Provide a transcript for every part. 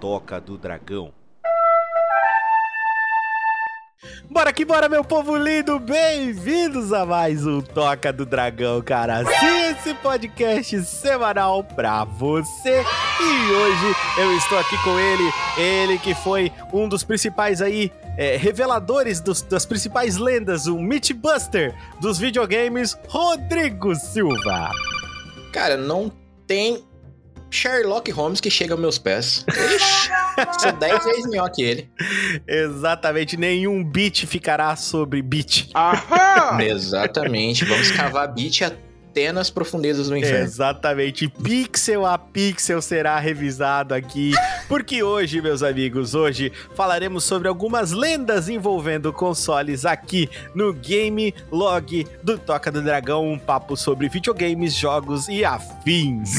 Toca do Dragão. Bora que bora, meu povo lindo! Bem-vindos a mais um Toca do Dragão, cara. Sim, esse podcast semanal pra você. E hoje eu estou aqui com ele, ele que foi um dos principais aí é, reveladores dos, das principais lendas, o Mythbuster dos videogames, Rodrigo Silva. Cara, não tem Sherlock Holmes que chega aos meus pés. Ixi, sou 10 vezes melhor que ele. Exatamente, nenhum beat ficará sobre beat. Exatamente, vamos cavar beat até nas profundezas do inferno. Exatamente, pixel a pixel será revisado aqui, porque hoje, meus amigos, hoje falaremos sobre algumas lendas envolvendo consoles aqui no Game Log do Toca do Dragão, um papo sobre videogames, jogos e afins.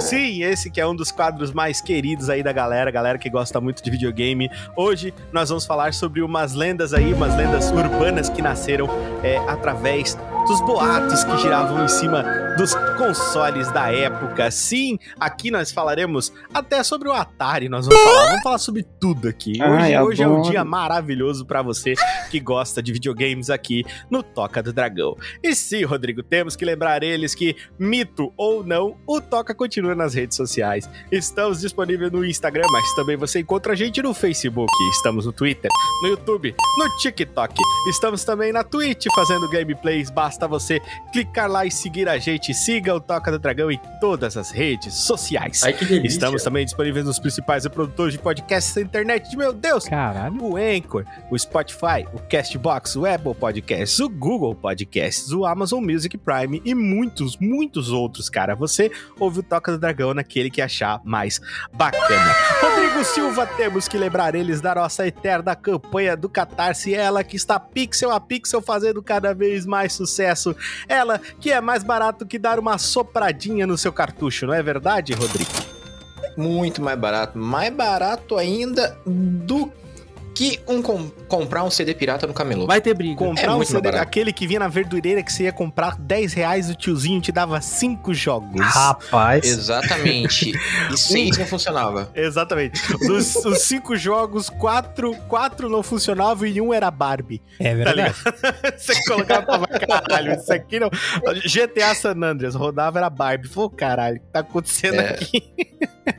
Sim, esse que é um dos quadros mais queridos aí da galera, galera que gosta muito de videogame. Hoje nós vamos falar sobre umas lendas aí, umas lendas urbanas que nasceram é, através dos boatos que giravam em cima dos consoles da época. Sim, aqui nós falaremos até sobre o Atari, nós vamos falar, vamos falar sobre tudo aqui. Hoje, Ai, hoje é um dia maravilhoso pra você que gosta de videogames aqui no Toca do Dragão. E sim, Rodrigo, temos que lembrar eles que, mito ou não, o Toca continua nas redes sociais. Estamos disponíveis no Instagram, mas também você encontra a gente no Facebook. Estamos no Twitter, no YouTube, no TikTok. Estamos também na Twitch fazendo gameplays. Basta você clicar lá e seguir a gente. Siga o Toca do Dragão em todas as redes sociais. Ai, que delícia. Estamos também disponíveis nos principais reprodutores de podcasts da internet. Meu Deus! Caralho. O Anchor, o Spotify, o Castbox, o Apple Podcasts, o Google Podcasts, o Amazon Music Prime e muitos, muitos outros, cara. Você ouve o Toca do Dragão naquele que achar mais bacana. Rodrigo Silva, temos que lembrar eles da nossa eterna campanha do Catarse. Ela que está pixel a pixel fazendo cada vez mais sucesso. Ela que é mais barato que dar uma sopradinha no seu cartucho, não é verdade, Rodrigo? Muito mais barato. Mais barato ainda do que um com- comprar um CD pirata no camelô. Vai ter briga. Comprar É um CD, aquele que vinha na verdureira que você ia comprar 10 reais, o tiozinho te dava 5 jogos. Rapaz. Exatamente. E seis não funcionava. Exatamente. Dos os cinco jogos, quatro, quatro não funcionavam e um era Barbie. É Tá verdade. ligado? você colocava pra caralho, isso aqui não. GTA San Andreas, rodava era Barbie. Pô, caralho, o que tá acontecendo É. aqui?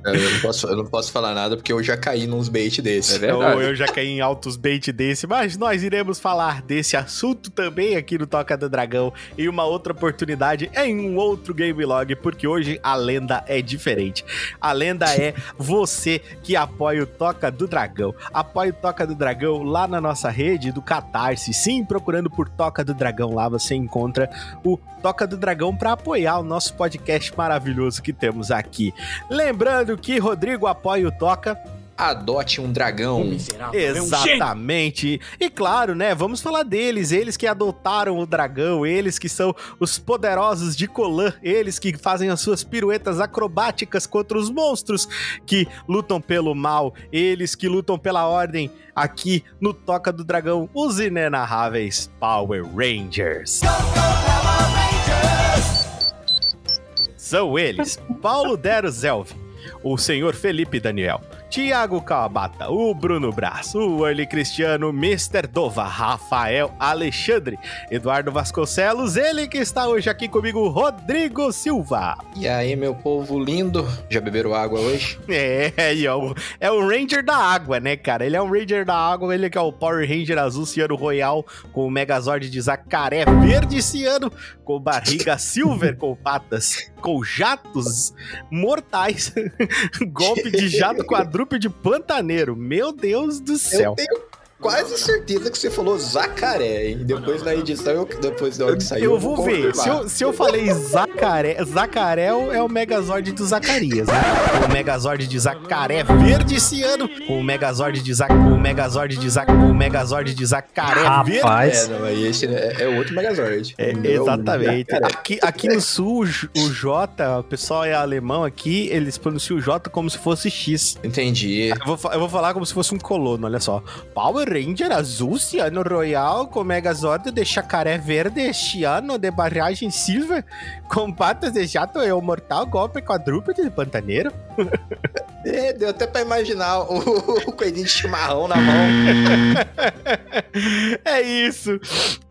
Eu não, posso, eu não posso falar nada porque eu já caí nos bait desses. É verdade. Ou eu já caí em altos bait desse, mas nós iremos falar desse assunto também aqui no Toca do Dragão em uma outra oportunidade em um outro Game Log, porque hoje a lenda é diferente. A lenda é você que apoia o Toca do Dragão. Apoia o Toca do Dragão lá na nossa rede do Catarse. Sim, procurando por Toca do Dragão lá você encontra o Toca do Dragão para apoiar o nosso podcast maravilhoso que temos aqui. Lembrando que Rodrigo apoia o Toca Adote um dragão. Exatamente. E claro, né? Vamos falar deles, eles que adotaram o dragão, eles que são os poderosos de Colan, eles que fazem as suas piruetas acrobáticas contra os monstros que lutam pelo mal, eles que lutam pela ordem aqui no Toca do Dragão, os inenarráveis Power Rangers. São eles, Paulo Dero Zelv, o senhor Felipe Daniel, Tiago Kawabata, o Bruno Braz, o Early Cristiano, Mr. Dova, Rafael Alexandre, Eduardo Vasconcelos, ele que está hoje aqui comigo, Rodrigo Silva. E aí, meu povo lindo? Já beberam água hoje? É, é o, é o Ranger da água, né, cara? Ele é um Ranger da água, ele que é o Power Ranger azul Ciano Royal, com o Megazord de Zacaré verde Ciano, com barriga Silver, com patas, com jatos mortais, golpe de jato quadrúpede pantaneiro. Meu Deus do Eu céu. tenho quase certeza que você falou Zacaré, hein? Depois na edição, eu, depois da hora que saiu. Eu vou ver. Se eu, se eu falei Zacaré, Zacaré é o Megazord do Zacarias, né? O Megazord de Zacaré verde esse ano. O Megazord de Zac, o Megazord de Zac, o Megazord de Zacaré verde. É, Rapaz. não, aí esse é, é outro Megazord. É, Não, exatamente. Aqui, aqui no sul, o J- o pessoal é alemão aqui, eles pronunciam o J como se fosse X. Entendi. Eu vou, eu vou falar como se fosse um colono, olha só. Power Ranger azul, ciano royal, com Megazord de chacaré verde, este ano de barragem silver, com patas de jato e o mortal golpe quadrúpede de pantaneiro. É, deu até pra imaginar o, o coelhinho de chimarrão na mão. é isso.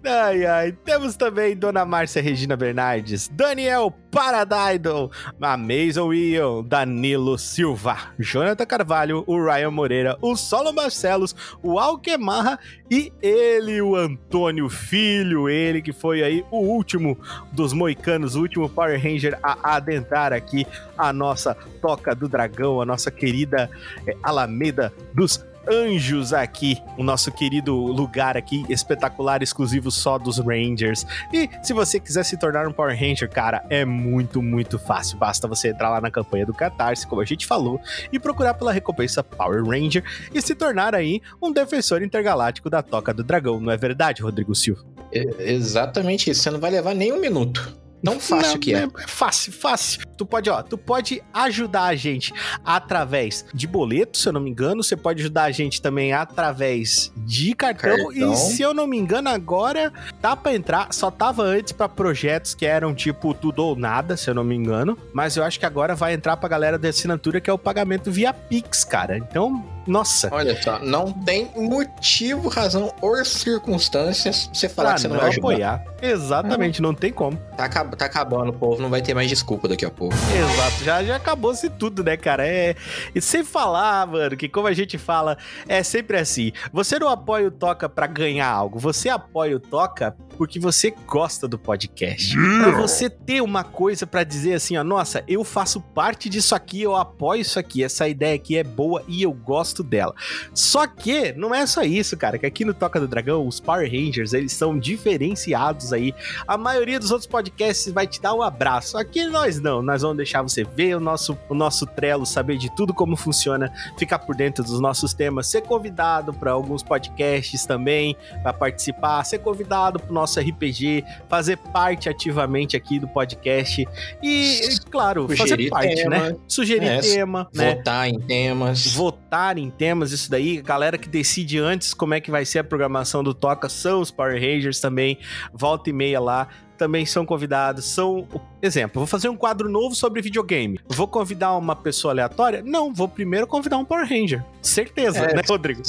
Ai, ai. Temos também Dona Márcia Regina Bernardes, Daniel Paradidal, a Mason Ian, Danilo Silva, Jonathan Carvalho, o Ryan Moreira, o Solo Barcelos, o Alquemarra e ele, o Antônio Filho, ele que foi aí o último dos moicanos, o último Power Ranger a adentrar aqui a nossa Toca do Dragão, a nossa querida é, Alameda dos Anjos aqui, o nosso querido lugar aqui, espetacular, exclusivo só dos Rangers. E se você quiser se tornar um Power Ranger, cara, é muito, muito fácil. Basta você entrar lá na campanha do Catarse, como a gente falou, e procurar pela recompensa Power Ranger e se tornar aí um defensor intergaláctico da Toca do Dragão, não é verdade, Rodrigo Silva? É exatamente isso, você não vai levar nem um minuto. Tão fácil não, que é. é. Fácil, fácil. Tu pode, ó, tu pode ajudar a gente através de boleto, se eu não me engano. Você pode ajudar a gente também através de cartão. cartão. E se eu não me engano, agora tá pra entrar. Só tava antes para projetos que eram tipo tudo ou nada, se eu não me engano. Mas eu acho que agora vai entrar pra galera da assinatura, que é o pagamento via Pix, cara. Então, nossa. Olha só, não tem motivo, razão ou circunstâncias você falar pra que você não, não vai ajudar. apoiar. Exatamente, não tem como. Tá, tá acabando, o povo não vai ter mais desculpa daqui a pouco. Exato, já, já acabou-se tudo, né, cara? É, e sem falar, mano, que como a gente fala, é sempre assim. Você não apoia o Toca para ganhar algo, você apoia o Toca porque você gosta do podcast. Pra você ter uma coisa para dizer assim, ó, nossa, eu faço parte disso aqui, eu apoio isso aqui, essa ideia aqui é boa e eu gosto dela. Só que não é só isso, cara, que aqui no Toca do Dragão, os Power Rangers, eles são diferenciados aí. A maioria dos outros podcasts vai te dar um abraço. Aqui nós não, nós vamos deixar você ver o nosso, o nosso Trello, saber de tudo como funciona, ficar por dentro dos nossos temas, ser convidado para alguns podcasts também, para participar, ser convidado para nosso RPG, fazer parte ativamente aqui do podcast e, claro, Sugerir fazer parte, tema, né? Sugerir é, tema, né? votar em temas. Votar em temas, isso daí. A galera que decide antes como é que vai ser a programação do Toca são os Power Rangers também. Volta e meia lá também são convidados, são Exemplo, vou fazer um quadro novo sobre videogame. Vou convidar uma pessoa aleatória? Não, vou primeiro convidar um Power Ranger. Certeza, é, né, Rodrigo?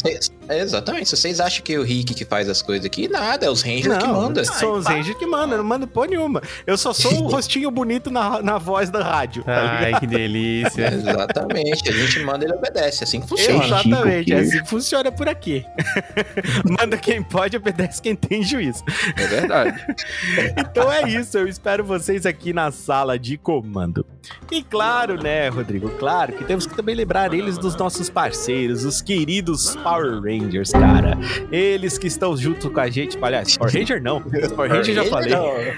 É, exatamente. Se vocês acham que é o Rick que faz as coisas aqui, nada, é os Rangers não, que mandam. São os Rangers que mandam, eu não mando por nenhuma. Eu só sou um rostinho bonito na, na voz da rádio. Tá Ai, que delícia. exatamente. A gente manda, ele obedece. Assim que funciona. Exatamente. É assim que funciona por aqui. manda quem pode, obedece quem tem juízo. É verdade. então é isso. Eu espero vocês aqui na na sala de comando. E claro, né, Rodrigo? Claro que temos que também lembrar eles dos nossos parceiros, os queridos Power Rangers, cara. Eles que estão junto com a gente. Aliás, Power Ranger não. Power Ranger já falei. olha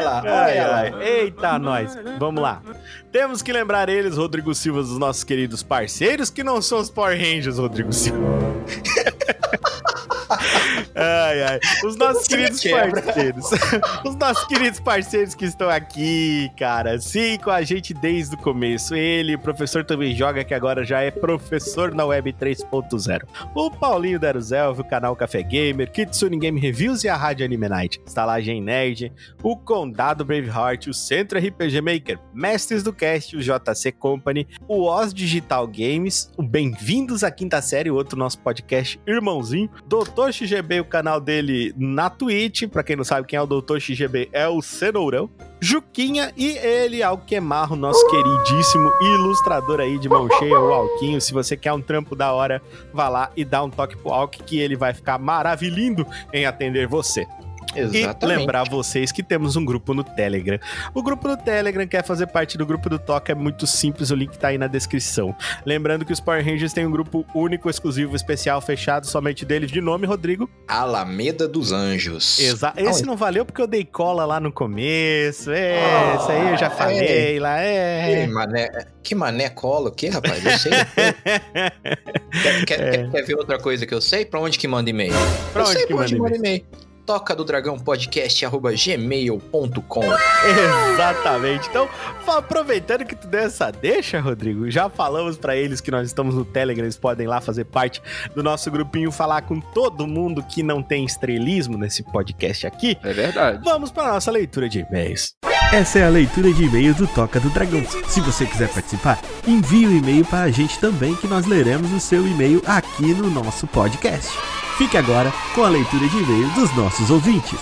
lá, olha lá. Eita, nós. Vamos lá. Temos que lembrar eles, Rodrigo Silva, dos nossos queridos parceiros, que não são os Power Rangers, Rodrigo Silva. ai, ai. Os nossos queridos parceiros. Os nossos queridos parceiros que estão aqui, cara. Sim, com a gente desde o começo. Ele, o professor também joga, que agora já é professor na Web 3.0. O Paulinho Deruzelv, o canal Café Gamer, Kitsune Game Reviews e a Rádio Anime Night. Estalagem Nerd, o Condado Braveheart, o Centro RPG Maker, Mestres do Cast, o JC Company, o Oz Digital Games, o Bem-vindos à Quinta Série, outro nosso podcast irmãozinho, Doutor XGB, o canal dele na Twitch. Pra quem não sabe quem é o Doutor XGB, é o Cenourão. Juquinha e ele, Alquemarro, nosso queridíssimo ilustrador aí de mão cheia, o Alquinho. Se você quer um trampo da hora, vá lá e dá um toque pro Alck que ele vai ficar maravilhindo em atender você. Exatamente. E lembrar vocês que temos um grupo no Telegram. O grupo no Telegram quer fazer parte do grupo do Toca, é muito simples, o link tá aí na descrição. Lembrando que os Power Rangers têm um grupo único, exclusivo, especial, fechado, somente deles, de nome, Rodrigo. Alameda dos Anjos. Exato. Esse não valeu porque eu dei cola lá no começo. É, oh, esse aí eu já falei é. lá. É. Que mané, que mané cola o quê, rapaz? Eu sei. quer, quer, é. quer, ver outra coisa que eu sei? Pra onde que manda e-mail? Pra eu onde sei que manda e-mail? Toca do dragão podcast gmail.com. Exatamente. Então, aproveitando que tu deu essa deixa, Rodrigo, já falamos para eles que nós estamos no Telegram, eles podem lá fazer parte do nosso grupinho, falar com todo mundo que não tem estrelismo nesse podcast aqui. É verdade. Vamos para nossa leitura de e-mails. Essa é a leitura de e-mails do Toca do Dragão. Se você quiser participar, envie o um e-mail para a gente também, que nós leremos o seu e-mail aqui no nosso podcast. Fique agora com a leitura de e-mails dos nossos ouvintes.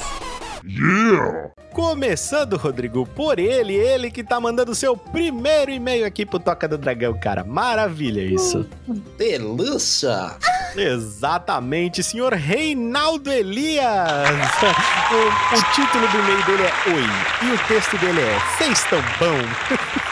Yeah! Começando, Rodrigo, por ele, ele que tá mandando seu primeiro e-mail aqui pro Toca do Dragão, cara. Maravilha isso. Delícia! Exatamente, senhor Reinaldo Elias. O, o título do e-mail dele é Oi e o texto dele é Vocês estão bom?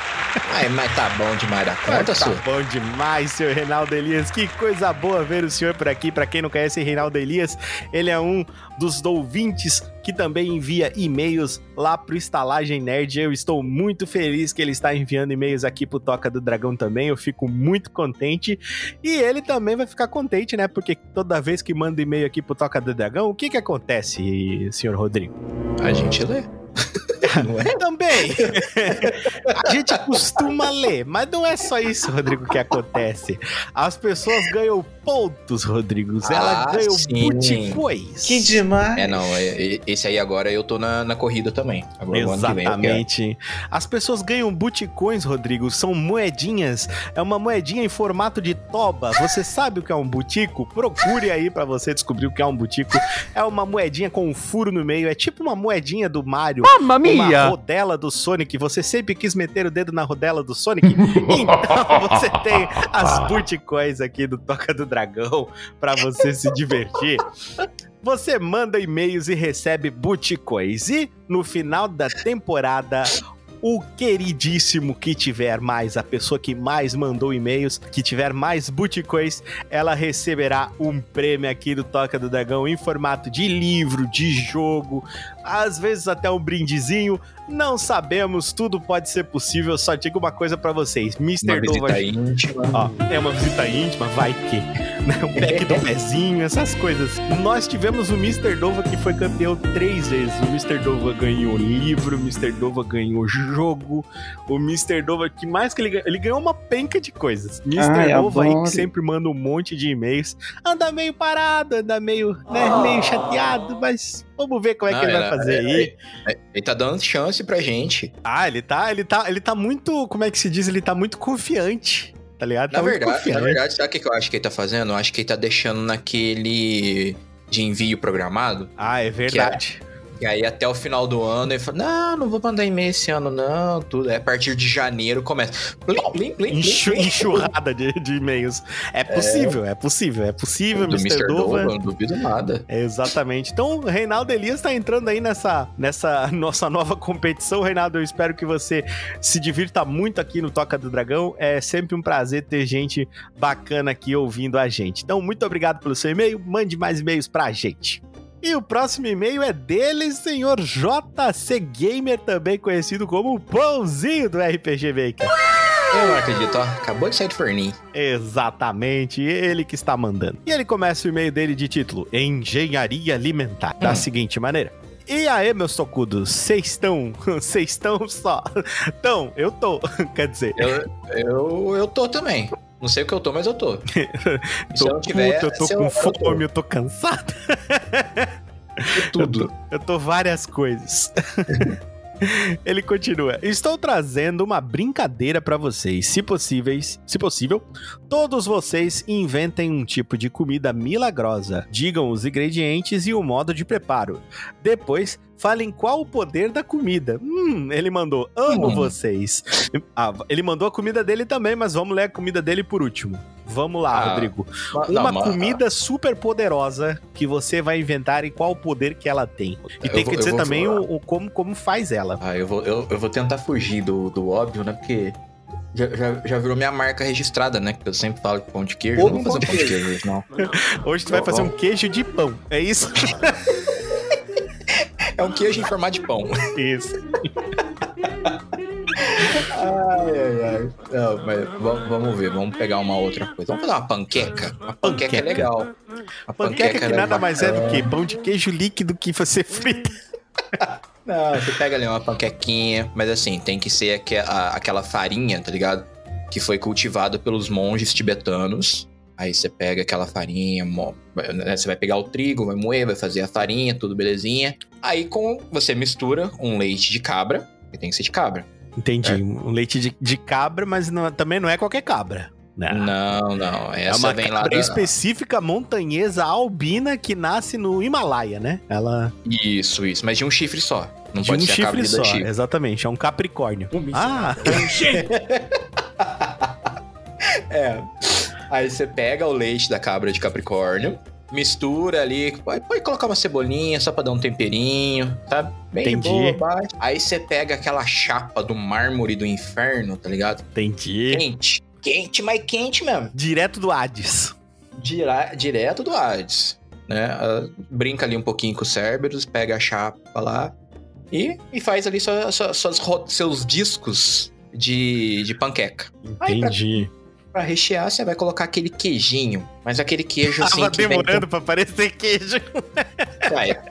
Ai, mas tá bom demais da conta, Tá senhor. bom demais, senhor Reinaldo Elias. Que coisa boa ver o senhor por aqui. Pra quem não conhece Reinaldo Elias, ele é um dos ouvintes que também envia e-mails lá pro Estalagem Nerd. Eu estou muito feliz que ele está enviando e-mails aqui pro Toca do Dragão também. Eu fico muito contente. E ele também vai ficar contente, né? Porque toda vez que manda e-mail aqui pro Toca do Dragão, o que que acontece, senhor Rodrigo? A gente lê. É? Também. a gente costuma ler, mas não é só isso, Rodrigo, que acontece. As pessoas ganham pontos, Rodrigo. Elas Ah, ganham sim. buticões. Que demais. É, não. é- é- Esse aí agora eu tô na, na corrida também. Agora que vem. Exatamente. As pessoas ganham buticões, Rodrigo. São moedinhas. É uma moedinha em formato de toba. Você sabe o que é um butico? Procure aí pra você descobrir o que é um butico. É uma moedinha com um furo no meio. É tipo uma moedinha do Mario. Mamma Uma rodela do Sonic. Você sempre quis meter o dedo na rodela do Sonic? Então você tem as buticões aqui do Toca do Dragão pra você se divertir. Você manda e-mails e recebe buticões. E no final da temporada, o queridíssimo que tiver mais, a pessoa que mais mandou e-mails, que tiver mais buticões, ela receberá um prêmio aqui do Toca do Dragão em formato de livro, de jogo, às vezes até um brindezinho. Não sabemos, tudo pode ser possível. Só digo uma coisa pra vocês: Uma Mr. Dova visita íntima. Ó, é uma visita íntima, vai que. Né? O pack do pezinho, essas coisas. Nós tivemos o Mr. Dova que foi campeão três vezes. O Mr. Dova ganhou livro, o Mr. Dova ganhou jogo, o Mr. Dova, que mais que ele ganhou? Ele ganhou uma penca de coisas. Mr. Ai, Dova aí que sempre manda um monte de e-mails. Anda meio parado, anda meio, né, meio chateado, mas vamos ver como é que Não, ele vai fazer aí. É, Ele tá dando chance pra gente. Ah, ele tá, ele tá, ele tá muito, como é que se diz? Ele tá muito confiante. Tá ligado? Na Tá muito verdade, na verdade, sabe o que que eu acho que ele tá fazendo? Eu acho que ele tá deixando naquele de envio programado. Ah, é verdade. E aí até o final do ano ele fala: Não, não vou mandar e-mail esse ano, não. Tudo. É a partir de janeiro começa. Plim, plim, plim, Enxu- plim, plim. enxurrada de, de e-mails. É possível, é, possível, é possível, Do Mr. Dova. não duvido nada. É, Exatamente. Então, o Reinaldo Elias tá entrando aí nessa, nessa nossa nova competição. Reinaldo, eu espero que você se divirta muito aqui no Toca do Dragão. É sempre um prazer ter gente bacana aqui ouvindo a gente. Então, muito obrigado pelo seu e-mail. Mande mais e-mails pra gente. E o próximo e-mail é dele, senhor JC Gamer, também conhecido como o Pãozinho do RPG Maker. Eu não acredito, ó. Acabou de sair do forninho. Exatamente, ele que está mandando. E ele começa o e-mail dele de título: Engenharia Alimentar, da Hum. seguinte maneira. E aí, meus tocudos, vocês estão. Vocês estão só. Então, eu tô. Quer dizer, Eu, eu, eu tô também. Não sei o que eu tô, mas eu tô. Se tô eu não tiver, puto, eu tô se com eu- eu tô. fome, eu tô cansado. Tudo. Eu tô várias coisas. Ele continua. Estou trazendo uma brincadeira pra vocês. Se possíveis, se possível, todos vocês inventem um tipo de comida milagrosa. Digam os ingredientes e o modo de preparo. Depois, falem qual o poder da comida. Hum, ele mandou. Amo Hum. vocês. Ah, ele mandou a comida dele também, mas vamos ler a comida dele por último. Vamos lá, Ah, Rodrigo. Não, Uma mas- comida super poderosa que você vai inventar e qual o poder que ela tem. E Eu tem vou- que dizer também o, o como, como faz ela. Ah, eu vou, eu, eu vou tentar fugir do, do óbvio, né? Porque já, já, já virou minha marca registrada, né? Que eu sempre falo que pão de queijo. Eu não vou fazer pão de queijo hoje, não. Hoje tu vai fazer um queijo de pão. É isso? É um queijo em formato de pão. isso. Ai, ai, ai. Não, mas vamos, ver, vamos pegar uma outra coisa. Vamos fazer uma panqueca? Uma panqueca, é Panqueca. legal. A Panqueca que ela nada mais é do que pão de queijo líquido que você frita. Não, você pega ali uma panquequinha, mas assim, tem que ser aque- a- aquela farinha, tá ligado? Que foi cultivada pelos monges tibetanos. Aí você pega aquela farinha, né, você vai pegar o trigo, vai moer, vai fazer a farinha, tudo belezinha. Aí com você mistura um leite de cabra, Tem que ser de cabra. Entendi. É. Um leite de, de cabra, mas não- também não é qualquer cabra. Né? Não, não. É Essa uma vem lá cabra da... específica montanhesa albina que nasce no Himalaia, né? Ela Isso, isso. Mas de um chifre só. Não de pode um ser a cabra chifre só, dois chifres. exatamente. É um capricórnio. Ah, É. Aí você pega o leite da cabra de Capricórnio, mistura ali, pode, pode colocar uma cebolinha só pra dar um temperinho, tá? Bem Entendi. boa, baixa. Aí você pega aquela chapa do mármore do inferno, tá ligado? entendi. Quente. Quente, mas quente mesmo. Direto do Hades. Dira- direto do Hades. Né? Ah, brinca ali um pouquinho com o Cerberus, pega a chapa lá e, e faz ali sua- sua- suas seus discos de, de panqueca. Aí, pra- Entendi. Pra rechear, você vai colocar aquele queijinho. Mas aquele queijo assim Tava que vem demorando pra parecer queijo. com... Ué,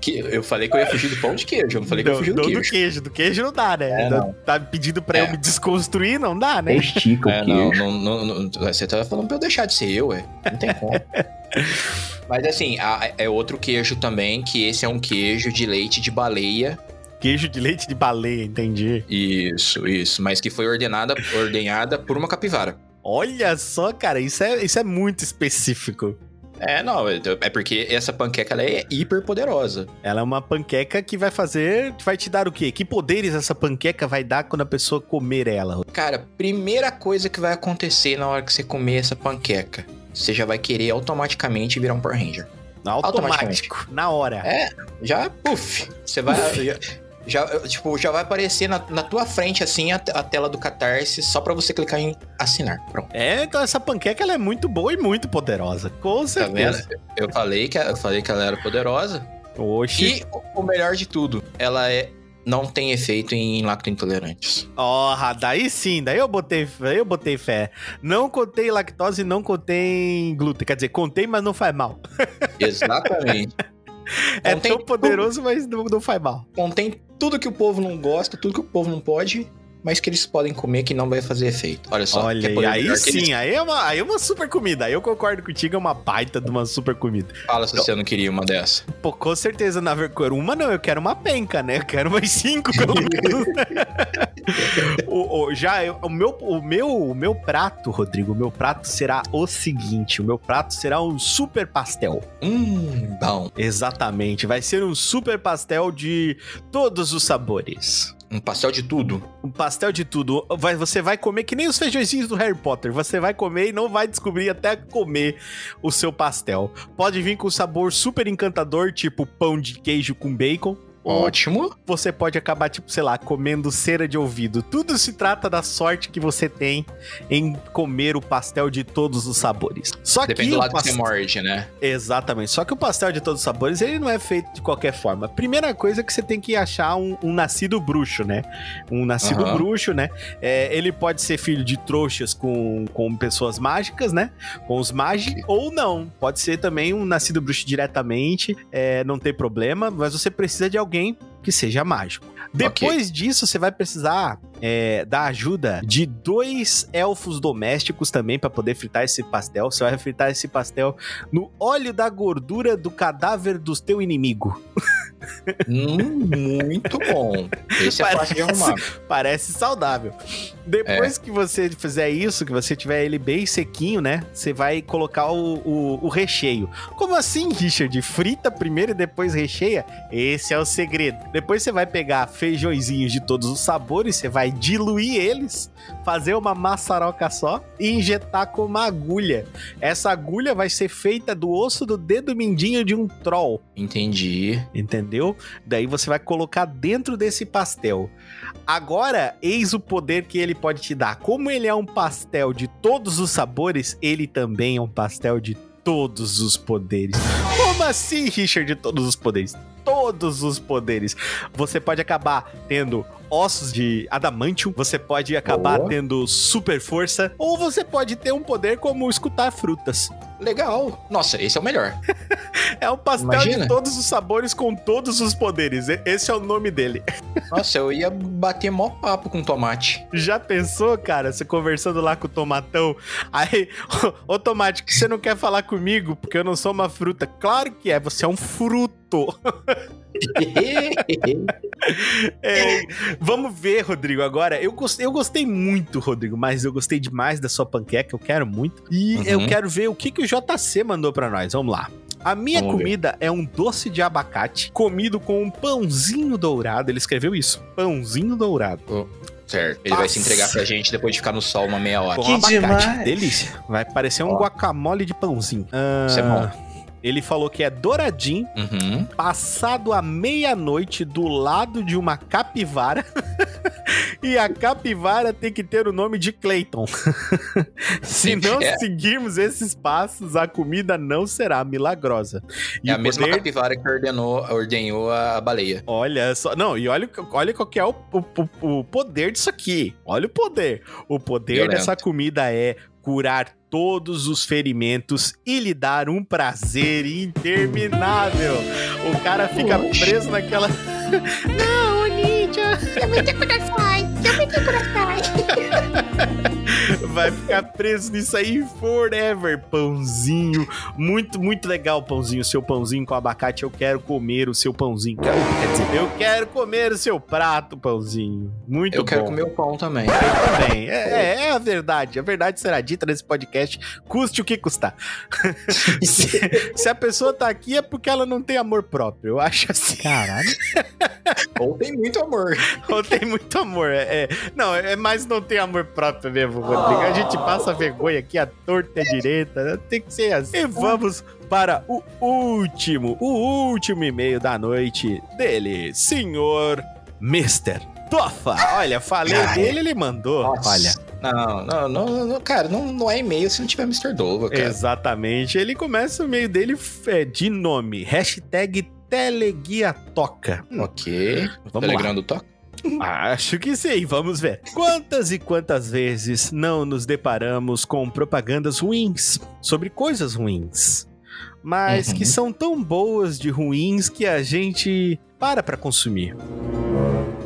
que eu falei que eu ia fugir do pão de queijo. Eu não falei que eu ia Não, fugir do queijo. do queijo. Do queijo não dá, né? É, Não-. Tá pedindo pra É. eu me desconstruir? Não dá, né? Estica É, o não, queijo. não, não, não- Você tava falando pra eu deixar de ser eu, ué. Não tem como. Mas assim, é outro queijo também, que esse é um queijo de leite de baleia. Queijo de leite de baleia, entendi. Isso, isso. Mas que foi ordenada, ordenhada por uma capivara. Olha só, cara, isso é, isso é muito específico. É, não, é é porque essa panqueca ela é hiper poderosa. Ela é uma panqueca que vai fazer. Vai te dar o quê? Que poderes essa panqueca vai dar quando a pessoa comer ela? Cara, primeira coisa que vai acontecer na hora que você comer essa panqueca, você já vai querer automaticamente virar um Power Ranger. Automático, na hora. É, já, puf, você vai. Já, já, tipo, já vai aparecer na, na tua frente, assim, a, a tela do Catarse, só pra você clicar em assinar. Pronto. É, então essa panqueca ela é muito boa e muito poderosa. Com Tá certeza. vendo? Eu falei, que, eu falei que ela era poderosa. Oxi. E o- melhor de tudo, ela é. Não tem efeito em lactointolerantes. Ó, daí sim, daí eu botei, eu botei fé. Não contei lactose, não contei glúten. Quer dizer, contei, mas não faz mal. Exatamente. É Contém tão poderoso, mas não, não faz mal. Contém tudo que o povo não gosta, tudo que o povo não pode, mas que eles podem comer que não vai fazer efeito. Olha só. Olha, aí, aí que eles? sim, aí é, uma, aí é uma super comida. Aí eu concordo contigo, é uma baita de uma super comida. Fala se você não queria uma dessa. Pô, com certeza, na verdade, uma não, eu quero uma penca, né? Eu quero mais cinco, pelo menos. o, o- já, eu- o, meu, o, meu, o meu prato, Rodrigo, o meu prato será o seguinte: o meu prato será um super pastel. Hum, bom. Exatamente, vai ser um super pastel de todos os sabores. Um pastel de tudo. Um pastel de tudo. Vai, você vai comer que nem os feijõezinhos do Harry Potter. Você vai comer e não vai descobrir até comer o seu pastel. Pode vir com sabor super encantador, tipo pão de queijo com bacon. Ótimo. você pode acabar, tipo, sei lá, comendo cera de ouvido. Tudo se trata da sorte que você tem em comer o pastel de todos os sabores. Só Depende que do lado que pastel... você morde, né? Exatamente. Só que o pastel de todos os sabores, ele não é feito de qualquer forma. Primeira coisa é que você tem que achar um, um nascido bruxo, né? Um nascido Aham. bruxo, né? É, ele pode ser filho de trouxas com, com pessoas mágicas, né? Com os mágicos, ou não. Pode ser também um nascido bruxo diretamente, é, não tem problema, mas você precisa de alguém que seja mágico. Depois disso, você vai precisar é, da ajuda de dois elfos domésticos também para poder fritar esse pastel. Você vai fritar esse pastel no óleo da gordura do cadáver do teu inimigo. Hum, muito bom. Esse é fácil de Parece- arrumar. Parece saudável. Depois que você fizer isso, que você tiver ele bem sequinho, né? Você vai colocar o, o, o recheio. Como assim, Richard? Frita primeiro e depois recheia? Esse é o segredo. Depois você vai pegar feijõezinhos de todos os sabores, você vai diluir eles, fazer uma maçaroca só e injetar com uma agulha. Essa agulha vai ser feita do osso do dedo mindinho de um troll. Entendi. Entendeu? Daí você vai colocar dentro desse pastel. Agora, eis o poder que ele pode te dar. Como ele é um pastel de todos os sabores, ele também é um pastel de todos os poderes. Como assim, Richard, de todos os poderes? Todos os poderes. Você pode acabar tendo ossos de adamantium, você pode acabar Boa. tendo super força, ou você pode ter um poder como escutar frutas. Legal. Nossa, esse é o melhor. É um pastel Imagina. de todos os sabores com todos os poderes. Esse é o nome dele. Nossa, eu ia bater mó papo com tomate. Já pensou, cara? Você conversando lá com o tomatão. Aí, ô tomate, que você não quer falar comigo porque eu não sou uma fruta. Claro que é, você é um fruto. É, vamos ver, Rodrigo, agora. Eu gostei, eu gostei muito, Rodrigo, mas eu gostei demais da sua panqueca, eu quero muito. E Uhum. eu quero ver o que, que o JC mandou pra nós. Vamos lá. A minha Vamos ver. comida é um doce de abacate comido com um pãozinho dourado. Ele escreveu isso. Pãozinho dourado. certo. Ele vai se entregar pra gente depois de ficar no sol uma meia hora. Com Que abacate. demais. Delícia. Vai parecer um Ó. guacamole de pãozinho. Ah, Isso é bom. Ele falou que é douradinho, Uhum. passado a meia-noite do lado de uma capivara. e a capivara tem que ter o nome de Clayton. Se não É. seguirmos esses passos, a comida não será milagrosa. E É a mesma poder- capivara que ordenou, ordenhou a baleia. Olha só. Não, e olha, olha qual que é o, o- o poder disso aqui. Olha o poder. O poder Violento. dessa comida é curar todos os ferimentos e lhe dar um prazer interminável. O cara fica Oxe. preso naquela. Não, Ninja! Vai ficar preso nisso aí forever, pãozinho. Muito, muito legal, pãozinho. Seu pãozinho com abacate, eu quero comer o seu pãozinho. Quer quer dizer, eu quero comer o seu prato, pãozinho. Muito eu bom. quero comer o pão também. Eu também. É, é, é a verdade. A verdade será dita nesse podcast, custe o que custar. se, se a pessoa tá aqui é porque ela não tem amor próprio. Eu acho assim. Caralho. Ou tem muito amor. Ou tem muito amor. É, é- não, é mais não tem amor próprio mesmo, Rodrigo. A gente passa vergonha aqui, a torta é direita. né? Tem que ser assim. E vamos para o último, o último e-mail da noite dele, senhor Mr. Tofa. Olha, falei Ai. dele, ele mandou. Nossa. Olha, Não, não, não, não, cara, não, não é e-mail se não tiver Mr. Dova, cara. exatamente. Ele começa o e-mail dele é, de nome, hashtag Teleguia Toca. Ok. Vamos lá. Telegram do Toca? Acho que sim, vamos ver. Quantas e quantas vezes não nos deparamos com propagandas ruins sobre coisas ruins, mas Uhum. que são tão boas de ruins que a gente para pra consumir.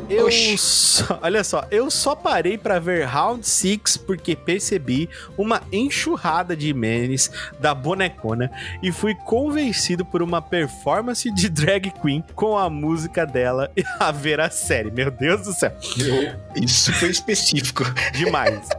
Eu só, olha só, eu só parei pra ver Round 6 porque percebi uma enxurrada de memes da bonecona e fui convencido por uma performance de drag queen com a música dela a ver a série. Meu Deus do céu, Isso foi específico. demais.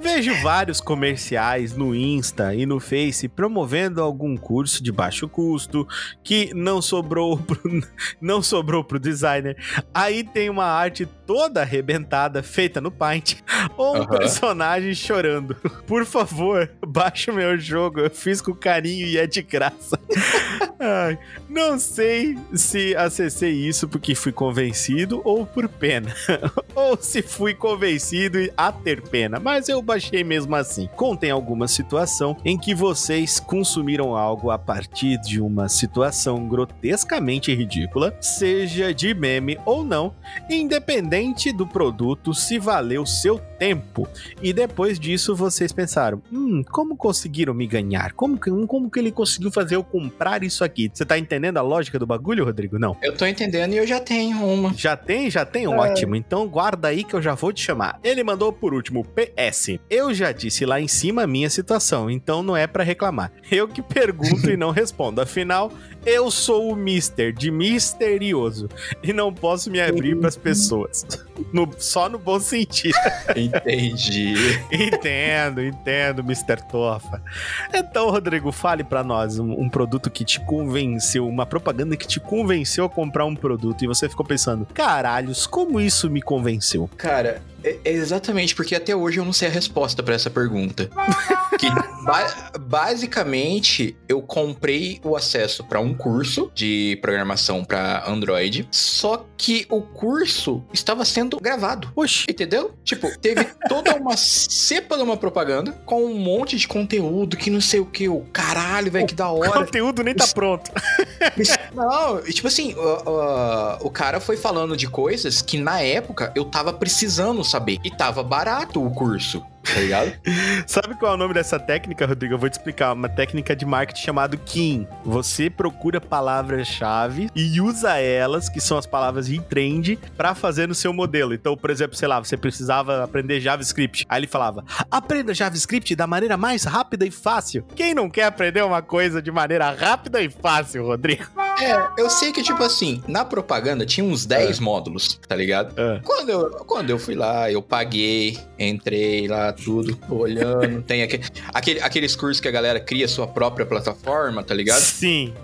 Vejo vários comerciais no Insta e no Face promovendo algum curso de baixo custo que não sobrou pro, não sobrou pro designer. Aí tem uma arte toda arrebentada feita no Paint ou um Aham. personagem chorando. Por favor, baixa o meu jogo. Eu fiz com carinho e é de graça. Ai, não sei se acessei isso porque fui convencido ou por pena. ou se fui convencido a ter pena, mas eu baixei mesmo assim. Contem alguma situação em que vocês consumiram algo a partir de uma situação grotescamente ridícula, seja de meme ou não, independente do produto, se valeu seu tempo. E depois disso vocês pensaram: hum, como conseguiram me ganhar? Como que, como que ele conseguiu fazer eu comprar isso aqui? Você tá entendendo a lógica do bagulho, Rodrigo? Não. Eu tô entendendo e eu já tenho uma. Já tem? Já tem? Ótimo. Então guarda aí que eu já vou te chamar. Ele mandou por último, PS. Eu já disse lá em cima a minha situação, então não é pra reclamar. Eu que pergunto e não respondo. Afinal, eu sou o Mister de misterioso e não posso me abrir pras pessoas. No- só no bom sentido. Entendi. entendo, entendo, Mr. Tofa. Então, Rodrigo, fale pra nós um, um produto que te convenceu, uma propaganda que te convenceu a comprar um produto e você ficou pensando, caralhos, como isso me convenceu? Cara, é, é exatamente porque até hoje eu não sei a resposta pra essa pergunta. que ba- basicamente eu comprei o acesso pra um curso de programação pra Android, só que o curso estava sendo gravado. Oxi, Entendeu? Tipo, teve toda uma cepa de uma propaganda com um monte de conteúdo que não sei o que, o caralho, velho, que da o hora. conteúdo nem tá pronto. Não, e tipo assim, o, o- o cara foi falando de coisas que na época eu tava precisando saber. E tava barato o curso. Tá ligado? Sabe qual é o nome dessa técnica, Rodrigo? Eu vou te explicar. Uma técnica de marketing chamada Kim. Você procura palavras-chave e usa elas, que são as palavras em trend, pra fazer no seu modelo. Então, por exemplo, sei lá, você precisava aprender JavaScript. Aí ele falava: aprenda JavaScript da maneira mais rápida e fácil. Quem não quer aprender uma coisa de maneira rápida e fácil, Rodrigo? É, eu sei que, tipo assim, na propaganda tinha uns 10 módulos, tá ligado? Ah. Quando eu, quando eu fui lá, eu paguei, entrei lá, tudo, olhando. tem aquele, aquele, aqueles cursos que a galera cria sua própria plataforma, tá ligado? Sim.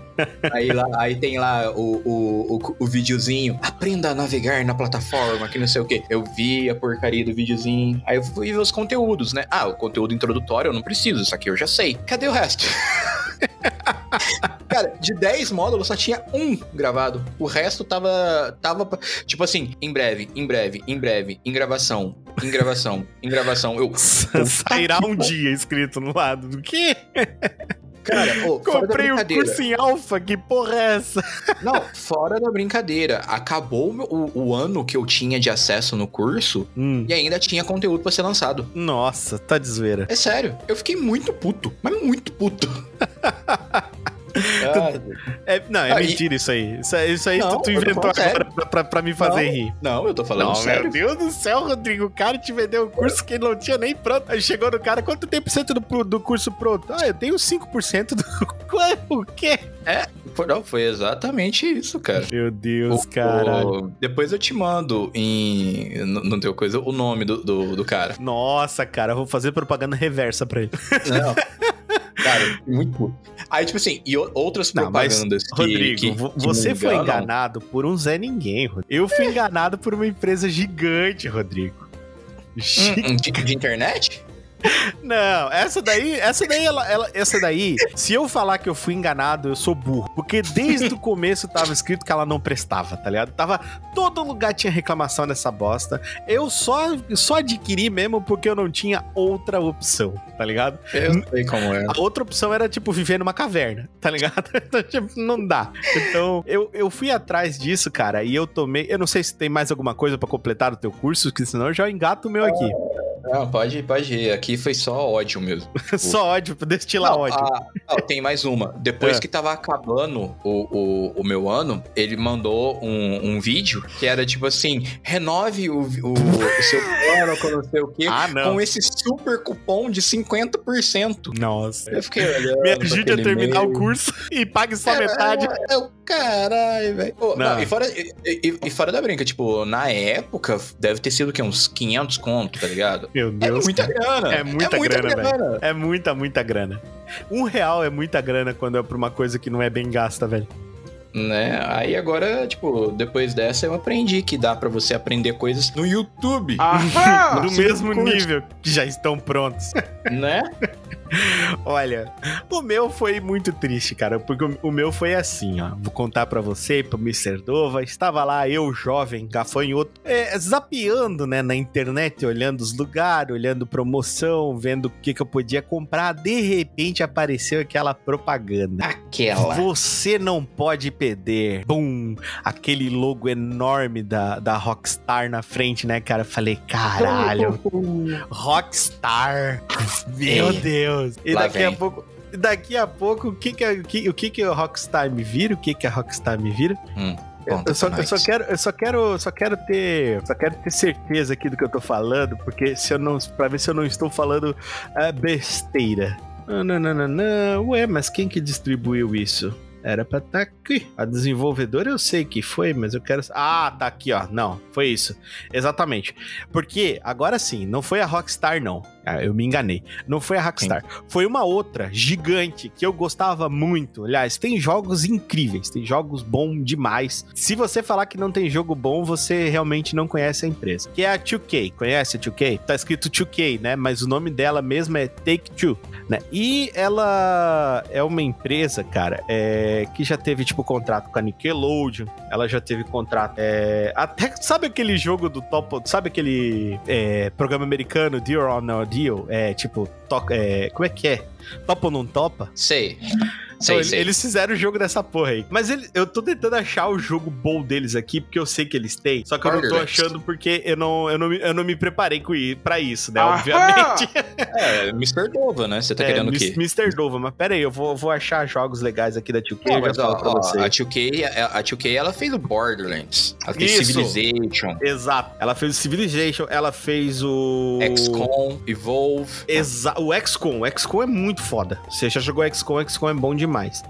Aí, lá, aí tem lá o, o, o, o videozinho, aprenda a navegar na plataforma, que não sei o que. Eu vi a porcaria do videozinho, aí eu fui ver os conteúdos, né? Ah, o conteúdo introdutório eu não preciso, isso aqui eu já sei. Cadê o resto? Cara, de 10 módulos só tinha um gravado. O resto tava. tava tipo assim, em breve, em breve, em breve, em gravação, em gravação, em gravação. Eu. Sairá um dia escrito no lado. Do quê? Cara, da Comprei brincadeira. curso em alfa, que porra é essa? Não, fora da brincadeira. Acabou o, o, ano que eu tinha de acesso no curso Hum. e ainda tinha conteúdo pra ser lançado. Nossa, tá de zoeira. É sério, eu fiquei muito puto, mas muito puto. É, não, é Aí- mentira isso aí. Isso, aí- isso aí Não, tu, tu inventou agora pra, pra- pra me fazer Não, rir. Não, eu tô falando Não, sério. meu Deus do céu, Rodrigo. O cara te vendeu o curso que ele não tinha nem pronto. Aí chegou no cara, quanto tem por cento do, do curso pronto? Ah, eu tenho 5% do. Ué, o quê? Foi, não, foi exatamente isso, cara. Meu Deus, O- cara. o- depois eu te mando em, no teu coisa o nome do, do, do cara. Nossa, cara, eu vou fazer propaganda reversa pra ele. Não. cara, muito puto. Aí, tipo assim, e outras Não, mas, propagandas que, Rodrigo, que- que você foi enganado por um Zé Ninguém, Rodrigo. Eu fui enganado por uma empresa gigante, Rodrigo. Hum, hum, de, de internet? Não, essa daí, essa daí, ela, ela- essa daí, se eu falar que eu fui enganado, eu sou burro. Porque desde o começo tava escrito que ela não prestava, tá ligado? Tava, todo lugar tinha reclamação nessa bosta. Eu só, só adquiri mesmo porque eu não tinha outra opção, tá ligado? Eu sei como é. A outra opção era, tipo, viver numa caverna, tá ligado? Então, tipo, não dá. Então, eu, eu fui atrás disso, cara, e eu tomei. Eu não sei se tem mais alguma coisa pra completar o teu curso, que senão eu já engato o meu aqui. Não, pode, pode ir. Aqui foi só ódio mesmo. Só ódio, destilar Não, ódio. ah, não, tem mais uma. Depois É. que tava acabando o, o, o meu ano, ele mandou um, um vídeo que era tipo assim: renove o, o, o seu plano com não sei o quê, Ah, não. com esse super cupom de 50%. Nossa. Eu fiquei olhando. Me ajude a terminar o e-mail. curso e pague só É, metade. É, é o caralho, velho. Não, E, fora, e, e- e fora da brinca, tipo, na época, deve ter sido o quê? Uns 500 conto, tá ligado? Meu É Deus. muita cara. grana. É muita grana, velho. É muita, muita grana. Um real é muita grana quando é pra uma coisa que não é bem gasta, velho. Né? Aí agora, tipo, depois dessa eu aprendi que dá pra você aprender coisas no YouTube, Ahá! Do mesmo nível que já estão prontos. né? Olha, o meu foi muito triste, cara, porque o- meu foi assim, ó. Vou contar pra você, pro Mr. Dova. Estava lá, eu, jovem, gafanhoto, é, zapeando, né, na internet, olhando os lugares, olhando promoção, vendo o que, que eu podia comprar. De repente apareceu aquela propaganda. Aquela. Você não pode perder. Bum! Aquele logo enorme da, da Rockstar na frente, né, cara? Eu Falei, caralho. Rockstar. Meu Ei, Deus. E lá daqui a vem. pouco. Daqui a pouco, o que que, a- o que, o que que a Rockstar me vira? O que que a Rockstar me vira? Hum, Eu só, eu só quero, eu só quero, só quero ter, só quero ter certeza aqui do que eu tô falando, porque se eu não, para ver se eu não estou falando ah, besteira. Ah, Não, não, não, não. Ué, mas quem que distribuiu isso? Era pra estar aqui. A desenvolvedora eu sei que foi, mas eu quero. Ah, tá aqui, ó. Não, foi isso. Exatamente. Porque, agora sim, não foi a Rockstar, não. Ah, eu me enganei. Não foi a Rockstar. Foi uma outra gigante que eu gostava muito. Aliás, tem jogos incríveis, tem jogos bons demais. Se você falar que não tem jogo bom, você realmente não conhece a empresa. Que é a 2K. Conhece a 2K? Tá escrito 2K, né? Mas o nome dela mesmo é Take Two, né? E ela é uma empresa, cara, é, que já teve tipo contrato com a Nickelodeon. Ela já teve contrato. é, até sabe aquele jogo do Top, sabe aquele é, programa americano Deal or Deal? É tipo, to- é, como é que é? Topa ou não topa? Sei. Sei, Então, sei. Eles fizeram o jogo dessa porra aí. Mas ele- eu tô tentando achar o jogo bom deles aqui, porque eu sei que eles têm. Só que eu não tô achando porque eu não, eu não, me- eu não me preparei pra isso, né? Aham! Obviamente. É, Mr. Dova, né? Você tá É, querendo o quê? Mr. Dova, mas pera aí, eu vou, vou achar jogos legais aqui da 2K Não, eu mas ó, ó, a 2K, a, a 2K, ela fez o Borderlands. Ela fez Isso. Civilization, Exato. Ela fez o Civilization, ela fez o. XCOM, Evolve. Exa o XCOM. O XCOM é muito foda. Você já jogou XCOM, XCOM é bom demais.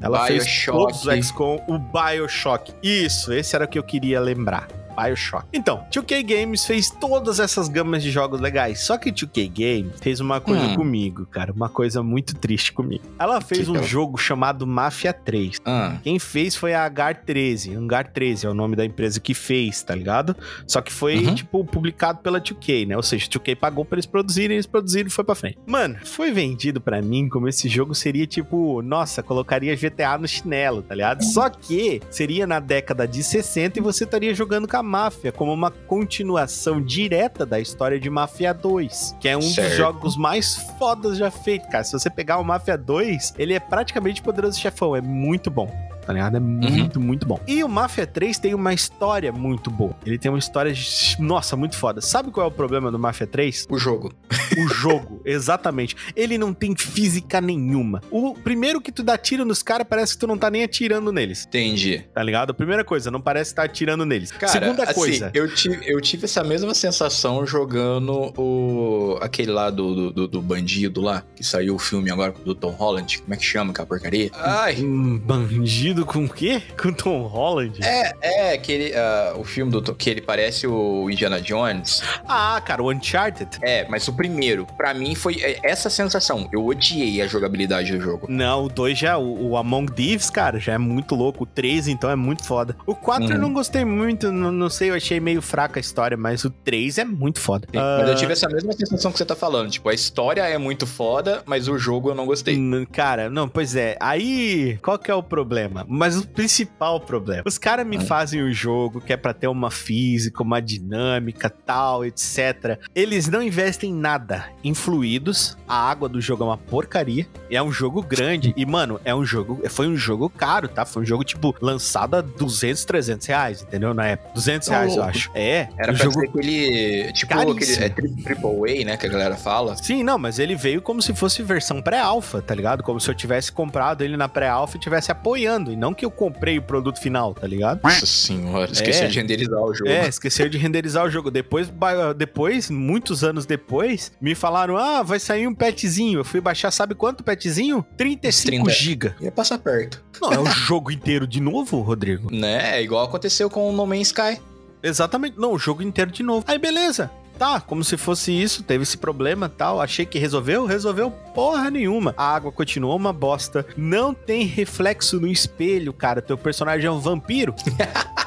Ela fez Bioshock. todos os XCOM, o Bioshock. Isso, esse era o que eu queria lembrar. Bioshock. Então, 2K Games fez todas essas gamas de jogos legais. Só que 2K Games fez uma coisa Hum. comigo, cara. Uma coisa muito triste comigo. Ela fez Que um jogo chamado Mafia 3. Ah, Quem fez foi a Hangar 13. Hangar 13 é o nome da empresa que fez, tá ligado? Só que foi, Uhum. tipo, publicado pela 2K, né? Ou seja, a 2K pagou pra eles produzirem, eles produziram e foi pra frente. Mano, foi vendido pra mim como esse jogo seria, tipo, nossa, colocaria GTA no chinelo, tá ligado? Só que seria na década de 60 e você estaria jogando com a máfia, como uma continuação direta da história de Máfia 2, que é um Certo. dos jogos mais fodas já feitos, cara. Se você pegar o Máfia 2, ele é praticamente poderoso chefão, é muito bom. Tá ligado? É muito, muito bom. E o Mafia 3 tem uma história muito boa. Ele tem uma história, nossa, muito foda. Sabe qual é o problema do Mafia 3? o jogo. O jogo, exatamente. Ele não tem física nenhuma. O primeiro que tu dá tiro nos caras, parece que tu não tá nem atirando neles. Entendi. Tá ligado? Primeira coisa, não parece estar atirando neles. Cara, Segunda assim, coisa. Eu tive, eu tive essa mesma sensação jogando o. aquele lá do, do, do- do bandido lá, que saiu o filme agora do Tom Holland. Como é que chama aquela porcaria? Ai. Bandido com o quê? Com Tom Holland? É, é aquele. ah, o filme do que ele parece o Indiana Jones. Ah, cara, o Uncharted. É, mas o primeiro, pra mim, foi é, essa sensação. Eu odiei a jogabilidade do jogo. Não, o 2 já, o, o Among Thieves, cara, já é muito louco. O 3, então, é muito foda. O 4 eu Uhum. não gostei muito, não, não sei, eu achei meio fraca a história, mas o 3 é muito foda. Sim, Ah, Mas eu tive essa mesma sensação que você tá falando. Tipo, a história é muito foda, mas o jogo eu não gostei. Cara, não, pois é. Aí, qual que é o problema? Mas o principal problema. Os caras me Hum. fazem o jogo que é pra ter uma física, uma dinâmica, tal, etc. Eles não investem em nada em fluidos. A água do jogo é uma porcaria. É um jogo grande. E, mano, é um jogo. Foi um jogo caro, tá? Foi um jogo, tipo, lançado a 200, 300 reais, entendeu? Na época. 200 Tá reais, eu louco. acho. É. Era o pra jogo ser aquele. Tipo, Caríssimo. aquele. É tri- triple A, né? Que a galera fala. Sim, não, mas ele veio como se fosse versão pré-alfa, tá ligado? Como se eu tivesse comprado ele na pré-alfa e tivesse apoiando, e não que eu comprei o produto final, tá ligado? Nossa senhora, esqueci É. de renderizar o jogo. É, esqueceu de renderizar o jogo. Depois, depois, muitos anos depois, me falaram: ah, vai sair um petzinho. Eu fui baixar, sabe quanto petzinho? 35 30. GB. Ia passar perto. Não, é o jogo inteiro de novo, Rodrigo? Né? É igual aconteceu com o No Man's Sky. Exatamente. Não, o jogo inteiro de novo. Aí, beleza. Tá, como se fosse isso, teve esse problema tal. Achei que resolveu, resolveu porra nenhuma. A água continuou uma bosta. Não tem reflexo no espelho, cara. Teu personagem é um vampiro.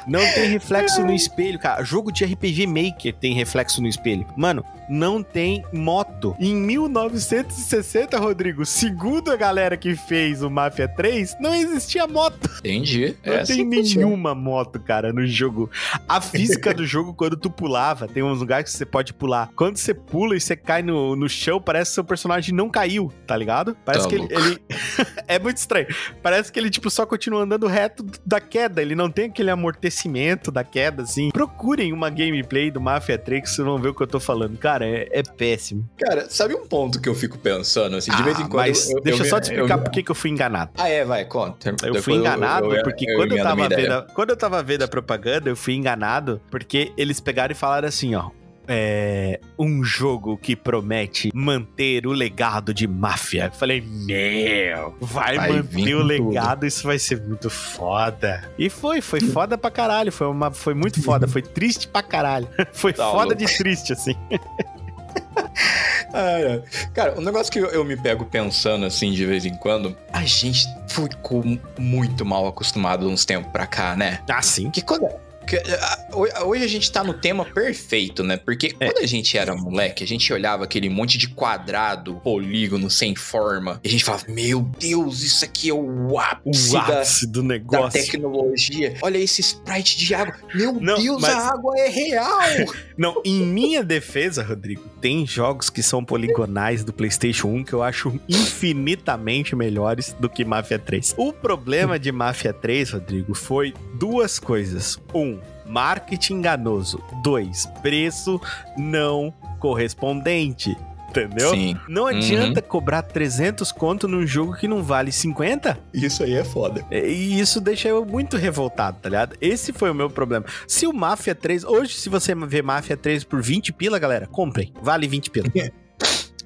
Não tem reflexo no espelho, cara. Jogo de RPG Maker tem reflexo no espelho. Mano, não tem moto. Em 1960, Rodrigo, segundo a galera que fez o Mafia 3, não existia moto. Entendi. Não É tem assim funciona. nenhuma moto, cara, no jogo. A física do jogo, quando tu pulava, tem uns lugares que você pode pular. Quando você pula e você cai no, no chão, parece que seu personagem não caiu, tá ligado? Parece Tá que ele. louco. ele- é muito estranho. Parece que ele, tipo, só continua andando reto da queda. Ele não tem aquele amortecimento da queda, assim. Procurem uma gameplay do Mafia 3 que vocês vão ver o que eu tô falando. Cara, é, é péssimo. Cara, sabe um ponto que eu fico pensando, assim, de vez em Ah, quando... mas eu- deixa eu eu- só te explicar eu- por que eu fui enganado. Ah, é, vai, conta. Eu fui enganado porque quando, eu tava vendo a, quando eu tava vendo a propaganda, eu fui enganado porque eles pegaram e falaram assim, ó. É um jogo que promete manter o legado de máfia. Eu falei, meu, vai, Vai manter o legado, isso vai ser muito foda. E foi, foi foda pra caralho. Foi, uma, foi muito foda, foi triste pra caralho. Foi Tá foda louco. de triste, assim. Ah, é. Cara, um negócio que eu, eu me pego pensando assim de vez em quando, a gente ficou muito mal acostumado uns tempos pra cá, né? Ah, sim. Que quando, ho- hoje a gente tá no tema perfeito, né? Porque É. quando a gente era moleque, a gente olhava aquele monte de quadrado, polígono, sem forma, e a gente falava, meu Deus, isso aqui é o ápice, O da, ápice do da negócio. tecnologia. Olha esse sprite de água. Meu Não, Deus, mas- a água é real! Não, em minha defesa, Rodrigo, tem jogos que são poligonais do PlayStation 1 que eu acho infinitamente melhores do que Mafia 3. O problema de Mafia 3, Rodrigo, foi duas coisas. Um, marketing enganoso. Dois, preço não correspondente. Entendeu? Sim. Não adianta cobrar 300 conto num jogo que não vale 50. Isso aí é foda. E isso deixa eu muito revoltado, tá ligado? Esse foi o meu problema. Se o Mafia 3. Hoje, se você vê Mafia 3 por 20 pila, galera, comprem. Vale 20 pila.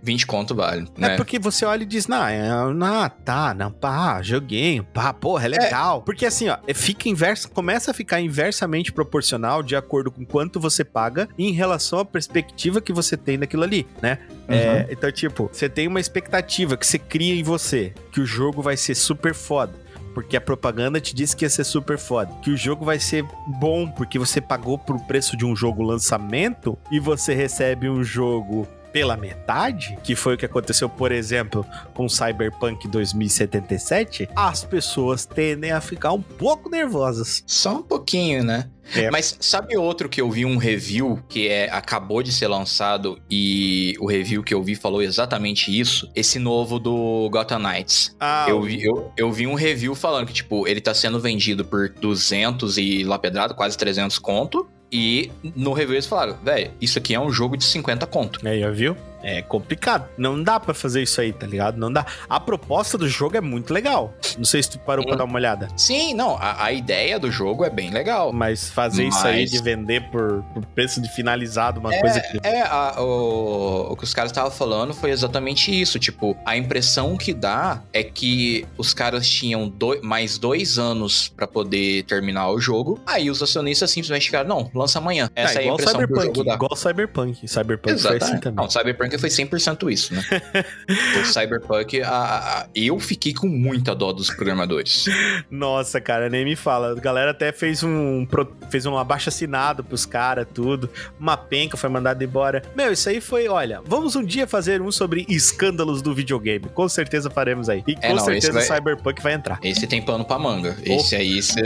20 conto vale, É né? porque você olha e diz, não, é, não tá, não, pá, joguinho, pá, porra, é legal. Porque assim, ó, é, fica inverso, começa a ficar inversamente proporcional de acordo com quanto você paga em relação à perspectiva que você tem daquilo ali, né? É, então, tipo, você tem uma expectativa que você cria em você, que o jogo vai ser super foda. Porque a propaganda te disse que ia ser super foda. Que o jogo vai ser bom, porque você pagou pro preço de um jogo lançamento e você recebe um jogo pela metade, que foi o que aconteceu, por exemplo, com Cyberpunk 2077, as pessoas tendem a ficar um pouco nervosas. Só um pouquinho, né? É. Mas sabe outro que eu vi um review que é acabou de ser lançado e o review que eu vi falou exatamente isso? Esse novo do Gotham Knights. Ah, Eu vi, eu, eu vi um review falando que, tipo, ele tá sendo vendido por 200 e lapedrado, quase 300 conto. E no review eles falaram, velho, isso aqui é um jogo de 50 conto. Aí, ó, viu? É complicado. Não dá pra fazer isso aí, tá ligado? Não dá. A proposta do jogo é muito legal. Não sei se tu parou pra Hum. dar uma olhada. Sim, não, a, a ideia do jogo é bem legal. Mas fazer isso aí Mas- de vender por, por preço de finalizado, uma coisa que. É, a- o, o que os caras estavam falando foi exatamente isso. Tipo, a impressão que dá é que os caras tinham doi- mais dois anos pra poder terminar o jogo. Aí os acionistas simplesmente ficaram, não, lança amanhã. Essa Ah, é a impressão que o Cyberpunk. jogo dá. Igual Cyberpunk. Cyberpunk foi assim também. Não, Cyberpunk foi 100% isso, né? o Cyberpunk, a- a- eu fiquei com muita dó dos programadores. Nossa, cara, nem me fala. A galera até fez um fez um abaixo assinado pros caras, tudo. Uma penca foi mandada embora. Meu, isso aí foi, olha, vamos um dia fazer um sobre escândalos do videogame. Com certeza faremos aí. E É, com não, esse certeza vai- o Cyberpunk vai entrar. Esse tem pano pra manga. Esse aí, cê...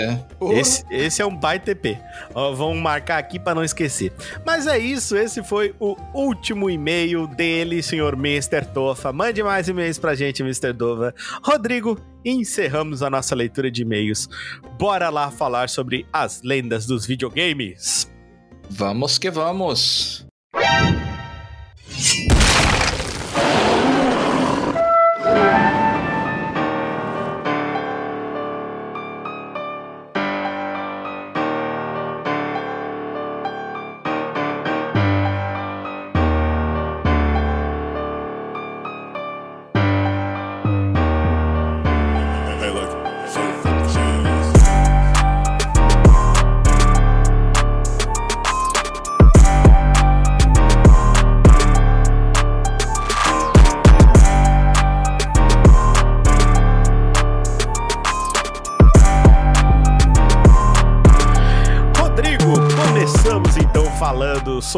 Esse, esse é um baita EP. Ó, vamos marcar aqui pra não esquecer. Mas é isso, esse foi o último e-mail dele, senhor Mr. Tofa. Mande mais e-mails pra gente, Mr. Dova. Rodrigo, encerramos a nossa leitura de e-mails. Bora lá falar sobre as lendas dos videogames. Vamos que vamos. Hey,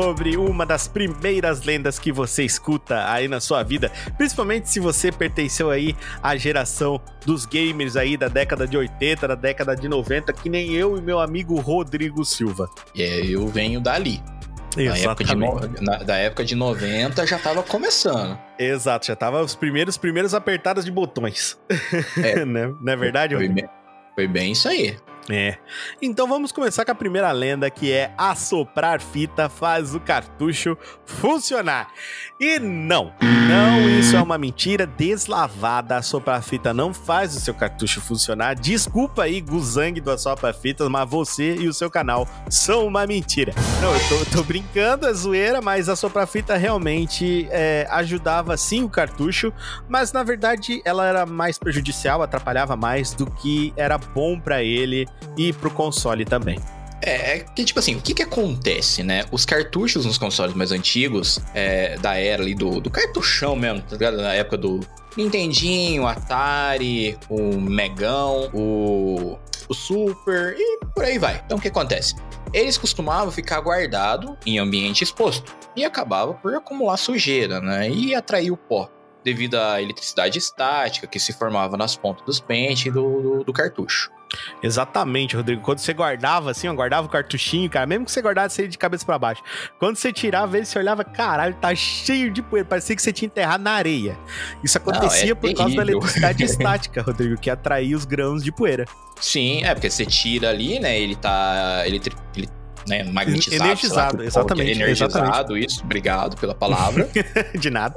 sobre uma das primeiras lendas que você escuta aí na sua vida, principalmente se você pertenceu aí à geração dos gamers aí da década de 80, da década de 90, que nem eu e meu amigo Rodrigo Silva. É, eu venho dali. Na época, de na- da época de 90 já tava começando. Exato, já tava os primeiros primeiros apertadas de botões. É. né? Não é verdade, Foi Rodrigo? bem, foi bem isso aí. É. Então vamos começar com a primeira lenda, que é assoprar fita faz o cartucho funcionar. E não, não, isso é uma mentira deslavada. Assoprar fita não faz o seu cartucho funcionar. Desculpa aí, Guzang do Assopra Fitas, mas você e o seu canal são uma mentira. Não, eu tô, tô brincando, é zoeira, mas Assoprar Fita realmente é, ajudava sim o cartucho, mas na verdade ela era mais prejudicial, atrapalhava mais do que era bom pra ele e pro console também. É, é que, tipo assim, o que que acontece, né? Os cartuchos nos consoles mais antigos, é, da era ali do, do cartuchão mesmo, tá ligado? Na época do Nintendinho, Atari, o Megão, o, o Super e por aí vai. Então o que acontece? Eles costumavam ficar guardado em ambiente exposto e acabava por acumular sujeira, né? E atrair o pó devido à eletricidade estática que se formava nas pontas dos pentes do, do, do cartucho. Exatamente, Rodrigo. Quando você guardava assim, ó, guardava o cartuchinho, cara, mesmo que você guardasse ele de cabeça pra baixo. Quando você tirava ele, você olhava, caralho, tá cheio de poeira. Parecia que você tinha enterrado na areia. Isso acontecia Não, é por causa da terrível. eletricidade estática, Rodrigo, que atraía os grãos de poeira. Sim, é porque você tira ali, né? Ele tá. Ele, ele né, magnetizado. Energizado, lá, por- exatamente, Energizado, isso. Obrigado pela palavra. de nada.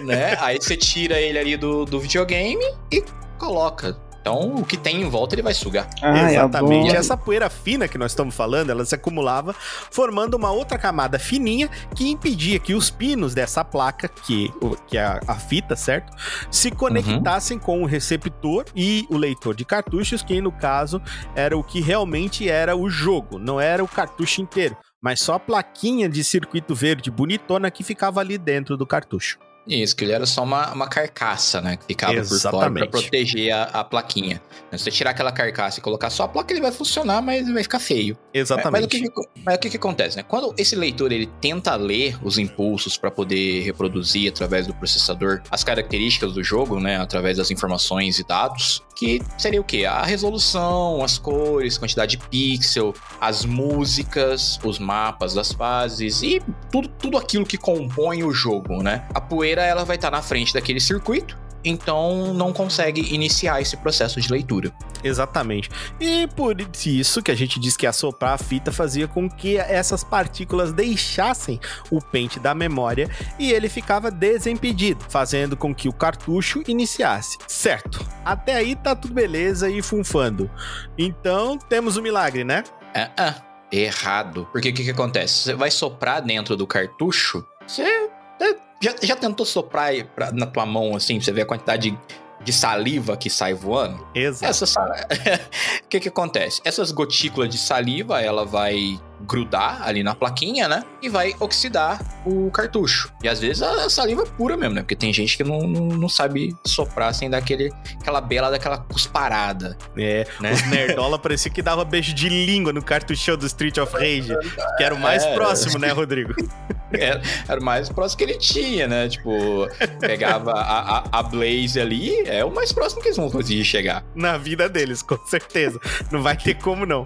né? Aí você tira ele ali do, do videogame e coloca. Então, o que tem em volta ele vai sugar. Ah, Exatamente. adoro. Essa poeira fina que nós estamos falando, ela se acumulava, formando uma outra camada fininha que impedia que os pinos dessa placa, que, que é a, a fita, certo? Se conectassem com o receptor e o leitor de cartuchos, que no caso era o que realmente era o jogo, não era o cartucho inteiro. Mas só a plaquinha de circuito verde bonitona que ficava ali dentro do cartucho. Isso, que ele era só uma, uma carcaça, né? Que ficava por fora Exatamente. pra proteger a, a plaquinha. Se você tirar aquela carcaça e colocar só a placa, ele vai funcionar, mas vai ficar feio. Exatamente. Mas, o que, que- mas o que, que acontece, né? Quando esse leitor ele tenta ler os impulsos para poder reproduzir através do processador as características do jogo, né? Através das informações e dados, que seria o quê? A resolução, as cores, quantidade de pixel, as músicas, os mapas das fases e tudo, tudo aquilo que compõe o jogo, né? A poeira ela vai estar na frente daquele circuito. Então não consegue iniciar esse processo de leitura. Exatamente. E por isso que a gente diz que assoprar a fita fazia com que essas partículas deixassem o pente da memória e ele ficava desimpedido, fazendo com que o cartucho iniciasse. Certo. Até aí tá tudo beleza e funfando. Então temos o milagre, né? É, é, errado. Porque o que, que acontece? Você vai soprar dentro do cartucho, você é, já, já tentou soprar pra- na tua mão assim, pra você ver a quantidade de, de saliva que sai voando? Exato. O que que acontece? Essas gotículas de saliva, ela vai grudar ali na plaquinha, né? E vai oxidar o cartucho. E às vezes a saliva é pura mesmo, né? Porque tem gente que não, não, não sabe soprar sem dar aquele, aquela bela daquela cusparada, É, né? os nerdola parecia que dava beijo de língua no cartuchão do Street of Rage, que era o mais É. próximo, né, Rodrigo? Era, era o mais próximo que ele tinha, né? Tipo, pegava a, a, a Blaze ali, é o mais próximo que eles vão conseguir chegar. na vida deles, com certeza. Não vai ter como não.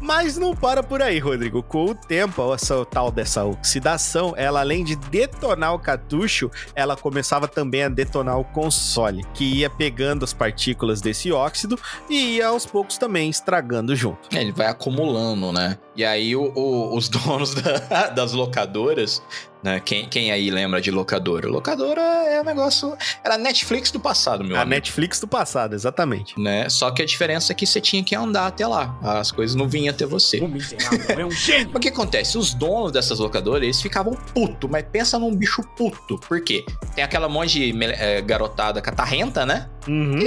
Mas não para por aí, Rodrigo. Com o tempo, essa tal dessa oxidação, ela além de detonar o cartucho, ela começava também a detonar o console, que ia pegando as partículas desse óxido e ia aos poucos também estragando junto. Ele vai acumulando, né? E aí o- o- os donos da- das locadoras, né? Quem, quem aí lembra de locadora? Locadora é um negócio. Era a Netflix do passado, meu a amigo. Netflix do passado, exatamente. Né? Só que a diferença é que você tinha que andar até lá. As coisas não vinham até você. O miserável é um gênio. O que acontece? Os donos dessas locadoras, eles ficavam puto, mas pensa num bicho puto. Por quê? Tem aquela monte de eh, garotada catarrenta, né? Uhum.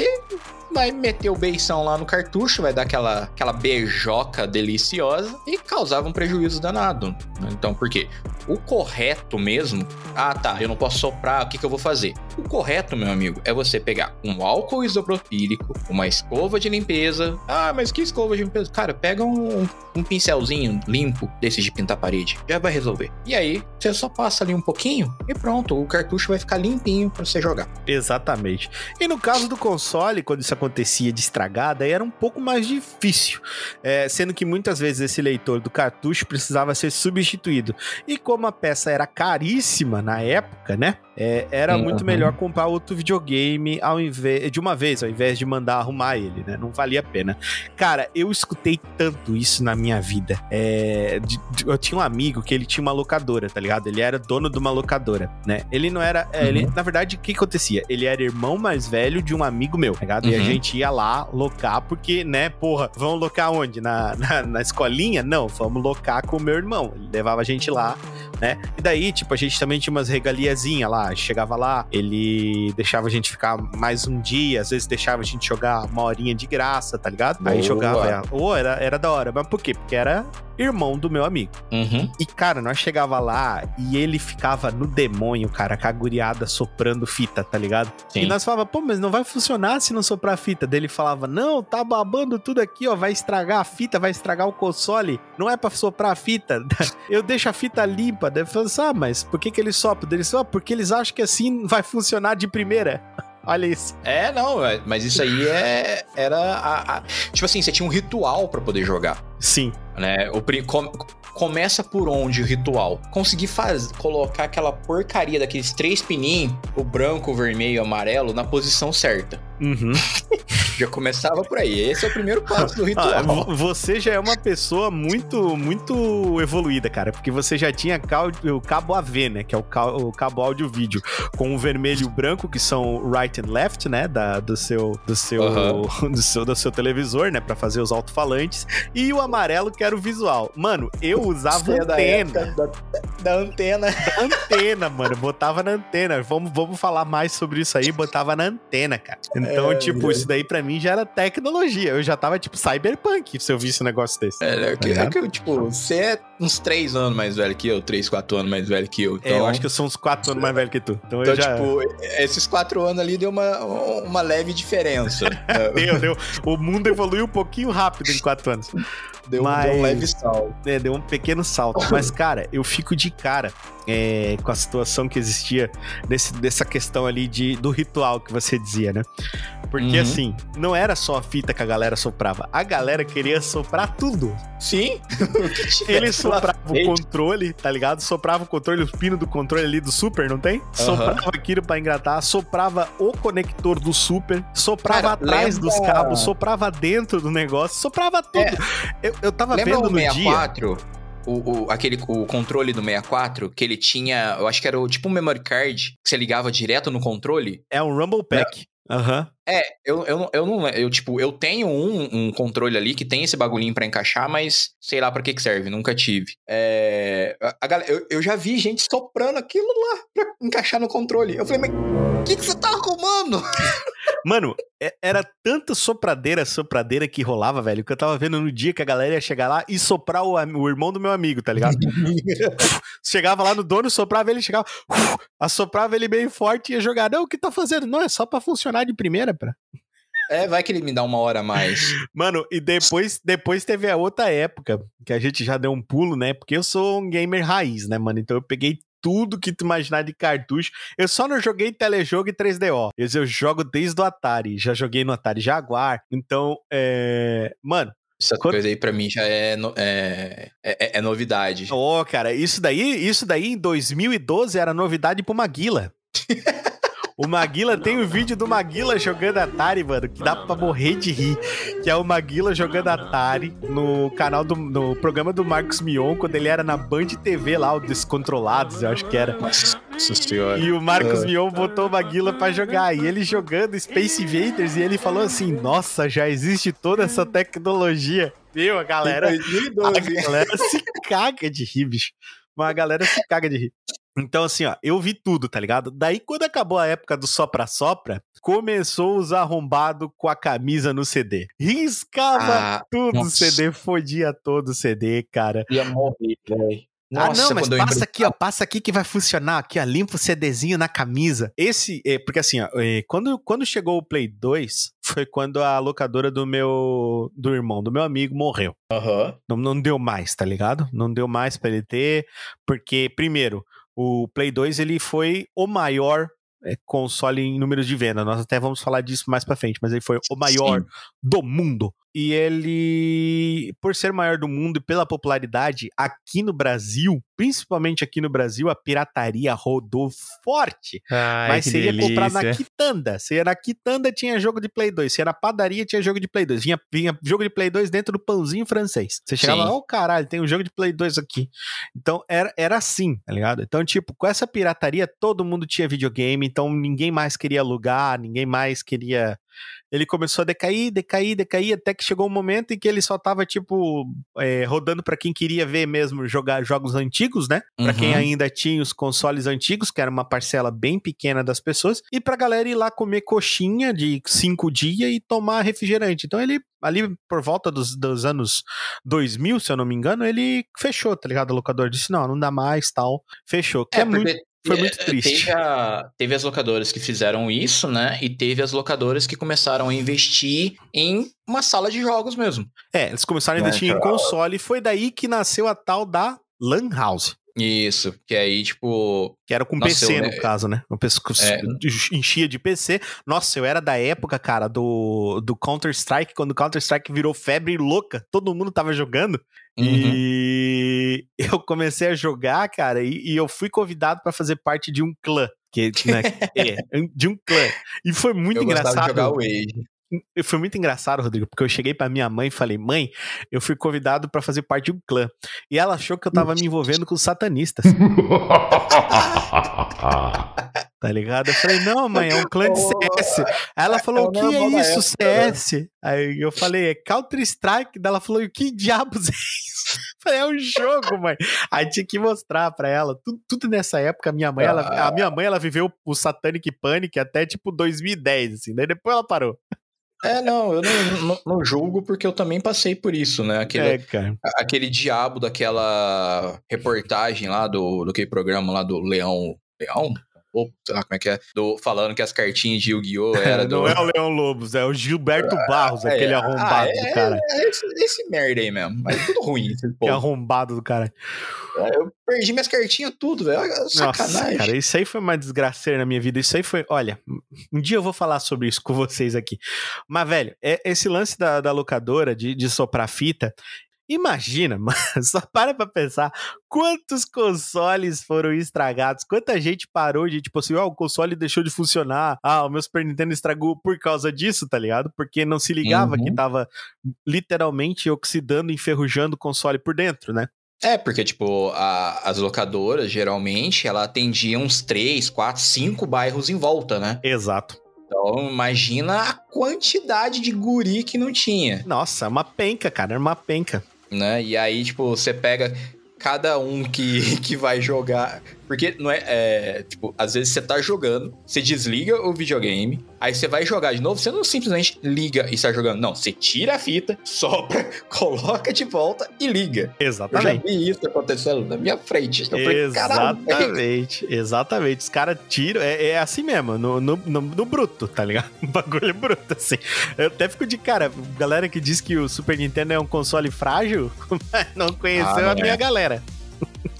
Vai meter o beição lá no cartucho, vai dar aquela, aquela beijoca deliciosa e causava um prejuízo danado. Então, por quê? O correto mesmo. Ah, tá, eu não posso soprar, o que, que eu vou fazer? O correto, meu amigo, é você pegar um álcool isopropílico, uma escova de limpeza. Ah, mas que escova de limpeza? Cara, pega um, um pincelzinho limpo desses de pintar parede. Já vai resolver. E aí, você só passa ali um pouquinho e pronto, o cartucho vai ficar limpinho pra você jogar. Exatamente. E no caso do console, quando isso acontecia de estragada, era um pouco mais difícil. É, sendo que muitas vezes esse leitor do cartucho precisava ser substituído. E como a peça era caríssima na época, né? é, era Uhum. muito melhor comprar outro videogame ao invés, de uma vez, ao invés de mandar arrumar ele, né? Não valia a pena. Cara, eu escutei tanto isso na minha vida. É, de- de- eu tinha um amigo que ele tinha uma locadora, tá ligado? Ele era dono de uma locadora, né? Ele não era. é, ele, na verdade, o que acontecia? Ele era irmão mais velho de um amigo meu, tá ligado? E a Uhum. Gente ia lá locar, porque, né, porra, vamos locar onde? Na, na, na escolinha? Não, vamos locar com o meu irmão. Ele levava a gente lá, né? E daí, tipo, a gente também tinha umas regaliazinhas lá. Chegava lá, ele deixava a gente ficar mais um dia, às vezes deixava a gente jogar uma horinha de graça, tá ligado? Aí Boa. jogava ela. Ô, era, era da hora. Mas por quê? Porque era irmão do meu amigo. Uhum. E, cara, nós chegava lá e ele ficava no demônio, cara, com a guriada soprando fita, tá ligado? Sim. E nós falava, pô, mas não vai funcionar se não soprar fita. Daí ele falava, não, tá babando tudo aqui, ó, vai estragar a fita, vai estragar o console. Não é pra soprar a fita. Eu deixo a fita limpa. Daí eu falei assim, ah, mas por que que ele sopra? Daí ele falou, ah, porque eles acham que assim vai funcionar de primeira. Olha isso. É, não, é- mas isso aí é, era a, a- Tipo assim, você tinha um ritual pra poder jogar. Sim. Né? O, com- começa por onde o ritual? Conseguir faz, colocar aquela porcaria daqueles três pininhos, o branco, o vermelho e o amarelo, na posição certa. Uhum. Já começava por aí. Esse é o primeiro passo do Ah, ritual. vo- você já é uma pessoa muito, muito evoluída, cara, porque você já tinha o cabo AV, né, que é o, ca- o cabo áudio-vídeo, com o vermelho e o branco, que são right and left, né, da, do, seu, do, seu, Aham. do, seu, do seu televisor, né, pra fazer os alto-falantes, e o amarelo, que era o visual. Mano, eu usava Você é da antena. época Da, da antena. antena, mano. Botava na antena. Vamos, vamos falar mais sobre isso aí. Botava na antena, cara. Então, É, tipo, é. isso daí pra mim já era tecnologia. Eu já tava, tipo, cyberpunk se eu visse um negócio desse. É, né, que, ligado? é que eu, tipo, você é uns três anos mais velho que eu, três, quatro anos mais velho que eu. Então, É, eu acho que eu sou uns 4 anos mais velho que tu. Então, então, eu já. tipo, esses quatro anos ali deu uma, uma leve diferença. Deu, deu. O mundo evoluiu um pouquinho rápido em 4 anos. deu, Mas- deu um leve salto. É, deu um pequeno salto. Mas, cara, eu fico de cara é, com a situação que existia desse, dessa questão ali de, do ritual que você dizia, né? Porque, Uhum. assim, não era só a fita que a galera soprava. A galera queria soprar tudo. Sim. O Ele soprava o controle, tá ligado? Soprava o controle, os pinos do controle ali do Super, não tem? Soprava aquilo pra engratar, soprava o conector do Super, soprava Cara, atrás lembra- dos cabos, soprava dentro do negócio, soprava tudo. É. Eu, eu tava Lembra vendo o no dia. 64? O, o, aquele, o controle do 64, que ele tinha, eu acho que era o, tipo um memory card, que você ligava direto no controle. É um Rumble Pack. Aham. É, eu, eu, não- eu não, eu tipo, eu tenho um, um controle ali que tem esse bagulhinho pra encaixar, mas sei lá pra que que serve, nunca tive. É, a, a galera, eu, eu já vi gente soprando aquilo lá pra encaixar no controle. Eu falei, mas o que que você tá arrumando? Mano, é- era tanta sopradeira, sopradeira que rolava, velho, que eu tava vendo no dia que a galera ia chegar lá e soprar o, o irmão do meu amigo, tá ligado? chegava lá no dono, soprava ele, chegava, assoprava ele bem forte e ia jogar. Não, o que tá fazendo? Não, é só pra funcionar de primeira, pra. É, vai que ele me dá uma hora a mais. Mano, e depois, depois teve a outra época, que a gente já deu um pulo, né? Porque eu sou um gamer raiz, né, mano? Então eu peguei tudo que tu imaginar de cartucho. Eu só não joguei telejogo e 3DO. Esse eu jogo desde o Atari. Já joguei no Atari Jaguar. Então, é... Mano, Essas Quando- coisas aí pra mim já é, no- é, é, é novidade. Ó, cara, isso daí, isso daí em 2012 era novidade pro Maguila. O Maguila tem o vídeo do Maguila jogando Atari, mano, que dá pra morrer de rir. Que é o Maguila jogando Atari no canal do no programa do Marcos Mion, quando ele era na Band TV lá, o Descontrolados, eu acho que era. Nossa senhora. E o Marcos Ah. Mion botou o Maguila pra jogar. E ele jogando Space Invaders e ele falou assim: Nossa, já existe toda essa tecnologia. Viu, a galera? A 2012. galera se caga de rir, bicho. Mas a galera se caga de rir. Então, assim, ó, eu vi tudo, tá ligado? Daí, quando acabou a época do sopra-sopra, começou os arrombados com a camisa no CD. Riscava Ah, tudo o nossa. CD, fodia todo o CD, cara. ia morrer, velho. ah, não, mas passa aqui, ó, passa aqui que vai funcionar. Aqui, ó, limpa o CDzinho na camisa. Esse, é, porque assim, ó, é, quando, quando chegou o Play 2, foi quando a locadora do meu, do irmão, do meu amigo, morreu. Aham. Não, não deu mais, tá ligado? Não deu mais pra ele ter, porque, primeiro, o Play 2 ele foi o maior é, console em números de venda. Nós até vamos falar disso mais pra frente, mas ele foi o maior Sim. do mundo. E ele, por ser maior do mundo e pela popularidade aqui no Brasil, principalmente aqui no Brasil, a pirataria rodou forte. mas você ia comprar na quitanda. Você ia na quitanda, tinha jogo de Play 2. Você ia na padaria, tinha jogo de Play 2. Vinha, vinha jogo de Play 2 dentro do pãozinho francês. Você chegava lá, oh caralho, tem um jogo de Play 2 aqui. Então era, era assim, tá ligado? Então, tipo, com essa pirataria, todo mundo tinha videogame, então ninguém mais queria alugar, ninguém mais queria ele começou a decair, decair, decair, até que chegou um momento em que ele só tava, tipo, é, rodando pra quem queria ver mesmo jogar jogos antigos, né? Pra quem Uhum. ainda tinha os consoles antigos, que era uma parcela bem pequena das pessoas, e pra galera ir lá comer coxinha de cinco dias e tomar refrigerante. Então ele, ali por volta dos, dos anos 2000, se eu não me engano, ele fechou, tá ligado? O locador disse: não, não dá mais, tal. Fechou. Que é, muito. Foi muito triste. Teve, a- teve as locadoras que fizeram isso, né? E teve as locadoras que começaram a investir em uma sala de jogos mesmo. É, eles começaram a É, investir em console e foi daí que nasceu a tal da Lan House. Isso, que aí, tipo. Que era com Nossa, PC, eu- no caso, né? O PC É. enchia de PC. Nossa, eu era da época, cara, do, do Counter-Strike, quando o Counter-Strike virou febre louca. Todo mundo tava jogando. uhum. E eu comecei a jogar, cara, e, e eu fui convidado pra fazer parte de um clã. Que, né, é, de um clã. E foi muito eu engraçado. de jogar Wade. Foi muito engraçado, Rodrigo, porque eu cheguei pra minha mãe e falei: mãe, eu fui convidado pra fazer parte de um clã. E ela achou que eu tava me envolvendo com os satanistas, tá ligado? Eu falei: não, mãe, é um clã de CS. Aí ela falou: É o o que é isso, né? CS? Aí eu falei: é Counter-Strike. Daí ela falou: o que diabos é isso? Eu falei: é um jogo, mãe. Aí tinha que mostrar pra ela. Tudo, tudo nessa época, a minha mãe, ela, a minha mãe, ela viveu o Satanic Panic até tipo 2010, assim. Daí depois ela parou. É, não, eu não, não, não julgo porque eu também passei por isso, né? Aquele, É, aquele diabo daquela reportagem lá do, do que programa lá do Leão. Leão? Ou, sei lá como é que é. Do, falando que as cartinhas de Yu-Gi-Oh! era do. Não é o Leão Lobos, é o Gilberto Barros, é, aquele ah, arrombado é, do cara. É esse, esse merda aí mesmo. Mas tudo ruim. Esse Que povo. arrombado do cara. Eu perdi minhas cartinhas tudo, velho. Sacanagem. Nossa, cara, isso aí foi uma desgraceira na minha vida. Isso aí foi. Olha, um dia eu vou falar sobre isso com vocês aqui. Mas, velho, é- esse lance da, da locadora de, de soprar fita. Imagina, mano, só para pra pensar quantos consoles foram estragados, quanta gente parou de, tipo assim, ó, o console deixou de funcionar, ah, o meu Super Nintendo estragou por causa disso, tá ligado? Porque não se ligava Uhum. que tava literalmente oxidando, enferrujando o console por dentro, né? É, porque, tipo, a- as locadoras, geralmente, ela atendia uns 3, 4, 5 bairros em volta, né? Exato. Então, imagina a quantidade de guri que não tinha, Nossa, é uma penca, cara, é uma penca. Né? E aí, tipo, você pega cada um que, que vai jogar. Porque não é, é, Tipo, às vezes você tá jogando, você desliga o videogame, aí você vai jogar de novo, você não simplesmente liga e está jogando. Não, você tira a fita, sopra, coloca de volta e liga. Eu já Exatamente. vi isso acontecendo na minha frente. Eu falei. Exatamente, exatamente. Os caras tiram, é, é assim mesmo, no, no, no, no bruto, tá ligado? O bagulho bruto, assim. Eu até fico de cara, galera que diz que o Super Nintendo é um console frágil, não conheceu Ah, não a minha é. galera.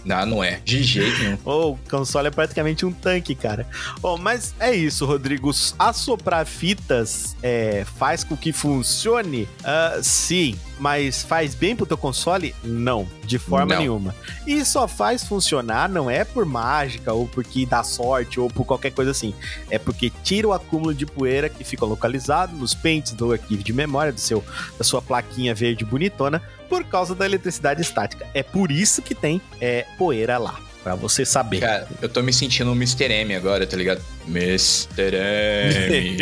Não, não é. De jeito nenhum. Ou o console é praticamente um tanque, cara. Bom, mas é isso, Rodrigo. Assoprar fitas é, faz com que funcione? Ah, sim. Mas faz bem pro teu console? Não, de forma Não. nenhuma. E só faz funcionar não é por mágica ou porque dá sorte ou por qualquer coisa assim. É porque tira o acúmulo de poeira que fica localizado nos pentes do arquivo de memória do seu, da sua plaquinha verde bonitona por causa da eletricidade estática. É por isso que tem é, poeira lá, Pra você saber. Cara, eu tô me sentindo um Mr. M agora, tá ligado? Mr. M.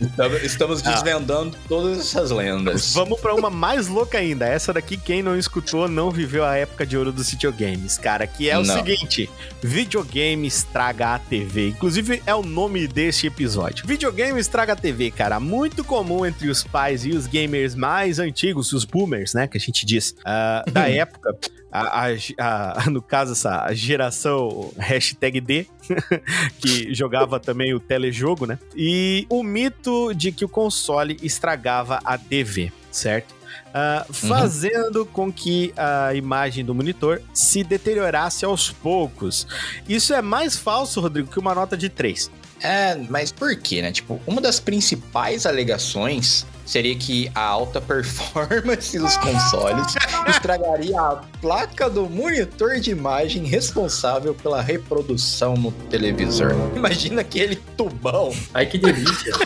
Estamos- Estamos Ah. desvendando todas essas lendas. Vamos pra uma mais louca ainda. Essa daqui, quem não escutou, não viveu a época de ouro dos videogames, cara. Que é o Não. seguinte: videogame estraga a TV. Inclusive, é o nome deste episódio. Videogame estraga a TV, cara. Muito comum entre os pais e os gamers mais antigos, os boomers, né? Que a gente diz. ah, da época. A, a- a- no caso, essa geração hashtag D, que jogava também o telejogo, né? E o mito de que o console estragava a TV, certo? Ah, fazendo com que a imagem do monitor se deteriorasse aos poucos. Isso é mais falso, Rodrigo, que uma nota de 3. É, mas por quê, né? Tipo, uma das principais alegações seria que a alta performance dos consoles estragaria a placa do monitor de imagem responsável pela reprodução no televisor. Imagina aquele tubão, Ai, que delícia.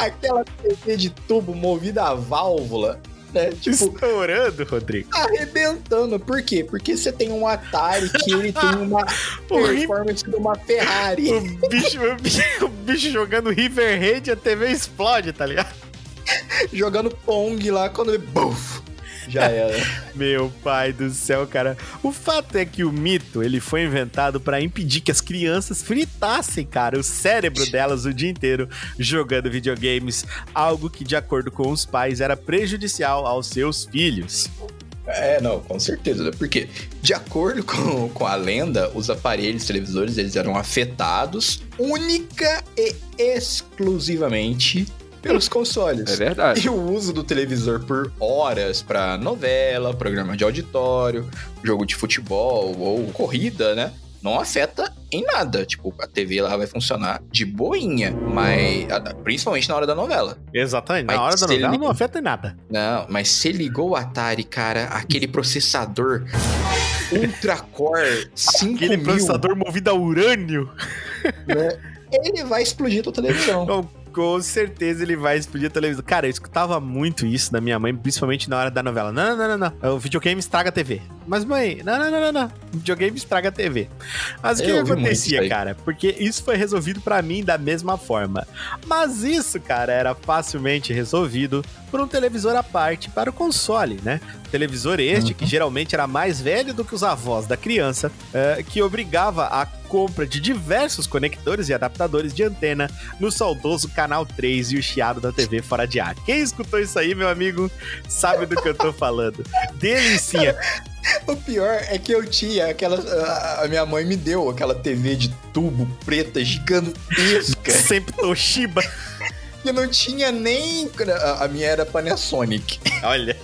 aquela TV de tubo movida a válvula. Né? Tipo, Estourando, Rodrigo. arrebentando. Por quê? Porque você tem um Atari que ele tem uma performance de uma Ferrari. O bicho, o bicho, o bicho jogando River Raid, a TV explode, tá ligado? jogando Pong lá quando ele. Buf, já era. Meu pai do céu, cara. O fato é que o mito, ele foi inventado pra impedir que as crianças fritassem, cara, o cérebro delas o dia inteiro jogando videogames, algo que de acordo com os pais era prejudicial aos seus filhos. É, não, com certeza. né? Porque, de acordo com, com a lenda, os aparelhos televisores eles eram afetados única e exclusivamente pelos consoles. É verdade. E o uso do televisor por horas pra novela, programa de auditório, jogo de futebol ou corrida, né? Não afeta em nada. Tipo, a TV lá vai funcionar de boinha, mas a- principalmente na hora da novela. Exatamente, Mas na hora da se novela não afeta em nada. Não, mas você ligou o Atari, cara, aquele processador Ultra Core 5000, Aquele processador movido a urânio, né? Ele vai explodir tua televisão. Com certeza ele vai explodir a televisão. Cara, eu escutava muito isso da minha mãe, principalmente na hora da novela. Não, não, não, não, não. O videogame estraga a TV. Mas, mãe, não, não, não, não, não. O videogame estraga a TV. Mas o que, Eu que acontecia, cara? Porque isso foi resolvido pra mim da mesma forma. Mas isso, cara, era facilmente resolvido por um televisor à parte para o console, né? Televisor este, Uhum. que geralmente era mais velho do que os avós da criança, eh, que obrigava a compra de diversos conectores e adaptadores de antena no saudoso Canal 3 e o chiado da TV fora de ar. Quem escutou isso aí, meu amigo, sabe do que eu tô falando. Delicinha. O pior é que eu tinha aquela. A minha mãe me deu aquela TV de tubo preta gigantesca. Sempre Toshiba. que não tinha nem. A, a minha era Panasonic. Olha.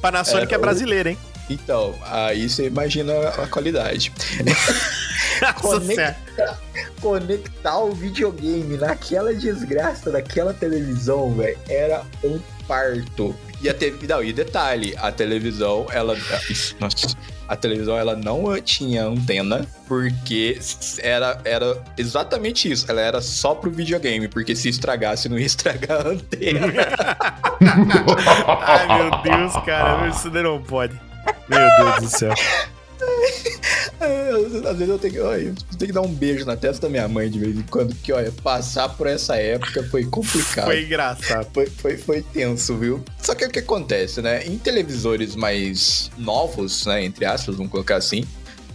Panasonic Era é brasileira, hein? Então, aí você imagina a qualidade. Nossa Conecta- Senhora. Conectar o videogame naquela desgraça daquela televisão, velho, era um parto. E a TV, não, e detalhe, a televisão, ela, nossa, a televisão ela não tinha antena porque era, era exatamente isso, ela era só pro videogame, porque se estragasse não ia estragar a antena. Ai, meu Deus, cara. Isso não pode. Meu Deus do céu. Às vezes eu tenho que, olha, eu tenho que dar um beijo na testa da minha mãe de vez em quando, porque olha, passar por essa época foi complicado. Foi engraçado. Foi, foi, foi tenso, viu? Só que o que acontece, né? Em televisores mais novos, né? Entre aspas, vamos colocar assim,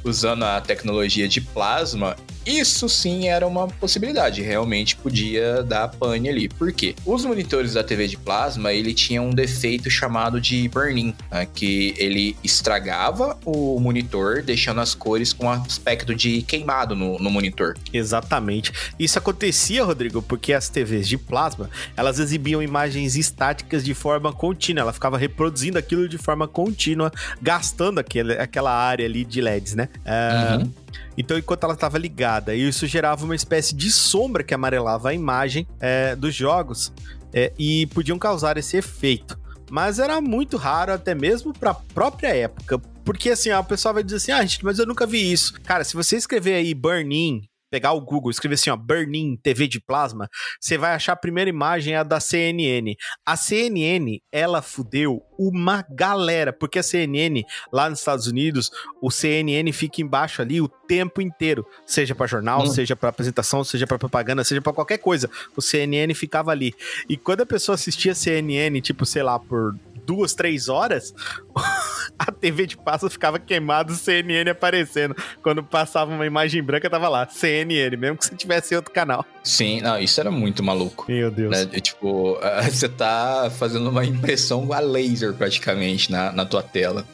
usando a tecnologia de plasma, isso sim era uma possibilidade. Realmente podia dar pane ali. Por quê? Os monitores da TV de plasma, ele tinha um defeito chamado de burn-in, né? que ele estragava o monitor, deixando as cores com aspecto de queimado no, no monitor. Exatamente. Isso acontecia, Rodrigo, porque as TVs de plasma, elas exibiam imagens estáticas de forma contínua. Ela ficava reproduzindo aquilo de forma contínua, gastando aquele, aquela área ali de LEDs, né? É, Uhum. Então, enquanto ela estava ligada, isso gerava uma espécie de sombra que amarelava a imagem é, dos jogos é, e podiam causar esse efeito. Mas era muito raro, até mesmo para a própria época. Porque assim, o pessoal vai dizer assim: ah, gente, mas eu nunca vi isso. Cara, se você escrever aí Burn-In, pegar o Google, escrever assim, ó, Burn-In TV de plasma, você vai achar a primeira imagem é a da CNN. A CNN, ela fudeu uma galera, porque a CNN lá nos Estados Unidos, o CNN fica embaixo ali o tempo inteiro, seja para jornal, Hum. seja para apresentação, seja para propaganda, seja para qualquer coisa. O CNN ficava ali. E quando a pessoa assistia CNN, tipo, sei lá, por duas, três horas, a TV de passa ficava queimada, CNN aparecendo. Quando passava uma imagem branca, tava lá, CNN, mesmo que você tivesse outro canal. Sim, não, isso era muito maluco. Meu Deus. né? Tipo, você tá fazendo uma impressão a laser praticamente na, na tua tela.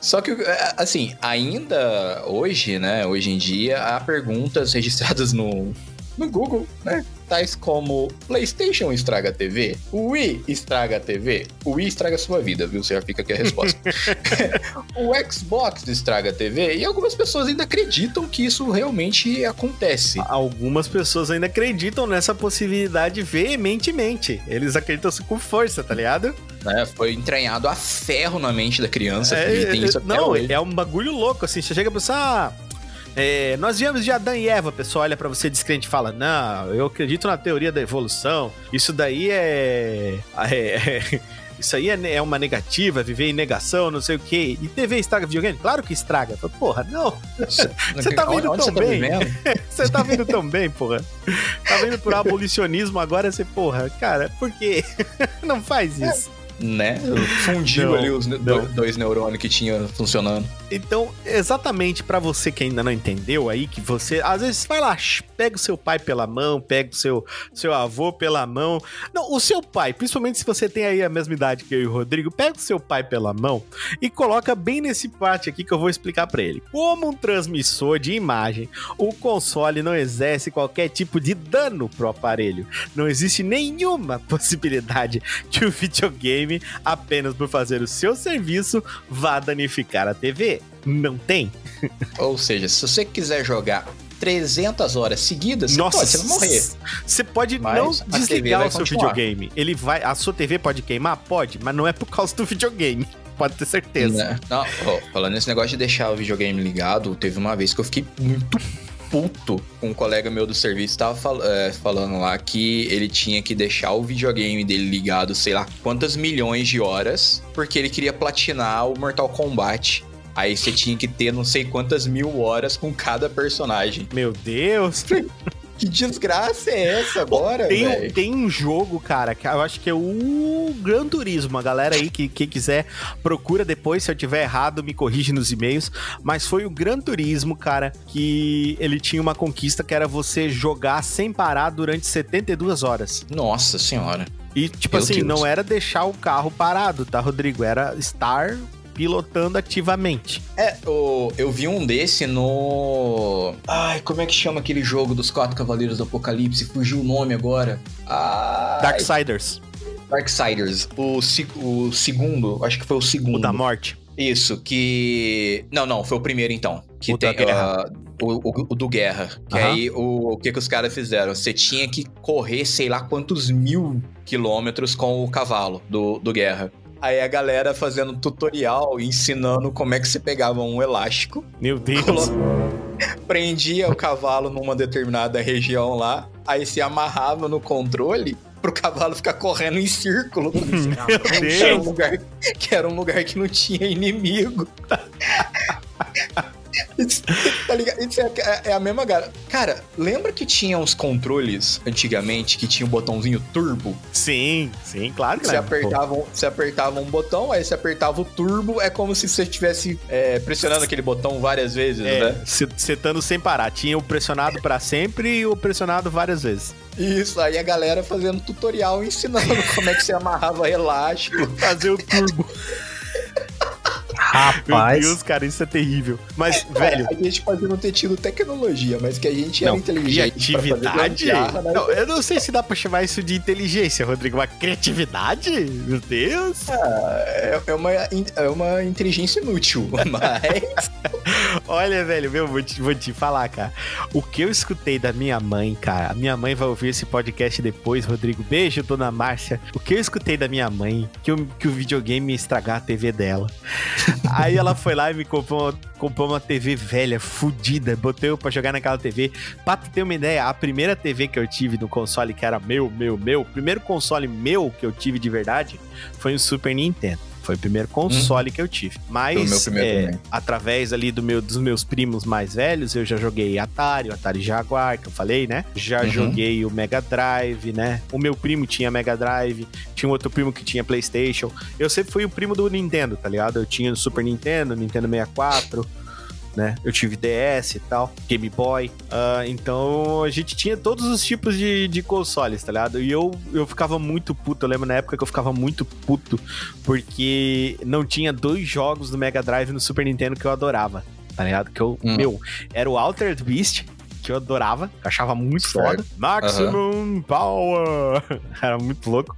Só que, ah, assim, ainda hoje, né? Hoje em dia, há perguntas registradas no, no Google, né? Tais como PlayStation estraga a TV? O Wii estraga a TV? O Wii estraga a sua vida, viu? Você já fica aqui a resposta. o Xbox estraga a TV? E algumas pessoas ainda acreditam que isso realmente acontece. Algumas pessoas ainda acreditam nessa possibilidade veementemente. Eles acreditam com força, tá ligado? né? Foi entranhado a ferro na mente da criança. É, e tem é, isso até não, hoje. é um bagulho louco, assim. Você chega a pensar. ah, é, nós viemos de Adão e Eva, a pessoa olha pra você descrente e fala: Não, eu acredito na teoria da evolução. Isso daí é. é- isso aí é, é uma negativa, viver em negação, não sei o quê. E TV estraga videogame? Claro que estraga. Porra, não. Você tá Onde tão você tá bem? Você tá vindo tão bem, porra. Tá vindo por abolicionismo agora, você, porra, cara, por quê? Não faz isso. Né? Fundiu ali os ne- dois neurônios que tinha funcionando. Então, exatamente pra você que ainda não entendeu aí, que você às vezes vai lá, pega o seu pai pela mão, pega o seu, seu avô pela mão. Não, o seu pai, principalmente se você tem aí a mesma idade que eu e o Rodrigo, pega o seu pai pela mão e coloca bem nesse parte aqui que eu vou explicar pra ele. Como um transmissor de imagem, o console não exerce qualquer tipo de dano pro aparelho. Não existe nenhuma possibilidade que o videogame, apenas por fazer o seu serviço, vá danificar a TV. Não tem. Ou seja, se você quiser jogar 300 horas seguidas, você Nossa, pode, você não morrer. Você pode Mas não desligar o seu continuar. videogame. Ele vai, a sua TV pode queimar, pode, mas não é por causa do videogame. Pode ter certeza. Né? Não, ó, falando nesse negócio de deixar o videogame ligado, teve uma vez que eu fiquei muito puto com um colega meu do serviço tava fal- é, falando lá que ele tinha que deixar o videogame dele ligado, sei lá quantas milhões de horas, porque ele queria platinar o Mortal Kombat. Aí você tinha que ter não sei quantas mil horas com cada personagem. Meu Deus. Que desgraça é essa agora, Tem, um- tem um jogo, cara, que eu acho que é o Gran Turismo. A galera aí que, que quiser, procura depois. Se eu tiver errado, me corrige nos e-mails. Mas foi o Gran Turismo, cara, que ele tinha uma conquista que era você jogar sem parar durante 72 horas. Nossa senhora. E, tipo Meu assim, Deus. não era deixar o carro parado, tá, Rodrigo? Era estar pilotando ativamente. É, o, eu vi um desse no. Ai, como é que chama aquele jogo dos quatro Cavaleiros do Apocalipse? Fugiu o nome agora. Ah, Darksiders, Darksiders. O, o segundo, acho que foi o segundo. o da morte. Isso, que. Não, não, foi o primeiro então. Que O da tem. guerra. ah, o, o- o do Guerra. Que aí o, o que, que os caras fizeram? Você tinha que correr, sei lá quantos mil quilômetros com o cavalo do, do Guerra. Aí a galera fazendo tutorial, ensinando como é que você pegava um elástico, Meu Deus. prendia o cavalo numa determinada região lá, aí se amarrava no controle pro cavalo ficar correndo em círculo. Meu Que era, um Deus. lugar, que era um lugar que não tinha inimigo. Isso, tá ligado? Isso é, é- é a mesma cara. Cara, lembra que tinha uns controles antigamente que tinha um botãozinho turbo? Sim, sim, claro que Você lembro, pô. apertava, um- você apertava um botão, aí você apertava o turbo, é como se você estivesse é, pressionando aquele botão várias vezes, É, né? se- setando sem parar. Tinha o pressionado pra sempre e o pressionado várias vezes. Isso, aí a galera fazendo tutorial ensinando como é que você amarrava elástico. Fazer o turbo. Meu Rapaz. Deus, cara, isso é terrível. Mas, velho, A gente pode não ter tido tecnologia, mas que a gente era não, inteligente. pra fazer criatividade? gambiarra, né? Não, eu não sei se dá pra chamar isso de inteligência, Rodrigo. Mas criatividade? Meu Deus. É, é uma, é uma inteligência inútil, mas. Olha, velho, meu, vou te, vou te falar, cara. O que eu escutei da minha mãe, cara. A minha mãe vai ouvir esse podcast depois, Rodrigo. Beijo, dona Márcia. O que eu escutei da minha mãe, que, o- que o videogame ia estragar a TV dela. Aí ela foi lá e me comprou uma, comprou uma TV velha, fudida. Botei eu pra jogar naquela TV. Pra tu ter uma ideia, a primeira TV que eu tive no console, que era meu, meu, meu, o primeiro console meu que eu tive de verdade foi o Super Nintendo. Foi o primeiro console que eu tive. Mas, é, através ali do meu, dos meus primos mais velhos, eu já joguei Atari, o Atari Jaguar, que eu falei, né? Já Uhum. joguei o Mega Drive, né? O meu primo tinha Mega Drive, tinha um outro primo que tinha PlayStation. Eu sempre fui o primo do Nintendo, tá ligado? Eu tinha o Super Nintendo, Nintendo 64, né? Eu tive DS e tal, Game Boy. Ah, então a gente tinha todos os tipos de, de consoles, tá ligado? E eu, eu ficava muito puto. Eu lembro na época que eu ficava muito puto porque não tinha dois jogos do Mega Drive no Super Nintendo que eu adorava, tá ligado? Que eu, Hum. meu, era o Altered Beast. Que eu adorava, que eu achava muito Certo. foda. Maximum Power! Era muito louco.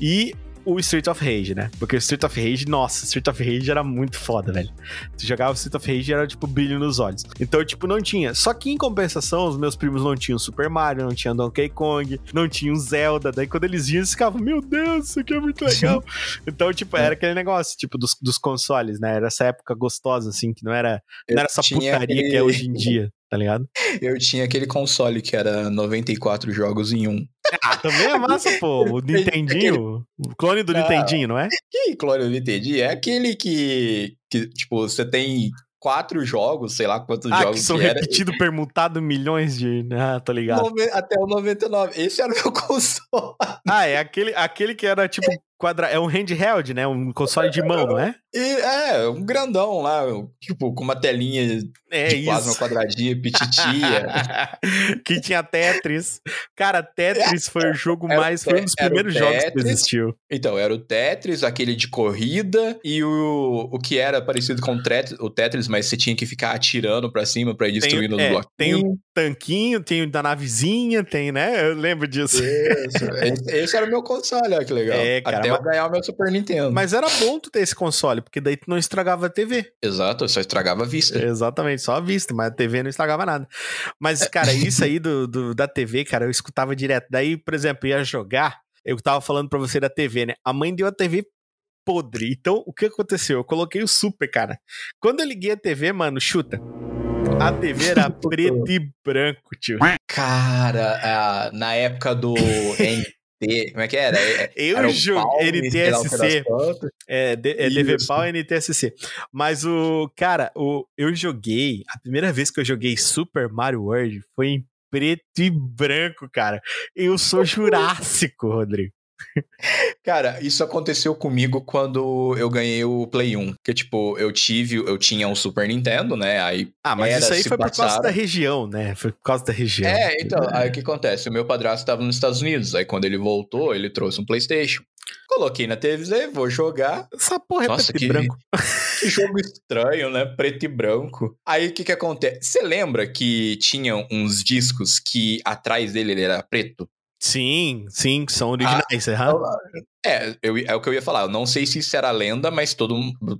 E o Street of Rage, né? Porque o Street of Rage, nossa, Street of Rage era muito foda, velho. Tu jogava o Street of Rage e era tipo brilho nos olhos. Então, tipo, não tinha. Só que em compensação, os meus primos não tinham Super Mario, não tinham Donkey Kong, não tinham Zelda. Daí quando eles iam, eles ficavam, meu Deus, isso aqui é muito legal. então, tipo, era aquele negócio, tipo, dos, dos consoles, né? Era essa época gostosa, assim, que não era, não era essa putaria que é aquele- hoje em dia. Tá ligado? Eu tinha aquele console que era 94 jogos em um. Ah, também é massa, pô. O Nintendinho, o clone do Ah. Nintendinho, não é? Que clone não entendi? É aquele que, que, tipo, você tem quatro jogos, sei lá quantos Ah, jogos que são era. repetidos, permutado milhões de. Ah, tô ligado. Nove- Até o 99. Esse era o meu console. Ah, é aquele, aquele que era tipo quadra... É um handheld, né? Um console de mão, não é? E é, um grandão lá, tipo, com uma telinha É de plasma isso. quadradinha, pititia. que tinha Tetris. Cara, Tetris foi o jogo mais. Foi um dos primeiros jogos que existiu. Então, era o Tetris, aquele de corrida, e o, o que era parecido com o Tetris, mas você tinha que ficar atirando pra cima pra ir destruindo os é, bloquinhos. tem o tanquinho, tem o da navezinha, tem, né? Eu lembro disso. Isso. esse, esse era o meu console, olha que legal. É, cara, Até mas- eu ganhar o meu Super Nintendo. Mas era bom tu ter esse console, porque daí tu não estragava a TV. Exato, eu só estragava a vista. Exatamente, só a vista, mas a TV não estragava nada. Mas, cara, isso aí do, do- da TV, cara, eu escutava direto. Daí, por exemplo, ia jogar, eu tava falando pra você da TV, né? A mãe deu a TV podre. Então, o que aconteceu? Eu coloquei o Super, cara. Quando eu liguei a TV, mano, chuta. A TV era preto e branco, tio. Cara, na época do NT, como é que era? É- Eu era o joguei NTSC. quantas. É, D- é. DVPAL e NTSC. Mas o. Cara, o, eu joguei. A primeira vez que eu joguei Super Mario World foi em preto e branco, cara. Eu sou jurássico, Rodrigo. Cara, isso aconteceu comigo quando eu ganhei o Play 1. Que, tipo, eu tive, eu tinha um Super Nintendo, né? Aí. Ah, mas isso aí foi por causa da região, né? Foi por causa da região. É, então, aí o que acontece? O meu padrasto estava nos Estados Unidos. Aí quando ele voltou, ele trouxe um PlayStation. Coloquei na televisão, vou jogar. Essa porra é Nossa, preto que- e branco. Que jogo estranho, né? Preto e branco. Aí o que que acontece? Você lembra que tinham uns discos que atrás dele ele era preto? Sim, sim, são originais. aham. É, eu, é o que eu ia falar. Eu não sei se isso era lenda, mas todo,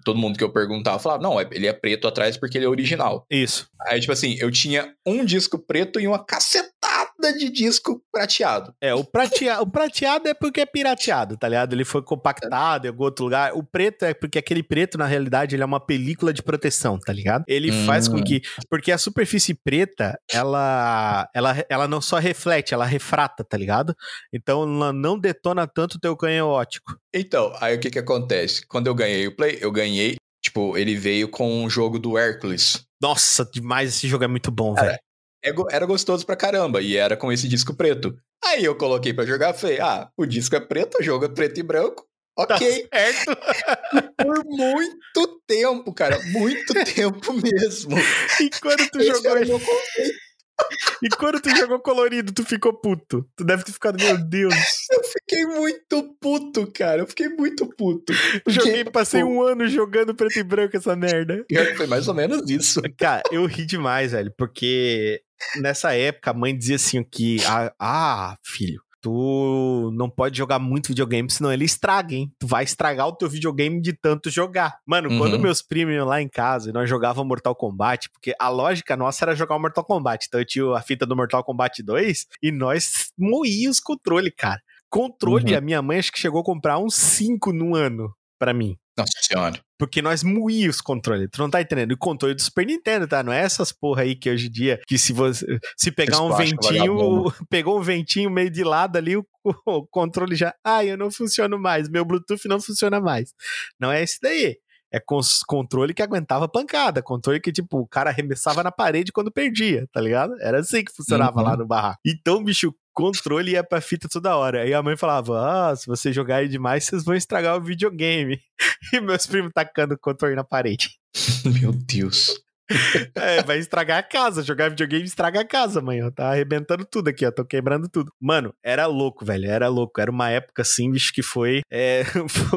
todo mundo que eu perguntava falava: não, é- ele é preto atrás porque ele é original. Isso. Aí, tipo assim, eu tinha um disco preto e uma cacetada de disco prateado. É, o, pratea... o prateado é porque é pirateado, tá ligado? Ele foi compactado em algum outro lugar. O preto é porque aquele preto, na realidade, ele é uma película de proteção, tá ligado? Ele Hum. faz com que. Porque a superfície preta, ela, ela, ela não só reflete, ela refrata, tá ligado? Então ela não detona tanto o teu canhão ótico. Então, aí o que que acontece? Quando eu ganhei o Play, eu ganhei. Tipo, ele veio com um jogo do Hércules. Nossa, demais, esse jogo é muito bom, velho. É Era gostoso pra caramba, e era com esse disco preto. Aí eu coloquei pra jogar, falei, ah, o disco é preto, o jogo é preto e branco. Tá Ok, certo. por muito tempo, cara, muito tempo mesmo. E quando tu Esse jogou era o meu conceito. E quando tu jogou colorido, tu ficou puto. Tu deve ter ficado, meu Deus. Eu fiquei muito puto, cara, eu fiquei muito puto. Joguei, passei pô, um ano jogando preto e branco essa merda. Foi mais ou menos isso. Cara, eu ri demais, velho, porque nessa época a mãe dizia assim que, ah, ah, filho, tu não pode jogar muito videogame, senão ele estraga, hein? Tu vai estragar o teu videogame de tanto jogar. Mano, Uhum. quando meus primos iam lá em casa e nós jogávamos Mortal Kombat, porque a lógica nossa era jogar o Mortal Kombat. Então eu tinha a fita do Mortal Kombat 2 e nós moíamos os controle, cara. Controle, Uhum. a minha mãe acho que chegou a comprar uns 5 no ano pra mim. Nossa senhora. Porque nós moíamos os controles. Tu não tá entendendo? E o controle do Super Nintendo, tá? Não é essas porra aí que hoje em dia, que se você se pegar um ventinho, pegou um ventinho meio de lado ali, o, o controle já, ai, eu não funciono mais, meu Bluetooth não funciona mais. Não é esse daí. É controle que aguentava pancada, controle que, tipo, o cara arremessava na parede quando perdia, tá ligado? Era assim que funcionava Uhum. lá no barraco. Então, bicho, controle ia pra fita toda hora. Aí a mãe falava: Ah, se você jogar aí demais, vocês vão estragar o videogame. E meus primos tacando o controle na parede. Meu Deus. É, vai estragar a casa. Jogar videogame estraga a casa, mãe. ó. Tá arrebentando tudo aqui, ó. Tô quebrando tudo. Mano, era louco, velho. Era louco. Era uma época assim, bicho, que foi é,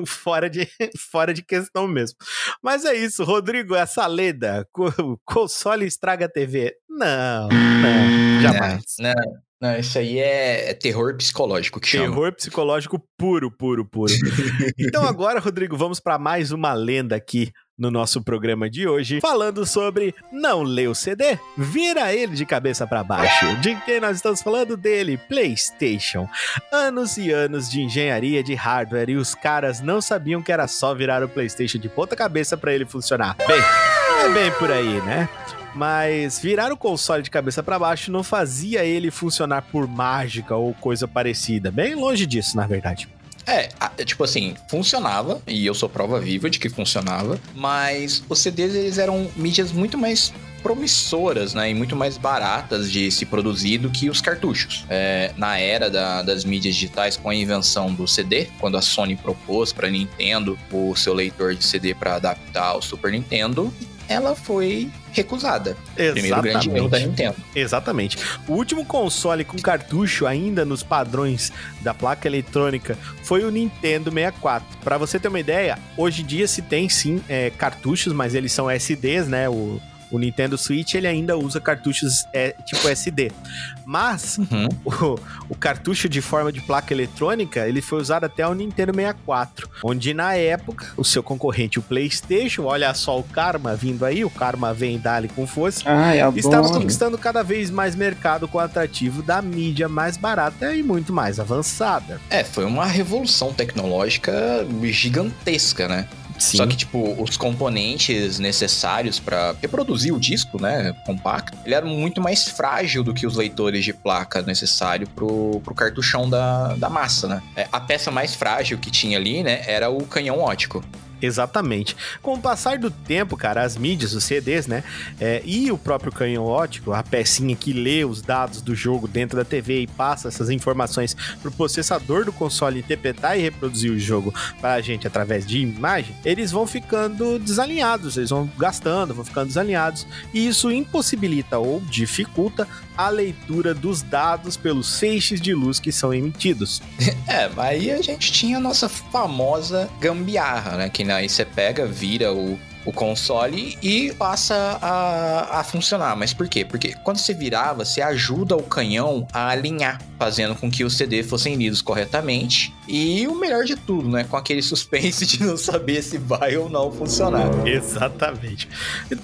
fora, de, fora de questão mesmo. Mas é isso, Rodrigo, essa leda. co- Console estraga a TV. Não, não. Jamais. Não, não, isso aí é, é terror psicológico que chama. Terror psicológico puro, puro, puro. então agora, Rodrigo, vamos para mais uma lenda aqui no nosso programa de hoje, falando sobre não ler o CD, vira ele de cabeça para baixo. De quem nós estamos falando dele? PlayStation. Anos e anos de engenharia de hardware e os caras não sabiam que era só virar o PlayStation de ponta cabeça para ele funcionar. Bem, é bem por aí, né? Mas virar o console de cabeça para baixo não fazia ele funcionar por mágica ou coisa parecida. Bem longe disso, na verdade. É, tipo assim, funcionava, e eu sou prova viva de que funcionava, mas os CDs eles eram mídias muito mais promissoras, né, e muito mais baratas de se produzir do que os cartuchos. É, na era da, das mídias digitais, com a invenção do CD, quando a Sony propôs para Nintendo o seu leitor de CD para adaptar ao Super Nintendo, ela foi recusada. Exatamente. Primeiro grande erro da Nintendo. Exatamente. O último console com cartucho ainda nos padrões da placa eletrônica foi o Nintendo 64. Para você ter uma ideia, hoje em dia se tem sim é, cartuchos, mas eles são SDs, né? O, o Nintendo Switch ele ainda usa cartuchos é, tipo SD. Mas Uhum. o, o cartucho de forma de placa eletrônica ele foi usado até o Nintendo 64, onde na época o seu concorrente, o PlayStation, olha só o Karma vindo aí, o Karma vem dali com força. Ai, adoro. Estava conquistando cada vez mais mercado com o atrativo da mídia mais barata e muito mais avançada. É, foi uma revolução tecnológica gigantesca, né? Sim. Só que, tipo, os componentes necessários pra reproduzir o disco, né, compacto, ele era muito mais frágil do que os leitores de placa necessário pro, pro cartuchão da, da massa, né? É, a peça mais frágil que tinha ali, né, era o canhão ótico. Exatamente. Com o passar do tempo, cara, as mídias, os CDs, né? é, e o próprio canhão ótico, a pecinha que lê os dados do jogo dentro da TV e passa essas informações pro processador do console interpretar e reproduzir o jogo pra gente através de imagem, eles vão ficando desalinhados, eles vão gastando, vão ficando desalinhados, e isso impossibilita ou dificulta a leitura dos dados pelos feixes de luz que são emitidos. É, aí a gente tinha a nossa famosa gambiarra, né? Que aí você pega, vira o, o console e passa a, a funcionar. Mas por quê? Porque quando você virava, você ajuda o canhão a alinhar, fazendo com que os CD fossem lidos corretamente. E o melhor de tudo, né? Com aquele suspense de não saber se vai ou não funcionar. Exatamente.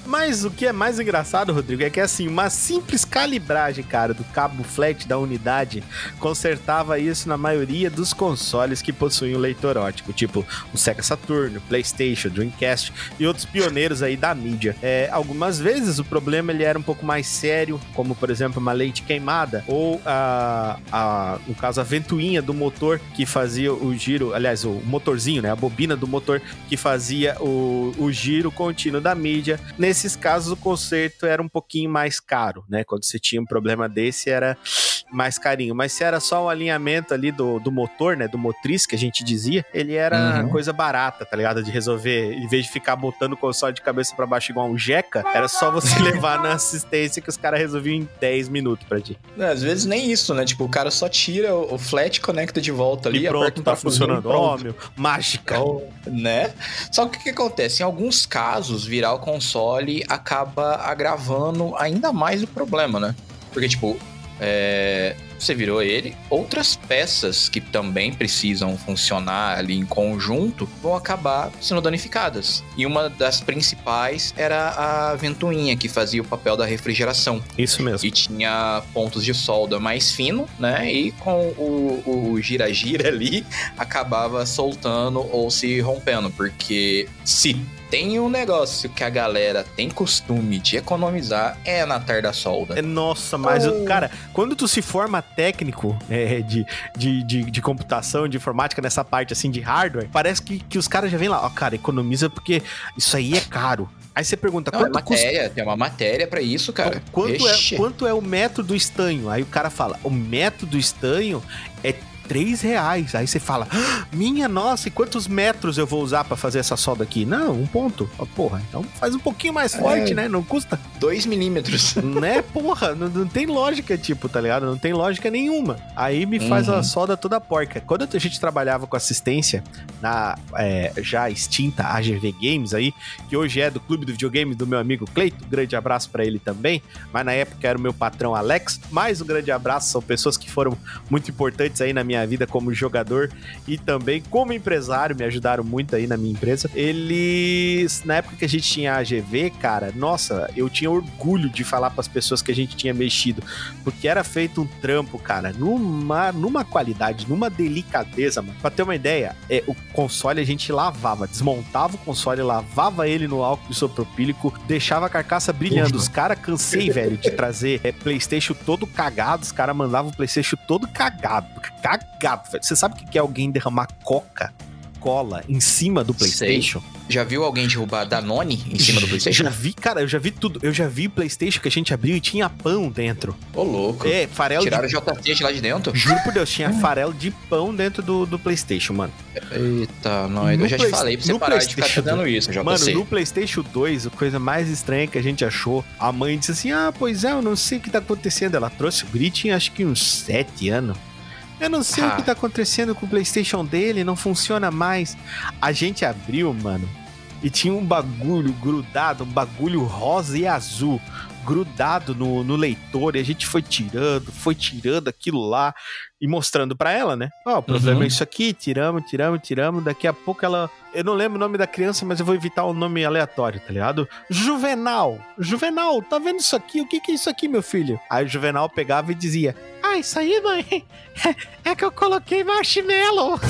Mas o que é mais engraçado, Rodrigo, é que assim, uma simples calibragem, cara, do cabo flat da unidade consertava isso na maioria dos consoles que possuem o leitor ótico, tipo o Sega Saturn, o PlayStation, o Dreamcast e outros pioneiros aí da mídia. É, algumas vezes o problema ele era um pouco mais sério, como por exemplo uma lente queimada ou a, a no caso a ventoinha do motor que fazia o giro, aliás, o motorzinho, né, a bobina do motor que fazia o, o giro contínuo da mídia. Nesses casos, o conserto era um pouquinho mais caro, né? Quando você tinha um problema desse, era mais carinho. Mas se era só o alinhamento ali do, do motor, né? Do motriz, que a gente dizia, ele era Uhum. coisa barata, tá ligado? De resolver. Em vez de ficar botando o console de cabeça para baixo igual um jeca, era só você levar na assistência que os caras resolviam em 10 minutos pra ti. Às vezes nem isso, né? Tipo, o cara só tira o flat, conecta de volta ali, e pronto, tá parafusinho, funcionando. pronto. Mágica. né? Só que o que acontece? Em alguns casos, virar o console acaba agravando ainda mais o problema, né? Porque, tipo, é, você virou ele, outras peças que também precisam funcionar ali em conjunto vão acabar sendo danificadas. E uma das principais era a ventoinha, que fazia o papel da refrigeração Isso mesmo. e tinha pontos de solda mais fino, né? E com o o gira-gira ali, acabava soltando ou se rompendo, porque se tem um negócio que a galera tem costume de economizar é na tarda solda. É, Nossa, mas, o cara, quando tu se forma técnico é, de, de, de, de computação, de informática, nessa parte assim de hardware, parece que, que os caras já vêm lá, ó, cara, economiza porque isso aí é caro. Aí você pergunta, Não, é quanto custa? matéria, tem uma matéria pra isso, cara. Quanto é, quanto é o metro do estanho? Aí o cara fala, o metro do estanho é 3 reais. Aí você fala, "Ah, minha nossa, e quantos metros eu vou usar pra fazer essa solda aqui? Não, um ponto. Ó, Porra, então faz um pouquinho mais forte, É. né? Não custa. Dois milímetros. né? Porra, não, não tem lógica, tipo, tá ligado? Não tem lógica nenhuma. Aí me faz Uhum. a solda toda porca. Quando a gente trabalhava com assistência na é, já extinta AGV Games aí, que hoje é do clube do videogame do meu amigo Cleito, grande abraço pra ele também, mas na época era o meu patrão Alex, mais um grande abraço, são pessoas que foram muito importantes aí na minha minha vida como jogador e também como empresário, me ajudaram muito aí na minha empresa. Eles, na época que a gente tinha a AGV, cara, nossa, eu tinha orgulho de falar para as pessoas que a gente tinha mexido, porque era feito um trampo, cara, numa, numa qualidade, numa delicadeza, mano. Pra ter uma ideia, é, o console a gente lavava, desmontava o console, lavava ele no álcool isopropílico, deixava a carcaça brilhando. Os caras cansei, velho, de trazer é, PlayStation todo cagado. Os caras mandavam o PlayStation todo cagado. Cagado, velho. Você sabe o que é alguém derramar coca? Cola em cima do PlayStation? Já viu alguém derrubar Danone em cima do PlayStation? Já vi, cara, eu já vi tudo. Eu já vi PlayStation que a gente abriu e tinha pão dentro. Ô, louco. É, farelo Tiraram de. o JC lá de dentro? Juro por Deus, tinha farelo de pão dentro do, do PlayStation, mano. Eita, nós. Eu já te Play- falei pra você no parar de ficar fazendo isso, JC. Mano, no PlayStation 2, a coisa mais estranha que a gente achou, a mãe disse assim: Ah, pois é, eu não sei o que tá acontecendo. Ela trouxe o Grit acho que uns 7 anos. Eu não sei Ah. o que tá acontecendo com o PlayStation dele, não funciona mais. A gente abriu, mano, e tinha um bagulho grudado, um bagulho rosa e azul grudado no, no leitor e a gente foi tirando, foi tirando aquilo lá e mostrando pra ela, né? Ó, o problema Uhum. é isso aqui, tiramos, tiramos, tiramos. Daqui a pouco ela. Eu não lembro o nome da criança, mas eu vou evitar o nome aleatório, tá ligado? Juvenal. Juvenal, tá vendo isso aqui? O que que é isso aqui, meu filho? Aí o Juvenal pegava e dizia: Ah, isso aí, mãe, é que eu coloquei marshmallow.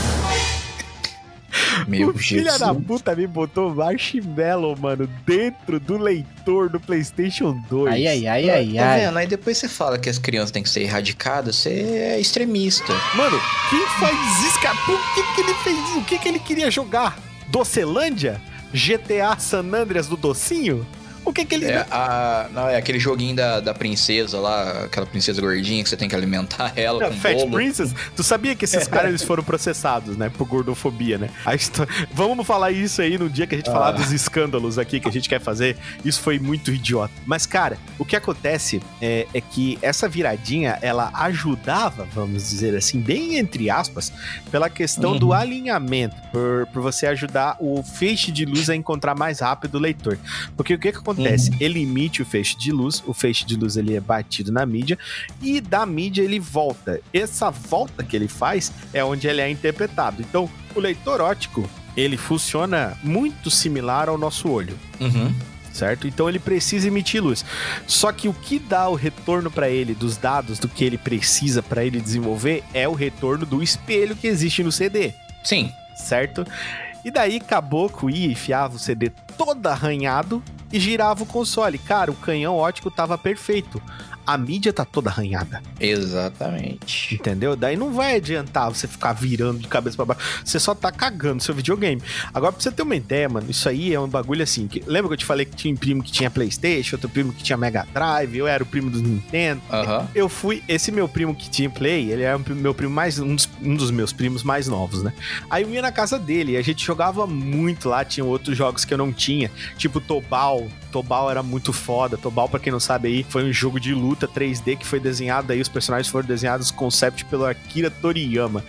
Meu o filho Jesus. da puta me botou marshmallow, mano, dentro do leitor do PlayStation 2. Ai, ai, ai, ai, Tá ai. vendo? Aí depois você fala que as crianças têm que ser erradicadas, você é extremista. Mano, quem faz isso, cara? Por que, que ele fez isso? O que, que ele queria jogar? Docelândia? GTA San Andreas do Docinho? O que que ele... É, a, não, é aquele joguinho da, da princesa lá, aquela princesa gordinha que você tem que alimentar ela É, com Fat bolo. Princess? Tu sabia que esses caras eles foram processados, né? Por gordofobia, né? A histó- Vamos falar isso aí no dia que a gente falar Ah. dos escândalos aqui que a gente quer fazer. Isso foi muito idiota. Mas, cara, o que acontece é, é que essa viradinha, ela ajudava, vamos dizer assim, bem entre aspas, pela questão Uhum. do alinhamento, por, por você ajudar o feixe de luz a encontrar mais rápido o leitor. Porque o que que acontece? Ele emite o feixe de luz, o feixe de luz ele é batido na mídia, e da mídia ele volta. Essa volta que ele faz é onde ele é interpretado. Então, o leitor óptico, ele funciona muito similar ao nosso olho. Uhum. Certo? Então ele precisa emitir luz. Só que o que dá o retorno para ele dos dados do que ele precisa para ele desenvolver é o retorno do espelho que existe no CD, Sim. certo? E daí Caboclo ia enfiava o CD todo arranhado e girava o console. Cara, o canhão óptico tava perfeito. A mídia tá toda arranhada. Exatamente. Entendeu? Daí não vai adiantar você ficar virando de cabeça pra baixo. Você só tá cagando seu videogame. Agora, pra você ter uma ideia, mano, isso aí é um bagulho assim. Que, lembra que eu te falei que tinha um primo que tinha Playstation, outro primo que tinha Mega Drive, eu era o primo do Nintendo. Aham. Eu fui, esse meu primo que tinha Play, ele era o meu primo mais, um dos, um dos meus primos mais novos, né? Aí eu ia na casa dele e a gente jogava muito lá, tinha outros jogos que eu não tinha, tipo Tobal. Tobal era muito foda. Tobal, pra quem não sabe aí, foi um jogo de luta 3D que foi desenhado aí, os personagens foram desenhados concept pelo Akira Toriyama.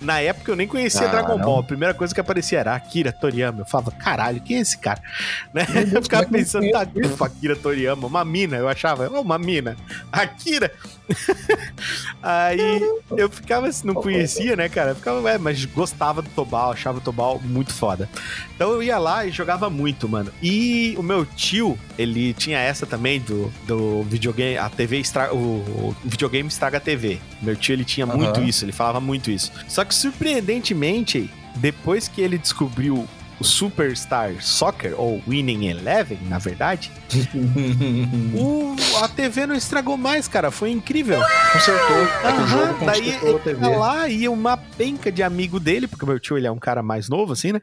Na época eu nem conhecia Ah, Dragon não. Ball. A primeira coisa que aparecia era Akira Toriyama. Eu falava, caralho, quem é esse cara? Né? Deus, Eu ficava pensando, tá, pô, Akira Toriyama, uma mina, eu achava, oh, uma mina. Akira! Aí eu ficava assim, não conhecia, né, cara? Eu ficava, é, mas gostava do Tobal, achava o Tobal muito foda. Então eu ia lá e jogava muito, mano. E o meu tio, ele tinha essa também do, do videogame, a TV estraga, o, o videogame estraga a TV. Meu tio, ele tinha Aham. muito isso, ele falava muito isso. Só que surpreendentemente, depois que ele descobriu o Superstar Soccer, ou Winning Eleven, na verdade, o, a TV não estragou mais, cara. Foi incrível. Consertou. É Aham, jogo daí TV. ia lá ia uma penca de amigo dele, porque meu tio ele é um cara mais novo, assim, né?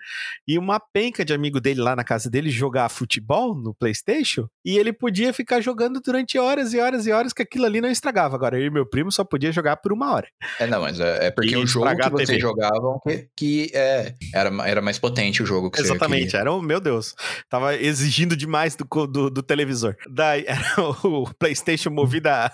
E uma penca de amigo dele lá na casa dele jogar futebol no PlayStation. E ele podia ficar jogando durante horas e horas e horas, que aquilo ali não estragava. Agora, eu e meu primo só podia jogar por uma hora. É, não, mas é, é porque E o jogo que vocês jogavam que, que é, era, era mais potente o jogo que Exatamente, era um, meu Deus, tava exigindo demais do, do, do televisor. Daí, era o, o PlayStation movido a,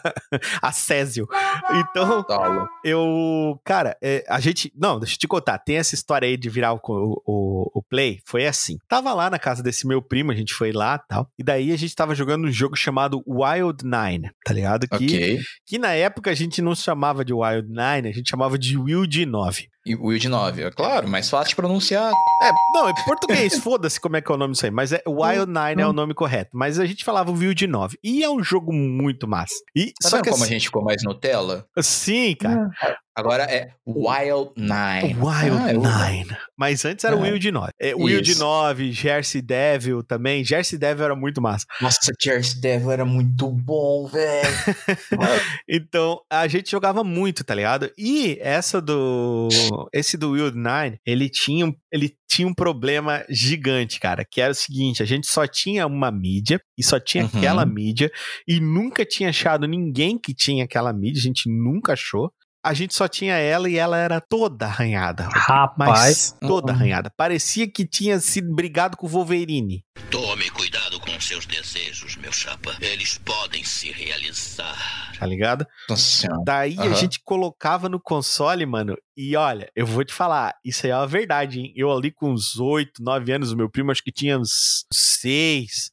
a Césio. Então, Tá louco. eu. Cara, é, a gente. Não, deixa eu te contar. Tem essa história aí de virar o, o, o Play. Foi assim. Tava lá na casa desse meu primo, a gente foi lá e tal. E daí a gente tava jogando um jogo chamado Wild Nine, tá ligado? Que, Ok. que na época a gente não chamava de Wild Nine, a gente chamava de Wild 9. E o Wild 9, é claro, mais fácil de pronunciar. É, não, é português, foda-se como é que é o nome disso aí, mas é Wild Nine é o nome correto, mas a gente falava Wild 9. E é um jogo muito massa. E Tá só que como a assim- gente ficou mais Nutella? sim, cara. Agora é Wild Nine. Wild Ah, eu- Nine. Mas antes era Ah, Wild 9. É, Wild isso. 9, Jersey Devil também. Jersey Devil era muito massa. Nossa, Jersey Devil era muito bom, velho. Então, a gente jogava muito, tá ligado? E essa do. Esse do Wild Nine, ele tinha, um- ele tinha um problema gigante, cara. Que era o seguinte: a gente só tinha uma mídia e só tinha Uhum. aquela mídia. E nunca tinha achado ninguém que tinha aquela mídia. A gente nunca achou. A gente só tinha ela e ela era toda arranhada. Rapaz. Mas toda Uhum. arranhada. Parecia que tinha sido brigado com o Wolverine. Tome cuidado com seus desejos, meu chapa. Eles podem se realizar. Tá ligado? Nossa. Daí a Aham. gente colocava no console, mano. E olha, eu vou te falar, isso aí é uma verdade, hein? Eu ali com uns 8, 9 anos, o meu primo acho que tinha uns 6.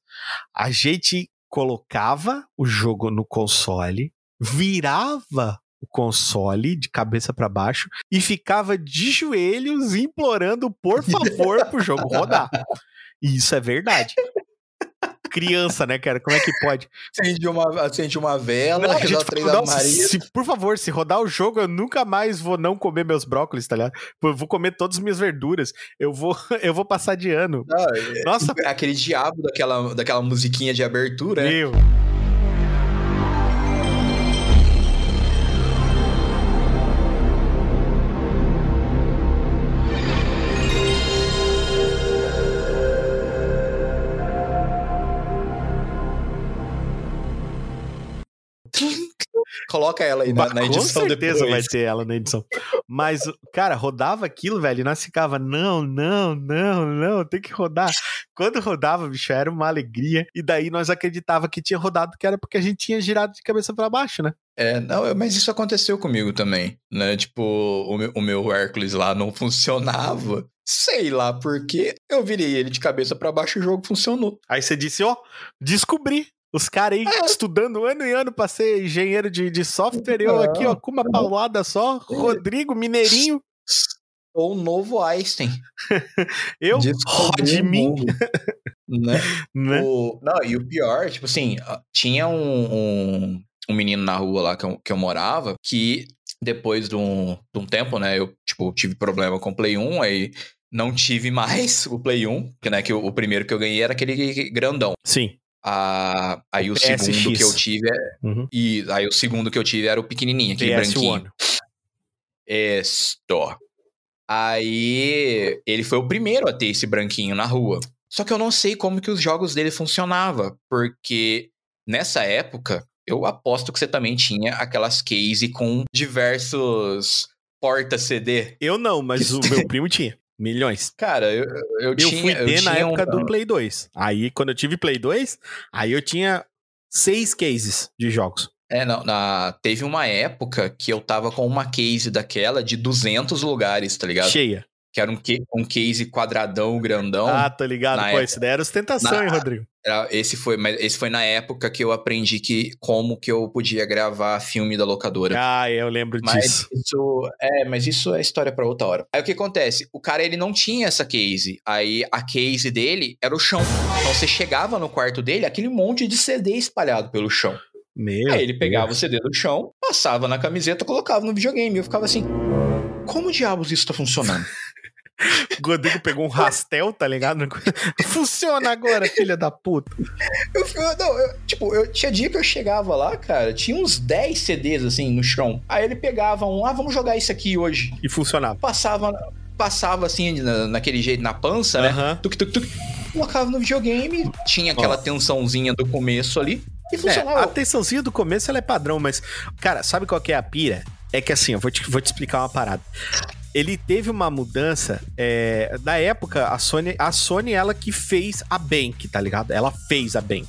A gente colocava o jogo no console, virava o console de cabeça pra baixo e ficava de joelhos implorando, por favor, pro jogo rodar. E isso é verdade. Criança, né, cara? Como é que pode? Acende uma, acende uma vela, Não, gente três falou, Ave "Nossa, Maria. se- por favor, se rodar o jogo, eu nunca mais vou não comer meus brócolis, tá ligado? Eu vou comer todas as minhas verduras. Eu vou, eu vou passar de ano. Não, é- Nossa, Aquele diabo daquela, daquela musiquinha de abertura, né? Coloca ela aí na, na com edição certeza depois. vai ter ela na edição. Mas, cara, rodava aquilo, velho, e nós ficava, não, não, não, não, tem que rodar. Quando rodava, bicho, era uma alegria. E daí nós acreditava que tinha rodado, que era porque a gente tinha girado de cabeça pra baixo, né? É, não, mas isso aconteceu comigo também, né? Tipo, o meu, o meu Hércules lá não funcionava. Sei lá porque eu virei ele de cabeça pra baixo e o jogo funcionou. Aí você disse, ó, descobri. Os caras aí estudando ano e ano pra ser engenheiro de, de software, eu aqui, ó, com uma paulada só, Rodrigo, Mineirinho, Ou o novo Einstein. eu, mundo, né? né? O- não, e o pior, tipo assim, tinha um, um, um menino na rua lá que eu, que eu morava que depois de um, de um tempo, né, eu, tipo, tive problema com o Play 1, aí não tive mais o Play 1, que, né, que o, o primeiro que eu ganhei era aquele grandão. Sim. Ah, aí o PSX. segundo que eu tive é, Uhum. e aí o segundo que eu tive era o pequenininho, aquele branquinho. PS1. Esto. Aí ele foi o primeiro a ter esse branquinho na rua. Só que eu não sei como que os jogos dele funcionava, porque nessa época eu aposto que você também tinha aquelas case com diversos porta CD. Eu não, mas o meu primo tinha. Milhões. Cara, eu, eu, Eu tinha, fui eu ter na época um- do Play 2. Aí, quando eu tive Play 2, aí eu tinha seis cases de jogos. É, não, na, teve uma época que eu tava com uma case daquela de 200 lugares, tá ligado? Cheia. Que era um, que- um case quadradão, grandão. ah, tô ligado. na Pô, época- isso daí era ostentação, na- hein, Rodrigo? Era- Esse foi, mas esse foi na época que eu aprendi que como que eu podia gravar filme da locadora. Ah, eu lembro Mas disso. isso é, mas isso é história pra outra hora. Aí o que acontece? O cara ele não tinha essa case. Aí a case dele era o chão. Então você chegava no quarto dele, aquele monte de CD espalhado pelo chão. Meu. Aí ele pegava o CD do chão, passava na camiseta, colocava no videogame. Eu ficava assim: como diabos isso tá funcionando? O Rodrigo pegou um rastel, tá ligado? Funciona agora, filha da puta. Eu, eu- não, eu- tipo, eu tinha dia que eu chegava lá, cara, tinha uns 10 CDs assim no chão. Aí ele pegava um, ah, vamos jogar isso aqui hoje. E funcionava. Passava, passava assim, na- naquele jeito na pança, né? Tuk, tuk, tuk, colocava no videogame, tinha aquela Ó. tensãozinha do começo ali e É, funcionava. a tensãozinha do começo ela é padrão, mas, cara, sabe qual que é a pira? É que assim, eu vou te, vou te explicar uma parada. Ele teve uma mudança. É, na época, a Sony, a Sony, ela que fez a Bank, tá ligado? Ela fez a Bank.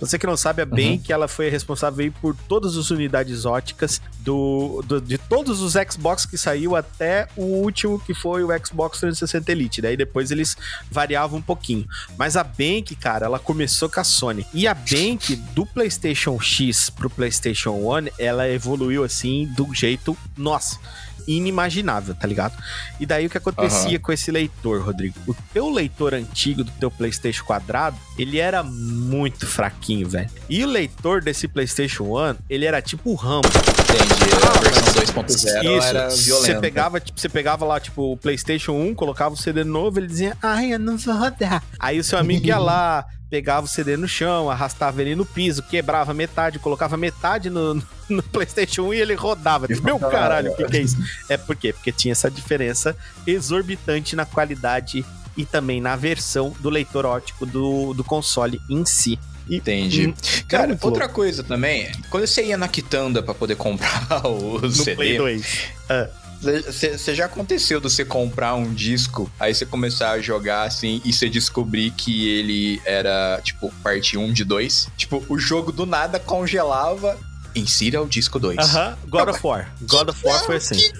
Você que não sabe, a Bank, ela foi responsável por todas as unidades óticas do, do- de todos os Xbox que saiu até o último, que foi o Xbox 360 Elite. Daí depois eles variavam um pouquinho. Mas a Bank, cara, ela começou com a Sony. E a Bank, do PlayStation X pro PlayStation One, ela evoluiu assim do jeito, nossa, inimaginável, tá ligado? E daí o que acontecia com esse leitor, Rodrigo? O teu leitor antigo do teu PlayStation quadrado, ele era muito fraquinho, velho. E o leitor desse PlayStation One, ele era tipo o Rambo. Entendi. A versão 2.0 Isso, era você pegava, tipo, você pegava lá, tipo, o PlayStation 1, colocava o CD novo, ele dizia, ai, eu não vou rodar. Aí o seu amigo ia lá, pegava o CD no chão, arrastava ele no piso, quebrava metade, colocava metade no, no PlayStation 1 e ele rodava. Meu caralho, o que, que é isso? É por quê? Porque tinha essa diferença exorbitante na qualidade e também na versão do leitor óptico do, do console em si. Entendi. Hum, Cara, outra coisa também, quando você ia na Quitanda pra poder comprar o no Play CD, 2. Ah, você já aconteceu de você comprar um disco, aí você começar a jogar assim e você descobrir que ele era, tipo, parte 1 de 2? Tipo, o jogo do nada congelava. Insira o disco 2. Aham, God of War. God of War foi assim. Que,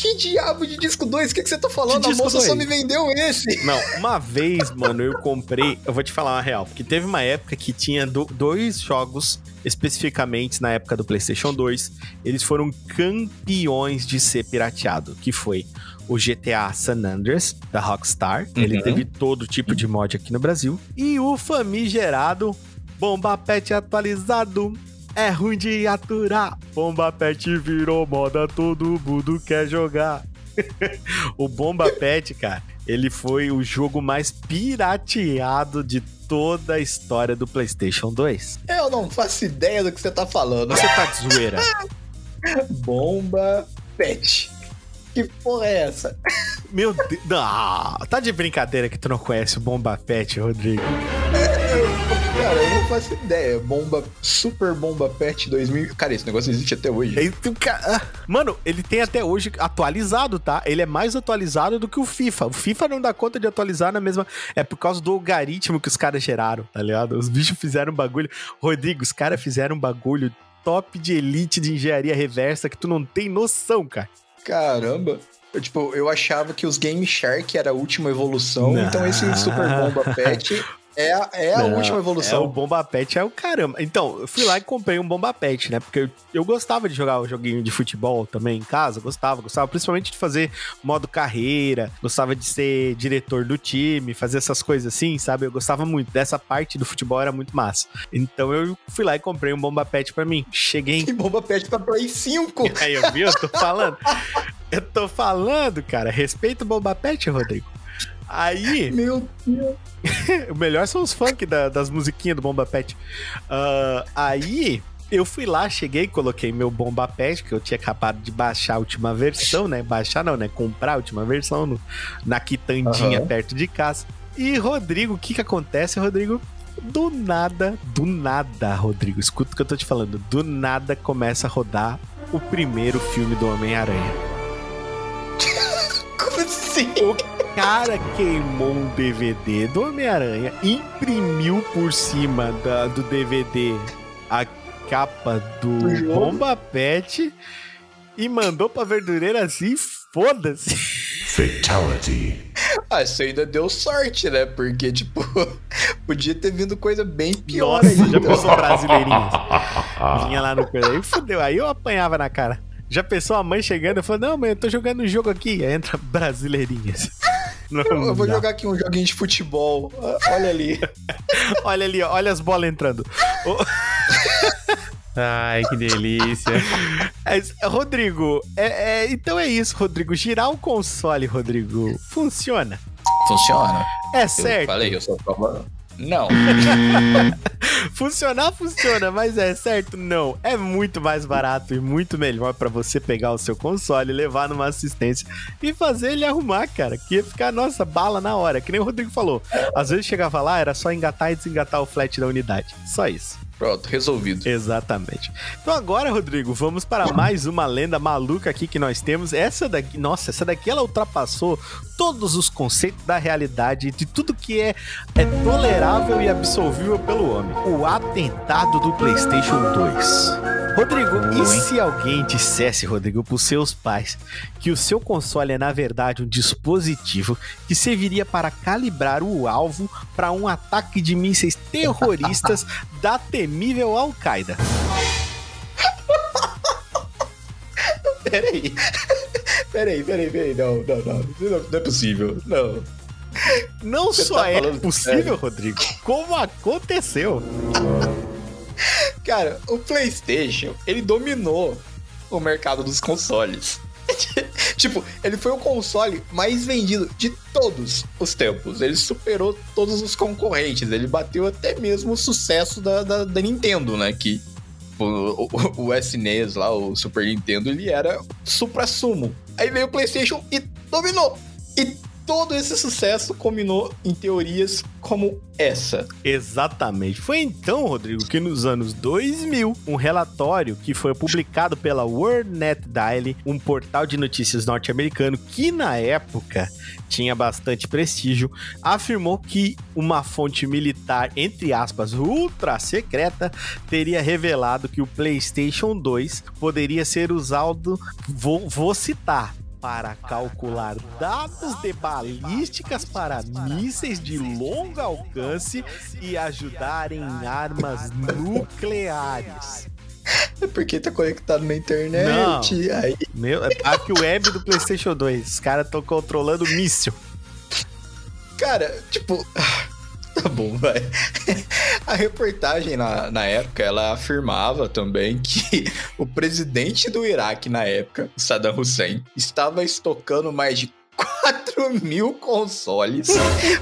que diabo de disco 2? O que, que você tá falando? Que A moça só dois? me vendeu esse. Não, uma vez, mano, eu comprei. Eu vou te falar uma real, porque teve uma época que tinha do- dois jogos, especificamente na época do PlayStation 2, eles foram campeões de ser pirateado, que foi o GTA San Andreas, da Rockstar. Ele Uhum. teve todo tipo de mod aqui no Brasil. E o famigerado Bomba Pet atualizado. É ruim de aturar. Bomba Pet virou moda, todo mundo quer jogar. o Bomba Pet, cara, ele foi o jogo mais pirateado de toda a história do PlayStation 2. Eu não faço ideia do que você tá falando. Você tá de zoeira? Bomba pet. Que porra é essa? Meu Deus. Não, tá de brincadeira que tu não conhece o Bomba Pet, Rodrigo. Cara, eu não faço ideia. Bomba, Super Bomba Pet 2000. Cara, esse negócio existe até hoje. Ca- ah, Mano, ele tem até hoje atualizado, tá? Ele é mais atualizado do que o FIFA. O FIFA não dá conta de atualizar na mesma. É por causa do algoritmo que os caras geraram, tá ligado? Os bichos fizeram um bagulho. Rodrigo, os caras fizeram um bagulho top de elite de engenharia reversa que tu não tem noção, cara. Caramba. Eu, tipo, eu achava que os Game Shark era a última evolução, Não. então esse Super Bomba Pet é, a- é a Não, última É, evolução. o Bomba Pet é o caramba. Então, eu fui lá e comprei um Bomba Pet, né? Porque eu, eu gostava de jogar o joguinho de futebol também em casa, gostava, gostava principalmente de fazer modo carreira, gostava de ser diretor do time, fazer essas coisas assim, sabe? Eu gostava muito dessa parte do futebol, era muito massa. Então eu fui lá e comprei um Bomba Pet pra mim. Cheguei em Tem Bomba Pet pra Play 5. Aí, eu vi, eu tô falando. Eu tô falando, cara. Respeita o Bomba Pet, Rodrigo. Aí, Meu Deus. o melhor são os funk da- das musiquinhas do Bomba Pet. Ah, aí, eu fui lá, cheguei, coloquei meu Bomba Pet, que eu tinha acabado de baixar a última versão, né? Baixar não, né? Comprar a última versão no- na quitandinha Aham. perto de casa. E, Rodrigo, o que que acontece, Rodrigo? Do nada, do nada, Rodrigo, escuta o que eu tô te falando. Do nada começa a rodar o primeiro filme do Homem-Aranha. Como assim? O cara queimou um DVD do Homem-Aranha, imprimiu por cima da- do DVD a capa do? Bomba Pet e mandou pra verdureira assim, foda-se. Fatality. Ah, isso ainda deu sorte, né? Porque, tipo, podia ter vindo coisa bem pior Nossa, ainda. já pensou brasileirinhas? Vinha lá no coisa aí, fudeu. Aí eu apanhava na cara. Já pensou a mãe chegando e falou: Não, mãe, eu tô jogando um jogo aqui. Aí entra brasileirinhas. Não, Eu, eu vou dá. jogar aqui um joguinho de futebol. Olha ali. Olha ali, ó, olha as bolas entrando. Ai, que delícia. É. Rodrigo, é, é- então é isso, Rodrigo. Girar o console, Rodrigo, funciona. Funciona. É Eu certo. falei, eu só tava. Não. Funcionar, funciona, mas é certo? Não. É muito mais barato e muito melhor pra você pegar o seu console, levar numa assistência e fazer ele arrumar, cara. Que ia ficar, nossa, bala na hora. Que nem o Rodrigo falou. Às vezes chegava lá, era só engatar e desengatar o flat da unidade. Só isso. Pronto, resolvido. Exatamente. Então agora, Rodrigo, vamos para mais uma lenda maluca aqui que nós temos. Essa daqui, nossa, essa daqui ela ultrapassou todos os conceitos da realidade, de tudo que é, é tolerável e absolvível pelo homem. O atentado do PlayStation 2. Rodrigo, e se alguém dissesse, Rodrigo, para os seus pais que o seu console é na verdade um dispositivo que serviria para calibrar o alvo para um ataque de mísseis terroristas da temível Al-Qaeda? Peraí. Peraí, peraí, peraí. Não, não, não. Não, é possível. Não. Não Você só tá é possível, sério? Rodrigo, como aconteceu. Cara, o PlayStation, ele dominou o mercado dos consoles. tipo, ele foi o console mais vendido de todos os tempos. Ele superou todos os concorrentes. Ele bateu até mesmo o sucesso da, da, da Nintendo, né? Que o, o, o SNES lá, o Super Nintendo, ele era supra-sumo. Aí veio o PlayStation e dominou. E todo esse sucesso combinou em teorias como essa. Exatamente. Foi então, Rodrigo, que nos anos 2000, um relatório que foi publicado pela World Net Daily, um portal de notícias norte-americano que na época tinha bastante prestígio, afirmou que uma fonte militar, entre aspas, ultra secreta, teria revelado que o PlayStation 2 poderia ser usado, vou, vou citar, para calcular dados de balísticas para mísseis de longo alcance e ajudar em armas nucleares. É porque tá conectado na internet. Não. Aí Meu, é a que web do PlayStation 2. Os caras estão controlando míssil. Cara, tipo. Tá bom, vai. A reportagem na, na época, ela afirmava também que o presidente do Iraque na época, Saddam Hussein, estava estocando mais de 4 mil consoles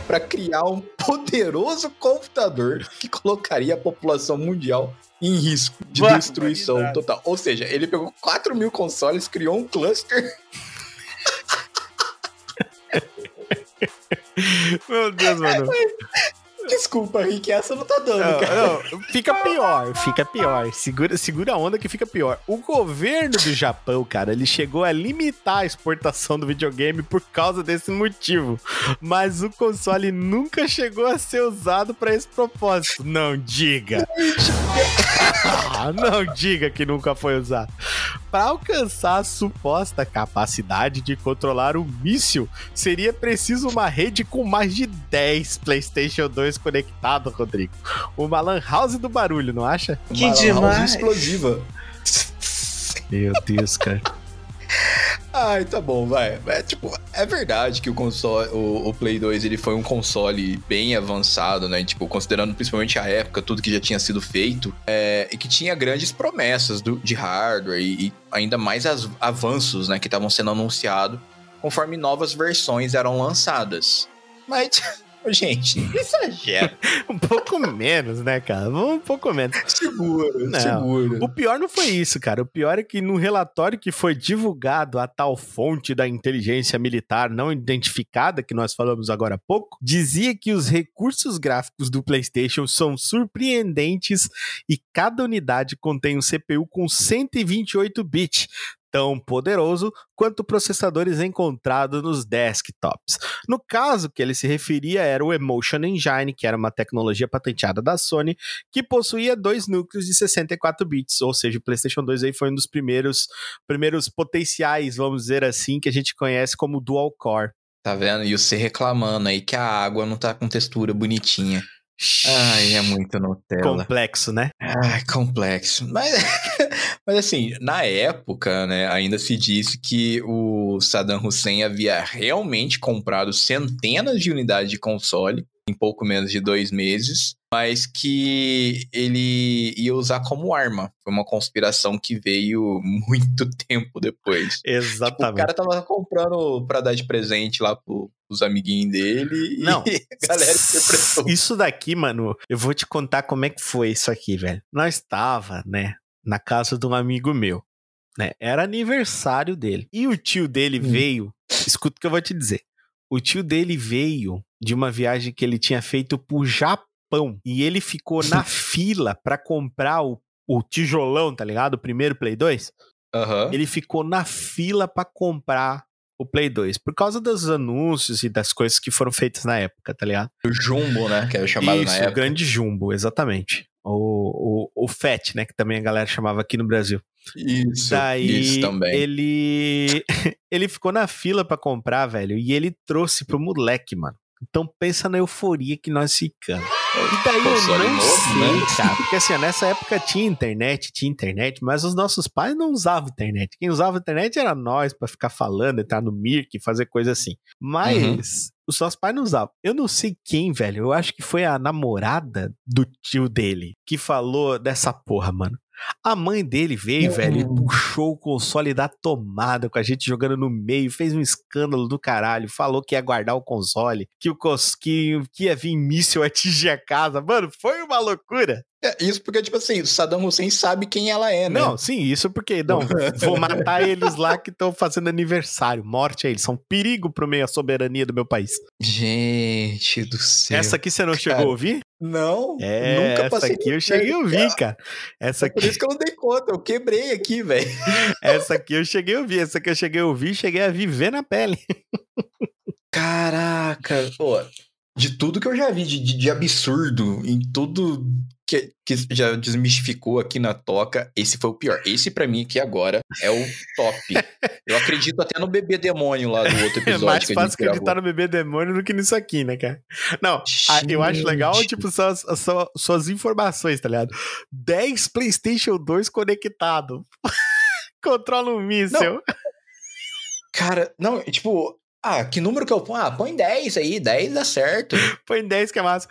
para criar um poderoso computador que colocaria a população mundial em risco de Barbaridade. destruição total. Ou seja, ele pegou 4 mil consoles, criou um cluster Meu Deus, mano. Desculpa, Rick, essa não tá dando, Não, cara. não, fica pior, fica pior. Segura, segura a onda que fica pior. O governo do Japão, cara, ele chegou a limitar a exportação do videogame por causa desse motivo. Mas o console nunca chegou a ser usado para esse propósito. Não diga. Ah, não diga que nunca foi usado. Para alcançar a suposta capacidade de controlar o míssil, seria preciso uma rede com mais de 10 PlayStation 2 conectados, Rodrigo. Uma Lan House do barulho, não acha? Que Uma house demais. explosiva. Meu Deus, cara. Ai, tá bom, vai. É, tipo, é verdade que o console, o, o Play 2, ele foi um console bem avançado, né? Tipo, considerando principalmente a época, tudo que já tinha sido feito, é, e que tinha grandes promessas do- de hardware e, e ainda mais as, avanços, né? Que estavam sendo anunciados conforme novas versões eram lançadas. Mas, gente, não exagera. Um pouco menos, né, cara? Vamos um pouco menos. Segura, Não. segura. O pior não foi isso, cara. O pior é que no relatório que foi divulgado a tal fonte da inteligência militar não identificada, que nós falamos agora há pouco, dizia que os recursos gráficos do PlayStation são surpreendentes e cada unidade contém um CPU com 128 bits. Tão poderoso quanto processadores encontrados nos desktops. No caso que ele se referia era o Emotion Engine, que era uma tecnologia patenteada da Sony, que possuía dois núcleos de 64 bits, ou seja, o PlayStation 2 aí foi um dos primeiros, primeiros potenciais, vamos dizer assim, que a gente conhece como dual core. Tá vendo? E você reclamando aí que a água não tá com textura bonitinha. Ai, é muito Nutella. Complexo, né? Ai, complexo. Mas, mas assim, na época, né, ainda se disse que o Saddam Hussein havia realmente comprado centenas de unidades de console em pouco menos de dois meses, mas que ele ia usar como arma. Foi uma conspiração que veio muito tempo depois. Tipo, o Exatamente. cara tava comprando pra dar de presente lá pro, pros amiguinhos dele Não. e a galera interpretou. Isso daqui, mano, eu vou te contar como é que foi isso aqui, velho. Nós tava, né, na casa de um amigo meu, né? Era aniversário dele. E o tio dele Hum. veio, escuta o que eu vou te dizer. O tio dele veio de uma viagem que ele tinha feito pro Japão e ele ficou na fila pra comprar o, o tijolão, tá ligado? O primeiro Play 2. Aham. Ele ficou na fila pra comprar o Play 2 por causa dos anúncios e das coisas que foram feitas na época, tá ligado? O Jumbo, né? Que era chamado Isso, na o época. grande jumbo, exatamente. O, o, o FAT, né? Que também a galera chamava aqui no Brasil. Isso, Daí isso também. ele ele ficou na fila pra comprar, velho, e ele trouxe pro moleque, mano. Então pensa na euforia que nós ficamos. E daí eu não novo, sei, né? cara, porque assim, ó, nessa época tinha internet, tinha internet, mas os nossos pais não usavam internet. Quem usava internet era nós pra ficar falando, entrar no Mirk, fazer coisa assim. Mas Uhum. os nossos pais não usavam. Eu não sei quem, velho. Eu acho que foi a namorada do tio dele que falou dessa porra, mano. A mãe dele veio, Uhum. velho, e puxou o console da tomada com a gente jogando no meio, fez um escândalo do caralho, falou que ia guardar o console, que, o que, que ia vir míssil atingir a casa. Mano, foi uma loucura. É, isso porque, tipo assim, o Saddam Hussein sabe quem ela é, né? Não, sim, isso porque, não, vou matar eles lá que estão fazendo aniversário. Morte a eles, são um perigo pro meio a soberania do meu país. Gente do céu. Essa aqui você não chegou Cara, a ouvir? Não, É, nunca essa passei aqui eu cheguei a ouvir, cara. cara. Essa É por aqui, isso que eu não dei conta, eu quebrei aqui, velho. essa aqui eu cheguei a ouvir, essa aqui eu cheguei a ouvir, cheguei a viver na pele. Caraca, pô, de tudo que eu já vi de, de- de absurdo, em tudo que, que já desmistificou aqui na toca, esse foi o pior. Esse pra mim aqui agora é o top. Eu acredito até no bebê demônio lá do outro É episódio mais que fácil acreditar no bebê demônio do que nisso aqui, né, cara? Não, a- eu acho legal, tipo, suas, suas, suas informações, tá ligado? 10 PlayStation 2 conectado. Controla um míssil. Cara, não, tipo, ah, que número que eu ponho? Ah, põe 10 aí, 10 dá certo. Põe 10 que é massa.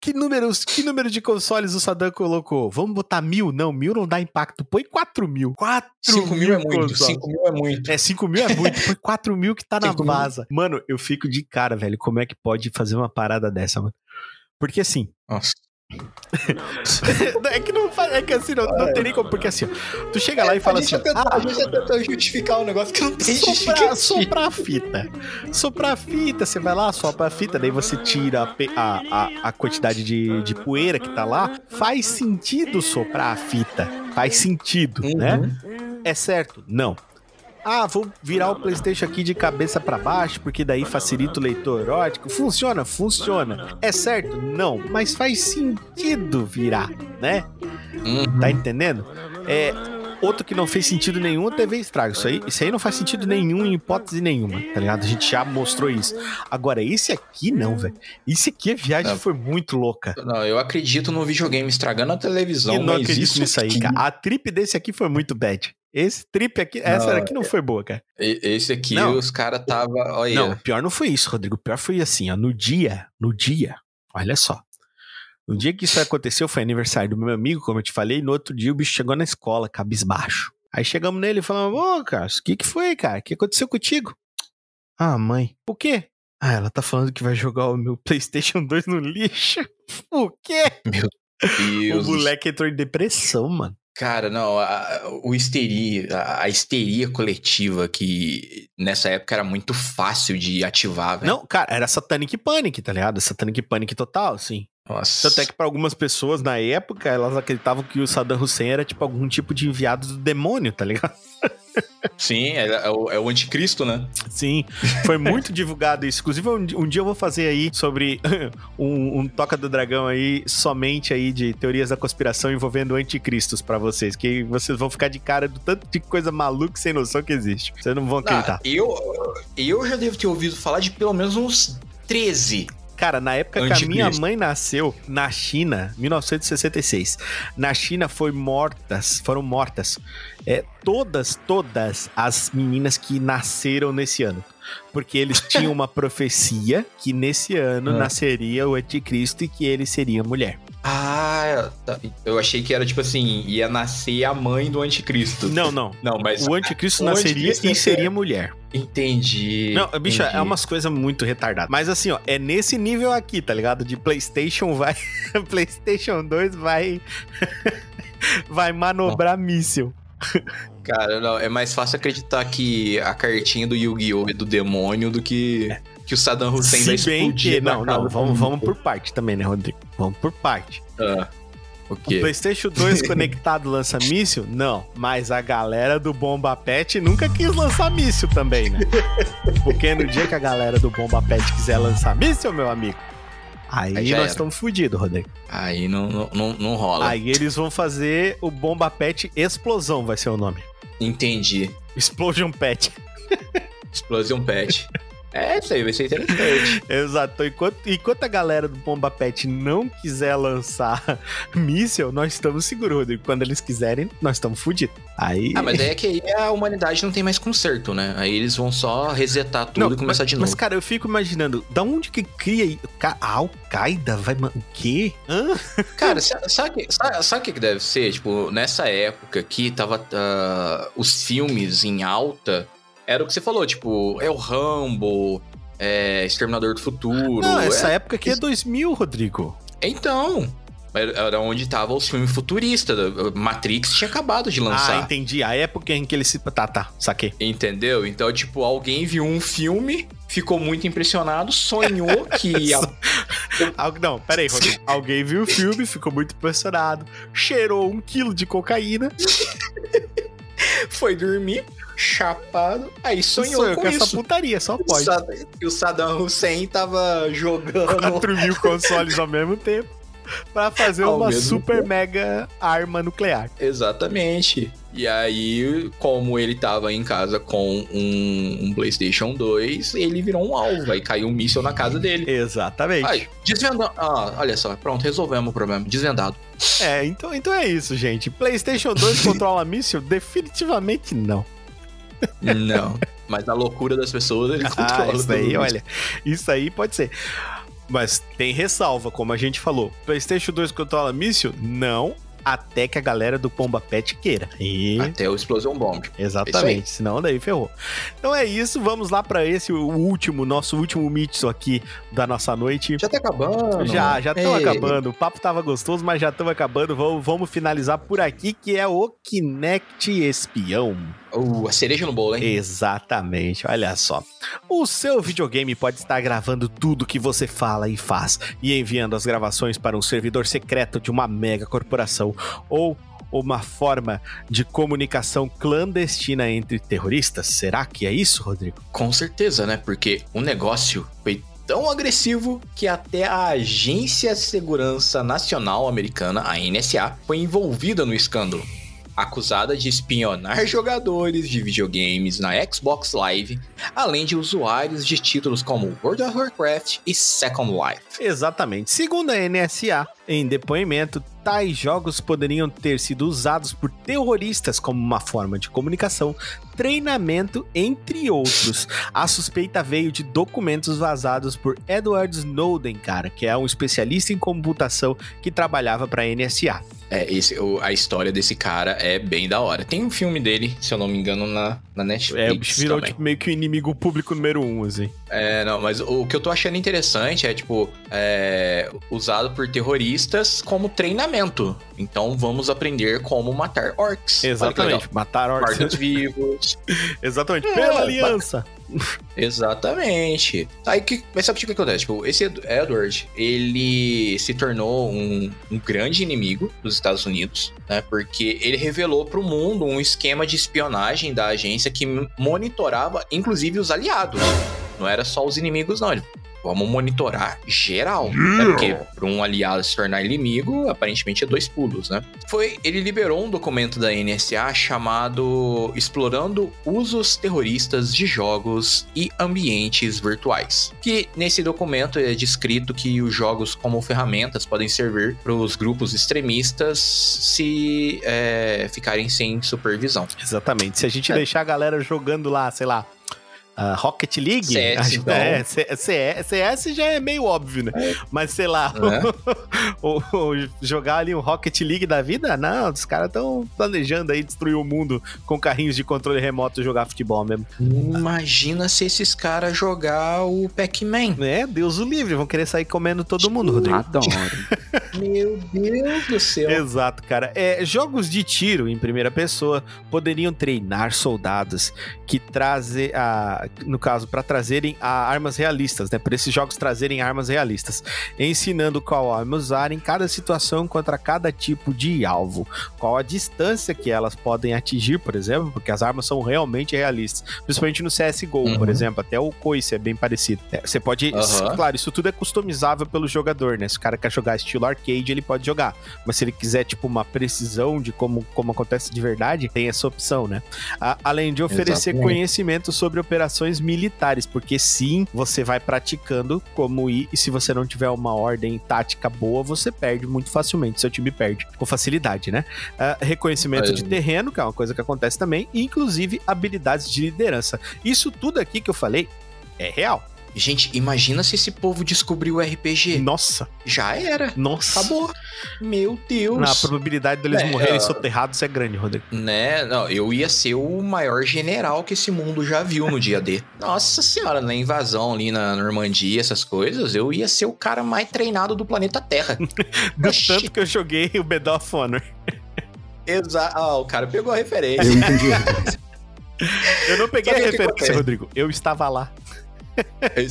Que números, que número de consoles o Saddam colocou? Vamos botar mil? Não, mil não dá impacto. Põe 4 mil. 4 5 mil é muito, consoles. 5 mil é muito. É, 5 mil é muito. Põe 4 mil que tá na 5 mil. vaza. Mano, eu fico de cara, velho. Como é que pode fazer uma parada dessa, mano? Porque assim, Nossa. É que não faz, é que assim, não, não tem nem como, porque assim, ó, tu chega lá e fala a gente assim, tentou, ah, a gente já tentou justificar um negócio que não tem soprar, soprar a fita. Soprar a fita, você vai lá, sopra a fita, daí você tira a, a, a, a quantidade de, de poeira que tá lá. Faz sentido soprar a fita. Faz sentido, Uhum. né? É certo? Não. Ah, vou virar o PlayStation aqui de cabeça pra baixo, porque daí facilita o leitor erótico. Funciona? Funciona. É certo? Não. Mas faz sentido virar, né? Uhum. Tá entendendo? É. Outro que não fez sentido nenhum, a TV estraga. Isso aí, isso aí não faz sentido nenhum em hipótese nenhuma, tá ligado? A gente já mostrou isso. Agora, esse aqui não, velho. Esse aqui, a viagem Não. foi muito louca. Não, eu acredito no videogame estragando a televisão, Eu não acredito isso nisso aí, aqui- cara. A trip desse aqui foi muito bad. Esse trip aqui, essa Não, aqui não foi boa, cara. Esse aqui, Não. os caras tava, olha, Não, pior não foi isso, Rodrigo. O pior foi assim, ó. No dia, no dia, olha só. No dia que isso aconteceu, foi aniversário do meu amigo, como eu te falei, e no outro dia o bicho chegou na escola, cabisbaixo. Aí chegamos nele e falamos, ô, Carlos, o que que foi, cara? O que aconteceu contigo? Ah, mãe. O quê? Ah, ela tá falando que vai jogar o meu Playstation 2 no lixo. O quê? Deus o moleque entrou em depressão, mano. Cara, não, a, o histeria, a, a histeria coletiva que nessa época era muito fácil de ativar, velho. Não, cara, era Satanic Panic, tá ligado? Satanic Panic total, assim. Nossa. Tanto é que pra algumas pessoas na época, elas acreditavam que o Saddam Hussein era tipo algum tipo de enviado do demônio, tá ligado? Sim, é, é o, é o anticristo, né? Sim, foi muito divulgado isso. Inclusive, um, um dia eu vou fazer aí sobre um, um Toca do Dragão aí, somente aí de teorias da conspiração envolvendo anticristos pra vocês, que vocês vão ficar de cara do tanto de coisa maluca sem noção que existe. Vocês não vão acreditar. Eu, eu já devo ter ouvido falar de pelo menos uns 13. Cara, na época que a Anticristo. minha mãe nasceu, na China, 1966, na China foi mortas, foram mortas é, todas, todas as meninas que nasceram nesse ano. Porque eles tinham uma profecia que nesse ano Ah. nasceria o anticristo e que ele seria mulher. Ah, tá. eu achei que era tipo assim, ia nascer a mãe do anticristo. Não, não. Não, mas O anticristo o nasceria anticristo e ia seria ser- mulher. entendi. Não, bicho, é entendi. umas coisas muito retardadas. Mas assim, ó, é nesse nível aqui, tá ligado? De PlayStation vai. PlayStation 2 vai. vai manobrar míssil. Cara, não, é mais fácil acreditar que a cartinha do Yu-Gi-Oh! é do demônio do que que o Saddam Hussein vai Se bem explodir que. Não, não, vamos, vamos por parte também, né, Rodrigo? Vamos por parte. Ah, o? PlayStation 2 conectado lança míssil? Não. Mas a galera do Bomba Pet nunca quis lançar míssil também, né? Porque no dia que a galera do Bomba Pet quiser lançar míssil, meu amigo, aí, Aí nós estamos fodidos, Rodrigo. Aí não, não, não, não rola. Aí eles vão fazer o Bomba Pet Explosão, vai ser o nome. Entendi. Explosion Pet. Explosion Pet. É, isso aí vai ser interessante. Exato. Enquanto, enquanto a galera do Bomba Pet não quiser lançar míssil, nós estamos seguros, Rodrigo. Quando eles quiserem, nós estamos fodidos. Aí. Ah, mas é que aí a humanidade não tem mais conserto, né? Aí eles vão só resetar tudo e começar mas, de novo. Mas, cara, eu fico imaginando, da onde que cria. A Al-Qaeda vai. O quê? Hã? Cara, sa- sabe, sabe, sabe o que deve ser? Tipo, nessa época que tava ah, os filmes em alta, era o que você falou, tipo, é o Rambo, é Exterminador do Futuro. Não, essa é- época aqui é 2000, Rodrigo. Então, era onde tava os filmes futuristas. Matrix tinha acabado de Ah, lançar. entendi. A época em que ele se. Tá, tá, saquei. Entendeu? Então, tipo, alguém viu um filme, ficou muito impressionado, sonhou que Não, pera aí, Rodrigo. Alguém viu o filme, ficou muito impressionado, cheirou um quilo de cocaína, foi dormir, chapado, aí sonhou, sonhou com, com essa isso. putaria, só pode. E o Saddam Hussein tava jogando 4 mil consoles ao mesmo tempo pra fazer Ao uma super tempo. mega arma nuclear. Exatamente. E aí, como ele tava em casa com um, um PlayStation 2, ele virou um alvo. Aí caiu um míssil na casa dele. Exatamente. Desvendando. Ah, olha só, pronto, resolvemos o problema. Desvendado. É, então, então é isso, gente. PlayStation 2 controla míssil? Definitivamente não. Não. Mas a loucura das pessoas, ele Ah, controla. isso tudo aí, olha. Isso aí pode ser. Mas tem ressalva, como a gente falou. PlayStation 2 controla míssil? Não. Até que a galera do Pomba Pet queira. E... Até o Explosion Bomb. Exatamente, senão daí ferrou. Então é isso, vamos lá pra esse o último, nosso último mito aqui da nossa noite. Já tá acabando. Já, já estão acabando. O papo tava gostoso, mas já estamos acabando. Vamos, vamos finalizar por aqui, que é o Kinect Espião. Uh, a cereja no bolo, hein? Exatamente, olha só. O seu videogame pode estar gravando tudo que você fala e faz e enviando as gravações para um servidor secreto de uma mega corporação ou uma forma de comunicação clandestina entre terroristas. Será que é isso, Rodrigo? Com certeza, né? Porque o negócio foi tão agressivo que até a Agência de Segurança Nacional Americana, a NSA, foi envolvida no escândalo. Acusada de espionar jogadores de videogames na Xbox Live, além de usuários de títulos como World of Warcraft e Second Life. Exatamente. Segundo a NSA, em depoimento, tais jogos poderiam ter sido usados por terroristas como uma forma de comunicação, treinamento, entre outros. A suspeita veio de documentos vazados por Edward Snowden, cara, que é um especialista em computação que trabalhava para a NSA. É, esse, o- a história desse cara é bem da hora. Tem um filme dele, se eu não me engano, na, na Netflix. É, o bicho virou tipo, meio que o inimigo público número um, assim. É, não, mas o que eu tô achando interessante é, tipo, é, usado por terroristas como treinamento. Então vamos aprender como matar orcs. Exatamente. Matar orcs. Mortos vivos. Exatamente. É, Pela aliança. Exatamente. Aí que. Mas sabe o que acontece? Tipo, esse Ed- Edward, ele se tornou um, um grande inimigo dos Estados Unidos, né? Porque ele revelou pro mundo um esquema de espionagem da agência que monitorava, inclusive, os aliados. Não era só os inimigos, não. Ele, Vamos monitorar geral. Né? Porque para um aliado se tornar inimigo, aparentemente é dois pulos, né? Foi, ele liberou um documento da NSA chamado Explorando Usos Terroristas de Jogos e Ambientes Virtuais. Que nesse documento é descrito que os jogos como ferramentas podem servir para os grupos extremistas se é, ficarem sem supervisão. Exatamente. Se a gente É. deixar a galera jogando lá, sei lá, a Rocket League, CS, então. é, CS, CS já é meio óbvio, né? Mas sei lá, Né? o- o- jogar ali um Rocket League da vida, não, os caras estão planejando aí destruir o mundo com carrinhos de controle remoto e jogar futebol mesmo. Imagina se esses caras jogar o Pac-Man. É, Deus o livre, vão querer sair comendo todo mundo, Rodrigo. Adoro. Meu Deus do céu. Exato, cara. É, jogos de tiro em primeira pessoa poderiam treinar soldados que trazem, a, no caso, para trazerem armas realistas, né? Para esses jogos trazerem armas realistas, ensinando qual arma usar em cada situação contra cada tipo de alvo, qual a distância que elas podem atingir, por exemplo, porque as armas são realmente realistas, principalmente no CS:GO, por Uhum. exemplo, até o Coice é bem parecido. É, você pode, Aham. claro, isso tudo é customizável pelo jogador, né? Se o cara quer jogar estilo arcade, ele pode jogar. Mas se ele quiser, tipo, uma precisão de como, como acontece de verdade, tem essa opção, né? A- além de oferecer Exatamente. conhecimento sobre operações militares, porque sim, você vai praticando como ir, e se você não tiver uma ordem tática boa, você perde muito facilmente, seu time perde com facilidade, né? Ah, reconhecimento Mas- de terreno, que é uma coisa que acontece também, e inclusive habilidades de liderança. Isso tudo aqui que eu falei é real. Gente, imagina se esse povo descobriu o RPG. Nossa, Já era. nossa. Acabou. Meu Deus. Na probabilidade deles É, morrerem ó. soterrados é grande, Rodrigo. Né? Não, eu ia ser o maior general que esse mundo já viu no dia D. Nossa senhora, na invasão ali na Normandia, essas coisas, eu ia ser o cara mais treinado do planeta Terra. Do Oxi. tanto que eu joguei o Medal of Honor. Exato. Ah, o cara pegou a referência. Eu entendi a referência. Eu não peguei Sabe a referência? Rodrigo. Eu estava lá.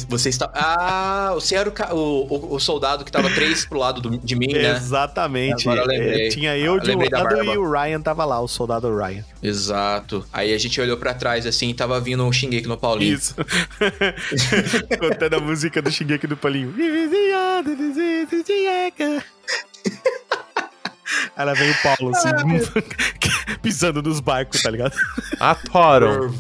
Você está. Ah, você era o, o, o- soldado que tava três pro lado do- de mim, né? Exatamente. Agora eu lembrei. É, tinha eu Ah, de um lado e o Ryan tava lá, o soldado Ryan. Exato. Aí a gente olhou pra trás assim e tava vindo um Shingeki no Paulinho. Isso. Contando a música do Shingeki do Palinho. Ela vem o Paulo, assim, pisando nos barcos, tá ligado? Atoram.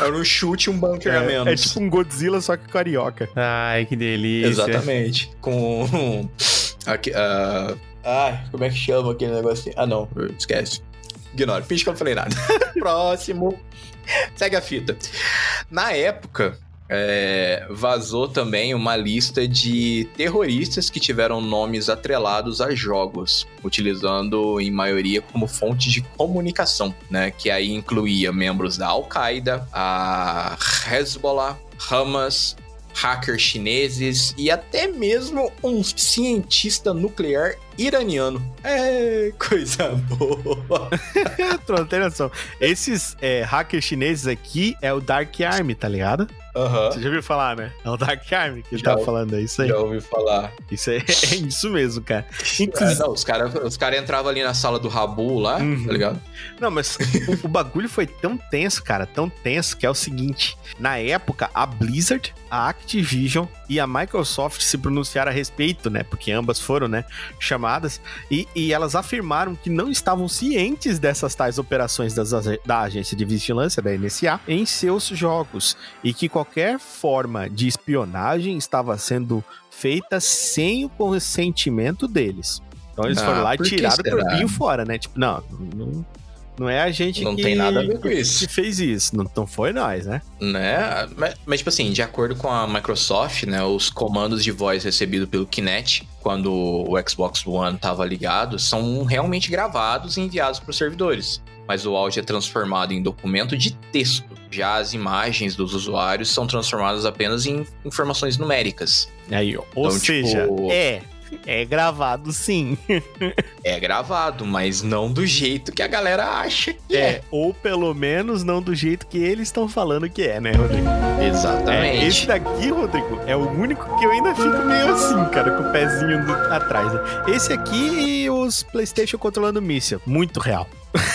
Era um chute e um bunker a É, menos. é tipo um Godzilla, só que carioca. Ai, que delícia. Exatamente. Com. Aqui, ah, Ai, como é que chama aquele negocinho? Ah, não, esquece. Ignora, finge que eu não falei nada. Próximo. Segue a fita. Na época, é, vazou também uma lista de terroristas que tiveram nomes atrelados a jogos, utilizando em maioria como fonte de comunicação, né? Que aí incluía membros da Al-Qaeda, a Hezbollah, Hamas, hackers chineses e até mesmo um cientista nuclear iraniano. É, coisa boa. Não tem noção. Esses é, hackers chineses aqui é o Dark Army, tá ligado? Aham. Você já ouviu falar, né? É o Dark Army que ele Já. tava falando, é isso aí. Já ouvi falar. Isso é, é isso mesmo, cara. É, Inclusive, não, os caras os cara entravam ali na sala do Rabu lá, Uhum. tá ligado? Não, mas o, o bagulho foi tão tenso, cara, tão tenso que é o seguinte: na época, a Blizzard, a Activision e a Microsoft se pronunciaram a respeito, né? Porque ambas foram, né? Chamadas e, e elas afirmaram que não estavam cientes dessas tais operações das, da agência de vigilância da NSA em seus jogos e que qualquer forma de espionagem estava sendo feita sem o consentimento deles. Então eles Ah, foram lá e tiraram o corpinho fora, né? Tipo, não, não, não é a gente Não que, tem nada a ver com isso. que fez isso. Não, não foi nós, né? Né? Mas, mas, tipo assim, de acordo com a Microsoft, né, os comandos de voz recebidos pelo Kinect, quando o Xbox One estava ligado, são realmente gravados e enviados para os servidores. Mas o áudio é transformado em documento de texto. Já as imagens dos usuários são transformadas apenas em informações numéricas. Aí, ou Então, seja, tipo- é. É gravado sim. É gravado, mas não do jeito que a galera acha que é. É. Ou pelo menos não do jeito que eles estão falando que é, né, Rodrigo? É, Exatamente. esse daqui, Rodrigo, é o único que eu ainda fico meio assim, cara, com o pezinho do- atrás. né? Esse aqui e os PlayStation controlando míssil. Muito real.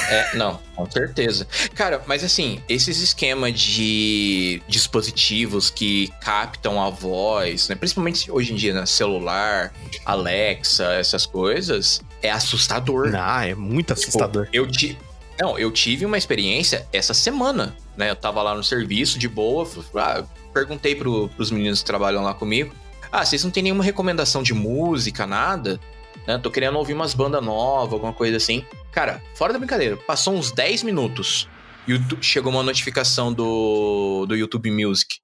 É, não, com certeza. Cara, mas assim, esses esquemas de dispositivos que captam a voz, né? Principalmente hoje em dia, né? Celular, Alexa, essas coisas, é assustador. Ah, é muito Tipo, assustador. eu ti... Não, eu tive uma experiência essa semana, né? Eu tava lá no serviço, de boa, ah, perguntei pro, pros meninos que trabalham lá comigo. Ah, vocês não tem nenhuma recomendação de música, nada? Né? Tô querendo ouvir umas bandas novas, alguma coisa assim. Cara, fora da brincadeira, passou uns 10 minutos. YouTube, chegou uma notificação do, do YouTube Music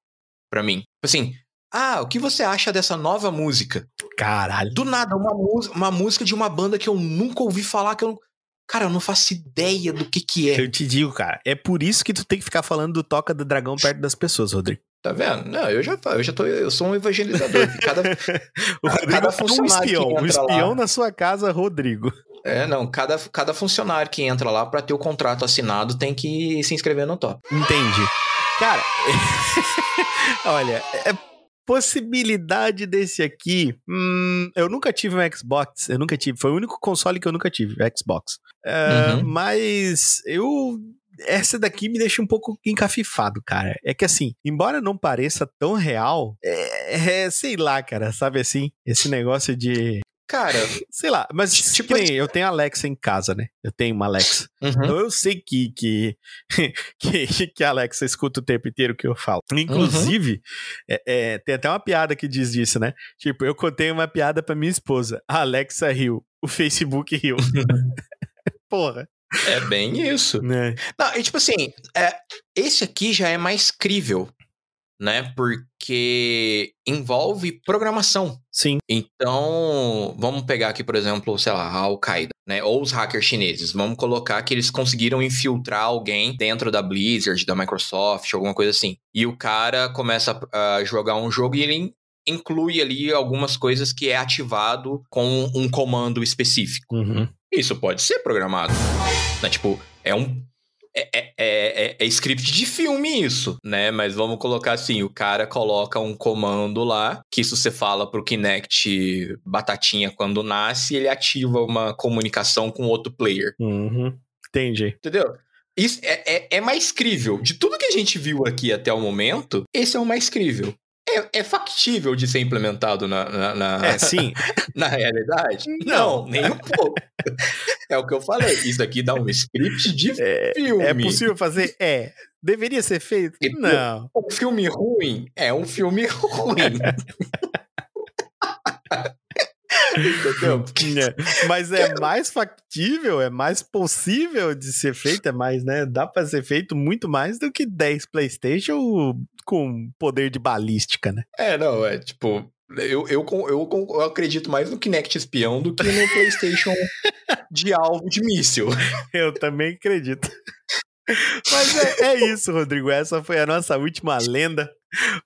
pra mim. Tipo Assim, ah, o que você acha dessa nova música? Caralho. Do nada, uma, música- uma música de uma banda que eu nunca ouvi falar, que eu não... Cara, eu não faço ideia do que que é. Eu te digo, cara, é por isso que tu tem que ficar falando do Toca do Dragão perto das pessoas, Rodrigo. Tá vendo? Não, eu já eu já tô, eu sou um evangelizador. Cada, o Rodrigo cada é um funcionário que espião. Um espião lá- na sua casa, Rodrigo. é, não, cada, cada funcionário que entra lá pra ter o contrato assinado tem que se inscrever no top. Entendi. Cara, olha, é possibilidade desse aqui. hum, eu nunca tive um Xbox. Eu nunca tive. Foi o único console que eu nunca tive, o Xbox. É, Uhum. Mas eu. Essa daqui me deixa um pouco encafifado, cara. É que assim, embora não pareça tão real, é, é, sei lá, cara, sabe assim? Esse negócio de. Cara, Sei lá, mas Tipo eu tenho Alexa em casa, né? Eu tenho uma Alexa. uhum, Então eu sei que, que, que, que a Alexa escuta o tempo inteiro o que eu falo. Inclusive, é, é, tem até uma piada que diz disso, né? Tipo, eu contei uma piada pra minha esposa. A Alexa riu. O Facebook riu. Porra. É bem isso. Né? Não, e tipo assim, é, esse aqui já é mais crível, né? Porque envolve programação. Sim. Então, vamos pegar aqui, por exemplo, sei lá, a Al-Qaeda, né? Ou os hackers chineses. Vamos colocar que eles conseguiram infiltrar alguém dentro da Blizzard, da Microsoft, alguma coisa assim. E o cara começa a jogar um jogo e ele inclui ali algumas coisas que é ativado com um comando específico. Uhum. Isso pode ser programado. Né? Tipo, é um. É, é, é, é script de filme isso, né? Mas vamos colocar assim: o cara coloca um comando lá, que isso você fala pro Kinect Batatinha quando nasce, ele ativa uma comunicação com outro player. Uhum. Entendi. Entendeu? Isso é, é, é mais crível. De tudo que a gente viu aqui até o momento, esse é o mais crível. É, é factível de ser implementado na, na, na- É, sim. na realidade? Não. Não, nem um pouco. É o que eu falei. Isso aqui dá um script de É, filme. é possível fazer? É. Deveria ser feito? E- Não. Um filme ruim é um filme ruim. Entendeu? É, Mas é mais factível, é mais possível de ser feito, é mais, né? Dá pra ser feito muito mais do que 10 PlayStation com poder de balística, né? É, não, é tipo. Eu, eu, eu, eu acredito mais no Kinect espião do que no PlayStation de alvo de míssil. Eu também acredito. Mas é, é isso, Rodrigo. Essa foi a nossa última lenda.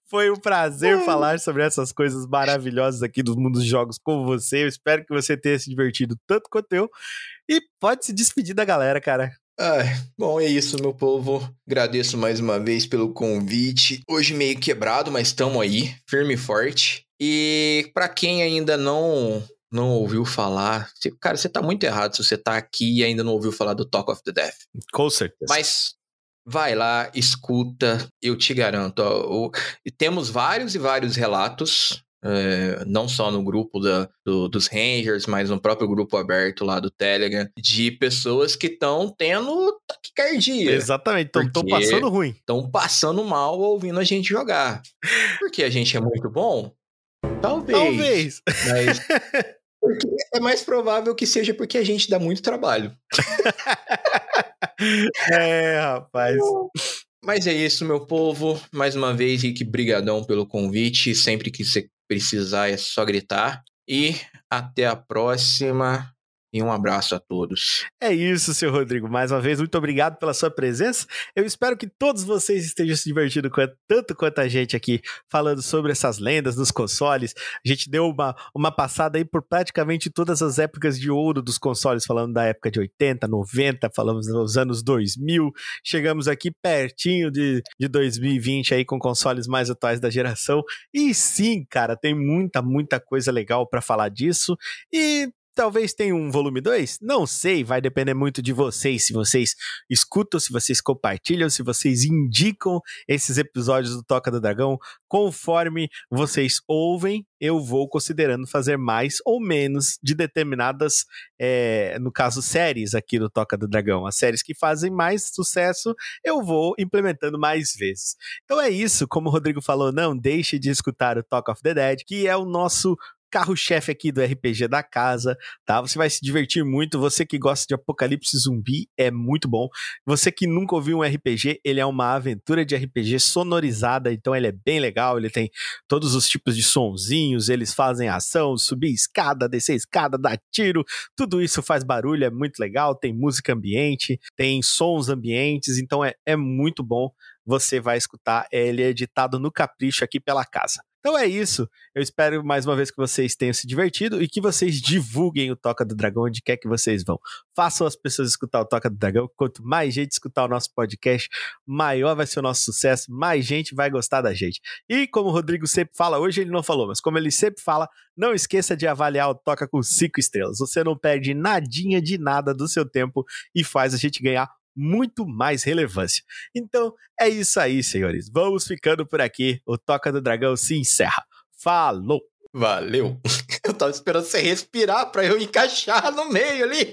Foi um prazer falar sobre essas coisas maravilhosas aqui do mundo dos jogos com você. Eu espero que você tenha se divertido tanto quanto eu. E pode se despedir da galera, cara. Ai, bom, é isso, meu povo. Agradeço mais uma vez pelo convite. Hoje meio quebrado, mas estamos aí, firme e forte. E pra quem ainda não não ouviu falar, cara, você tá muito errado se você tá aqui e ainda não ouviu falar do Talk of the Death. Com certeza. Mas vai lá, escuta, eu te garanto. ó, o- temos vários e vários relatos. É, não só no grupo da- do- dos Rangers, mas no próprio grupo aberto lá do Telegram, de pessoas que estão tendo taquicardia Exatamente, Porque- passando ruim. estão passando mal ouvindo a gente jogar. Porque a gente é muito bom? Talvez. Talvez. Mas porque é mais provável que seja porque a gente dá muito trabalho. É, rapaz. Mas é isso, meu povo. Mais uma vez, Rick, brigadão pelo convite. Sempre que você precisar é só gritar. E até a próxima. E um abraço a todos. É isso, seu Rodrigo. Mais uma vez, muito obrigado pela sua presença. Eu espero que todos vocês estejam se divertindo tanto quanto a gente aqui, falando sobre essas lendas dos consoles. A gente deu uma, uma passada aí por praticamente todas as épocas de ouro dos consoles, falando da época de 80, 90, falamos dos anos 2000. Chegamos aqui pertinho de, de 2020 aí com consoles mais atuais da geração. E sim, cara, tem muita, muita coisa legal para falar disso. E Talvez tenha um volume 2? Não sei, vai depender muito de vocês. Se vocês escutam, se vocês compartilham, se vocês indicam esses episódios do Toca do Dragão, conforme vocês ouvem, eu vou considerando fazer mais ou menos de determinadas, é, no caso, séries aqui do Toca do Dragão. As séries que fazem mais sucesso, eu vou implementando mais vezes. Então é isso, como o Rodrigo falou, não deixe de escutar o Talk of the Dead, que é o nosso carro-chefe aqui do RPG da casa, tá? Você vai se divertir muito. Você que gosta de apocalipse zumbi é muito bom. Você que nunca ouviu um RPG, ele é uma aventura de RPG sonorizada, então ele é bem legal. Ele tem todos os tipos de sonzinhos, eles fazem ação, subir escada, descer escada, dar tiro, tudo isso faz barulho, é muito legal. Tem música ambiente, tem sons ambientes, então é, é muito bom. você vai escutar ele editado no capricho aqui pela casa. Então é isso. Eu espero mais uma vez que vocês tenham se divertido e que vocês divulguem o Toca do Dragão onde quer que vocês vão. Façam as pessoas escutar o Toca do Dragão. Quanto mais gente escutar o nosso podcast, maior vai ser o nosso sucesso, mais gente vai gostar da gente. E como o Rodrigo sempre fala, hoje ele não falou, mas como ele sempre fala, não esqueça de avaliar o Toca com cinco estrelas. Você não perde nadinha de nada do seu tempo e faz a gente ganhar muito mais relevância. Então é isso aí, senhores. Vamos ficando por aqui. O Toca do Dragão se encerra. Falou! Valeu. Eu tava esperando você respirar pra eu encaixar no meio ali.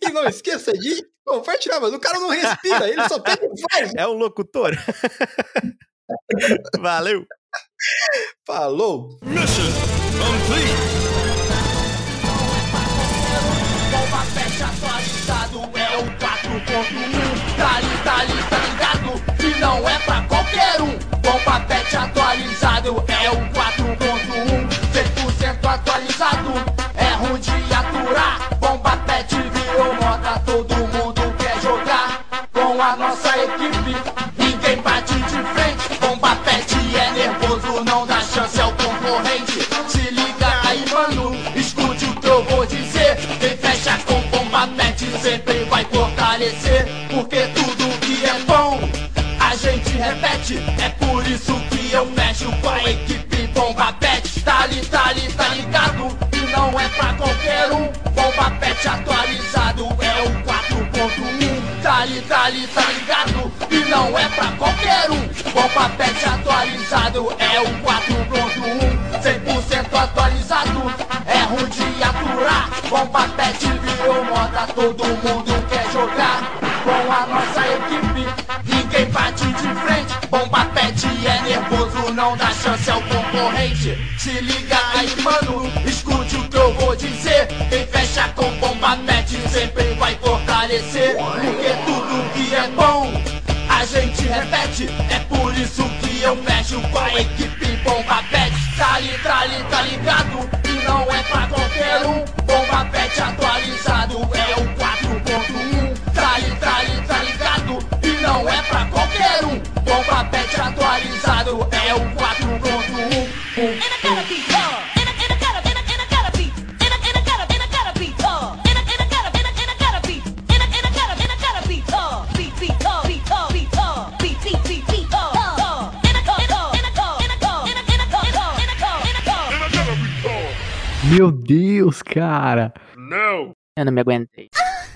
E não esqueça de compartilhar, mas o cara não respira, ele só pega e vai. É um locutor. Valeu! Falou! Bomba Pet atualizado é o 4.1 Tá ali, tá ali, tá ligado? E não é pra qualquer um Bomba Pet atualizado é o 4.1 100% atualizado É por isso que eu fecho com a equipe bomba pet. Tá ali, tá ali, tá ligado? E não é pra qualquer um. Bomba pet atualizado é o 4.1 Tá ali, tá ali, tá ligado? E não é pra qualquer um. Bomba pet atualizado é o 4.1 100% atualizado. É ruim de aturar. Bomba pet virou moda. Todo mundo quer jogar Com a nossa equipe. Ninguém bate de frente Bomba pet é nervoso Não dá chance ao concorrente Se liga aí mano Escute o que eu vou dizer Quem fecha com bomba pet Sempre vai fortalecer Porque tudo que é bom a gente repete, é por isso que eu fecho com a equipe Bomba Pet. Tá ali, tá ali, tá ligado? E não é pra qualquer um. Meu Deus, cara. Eu não me aguentei.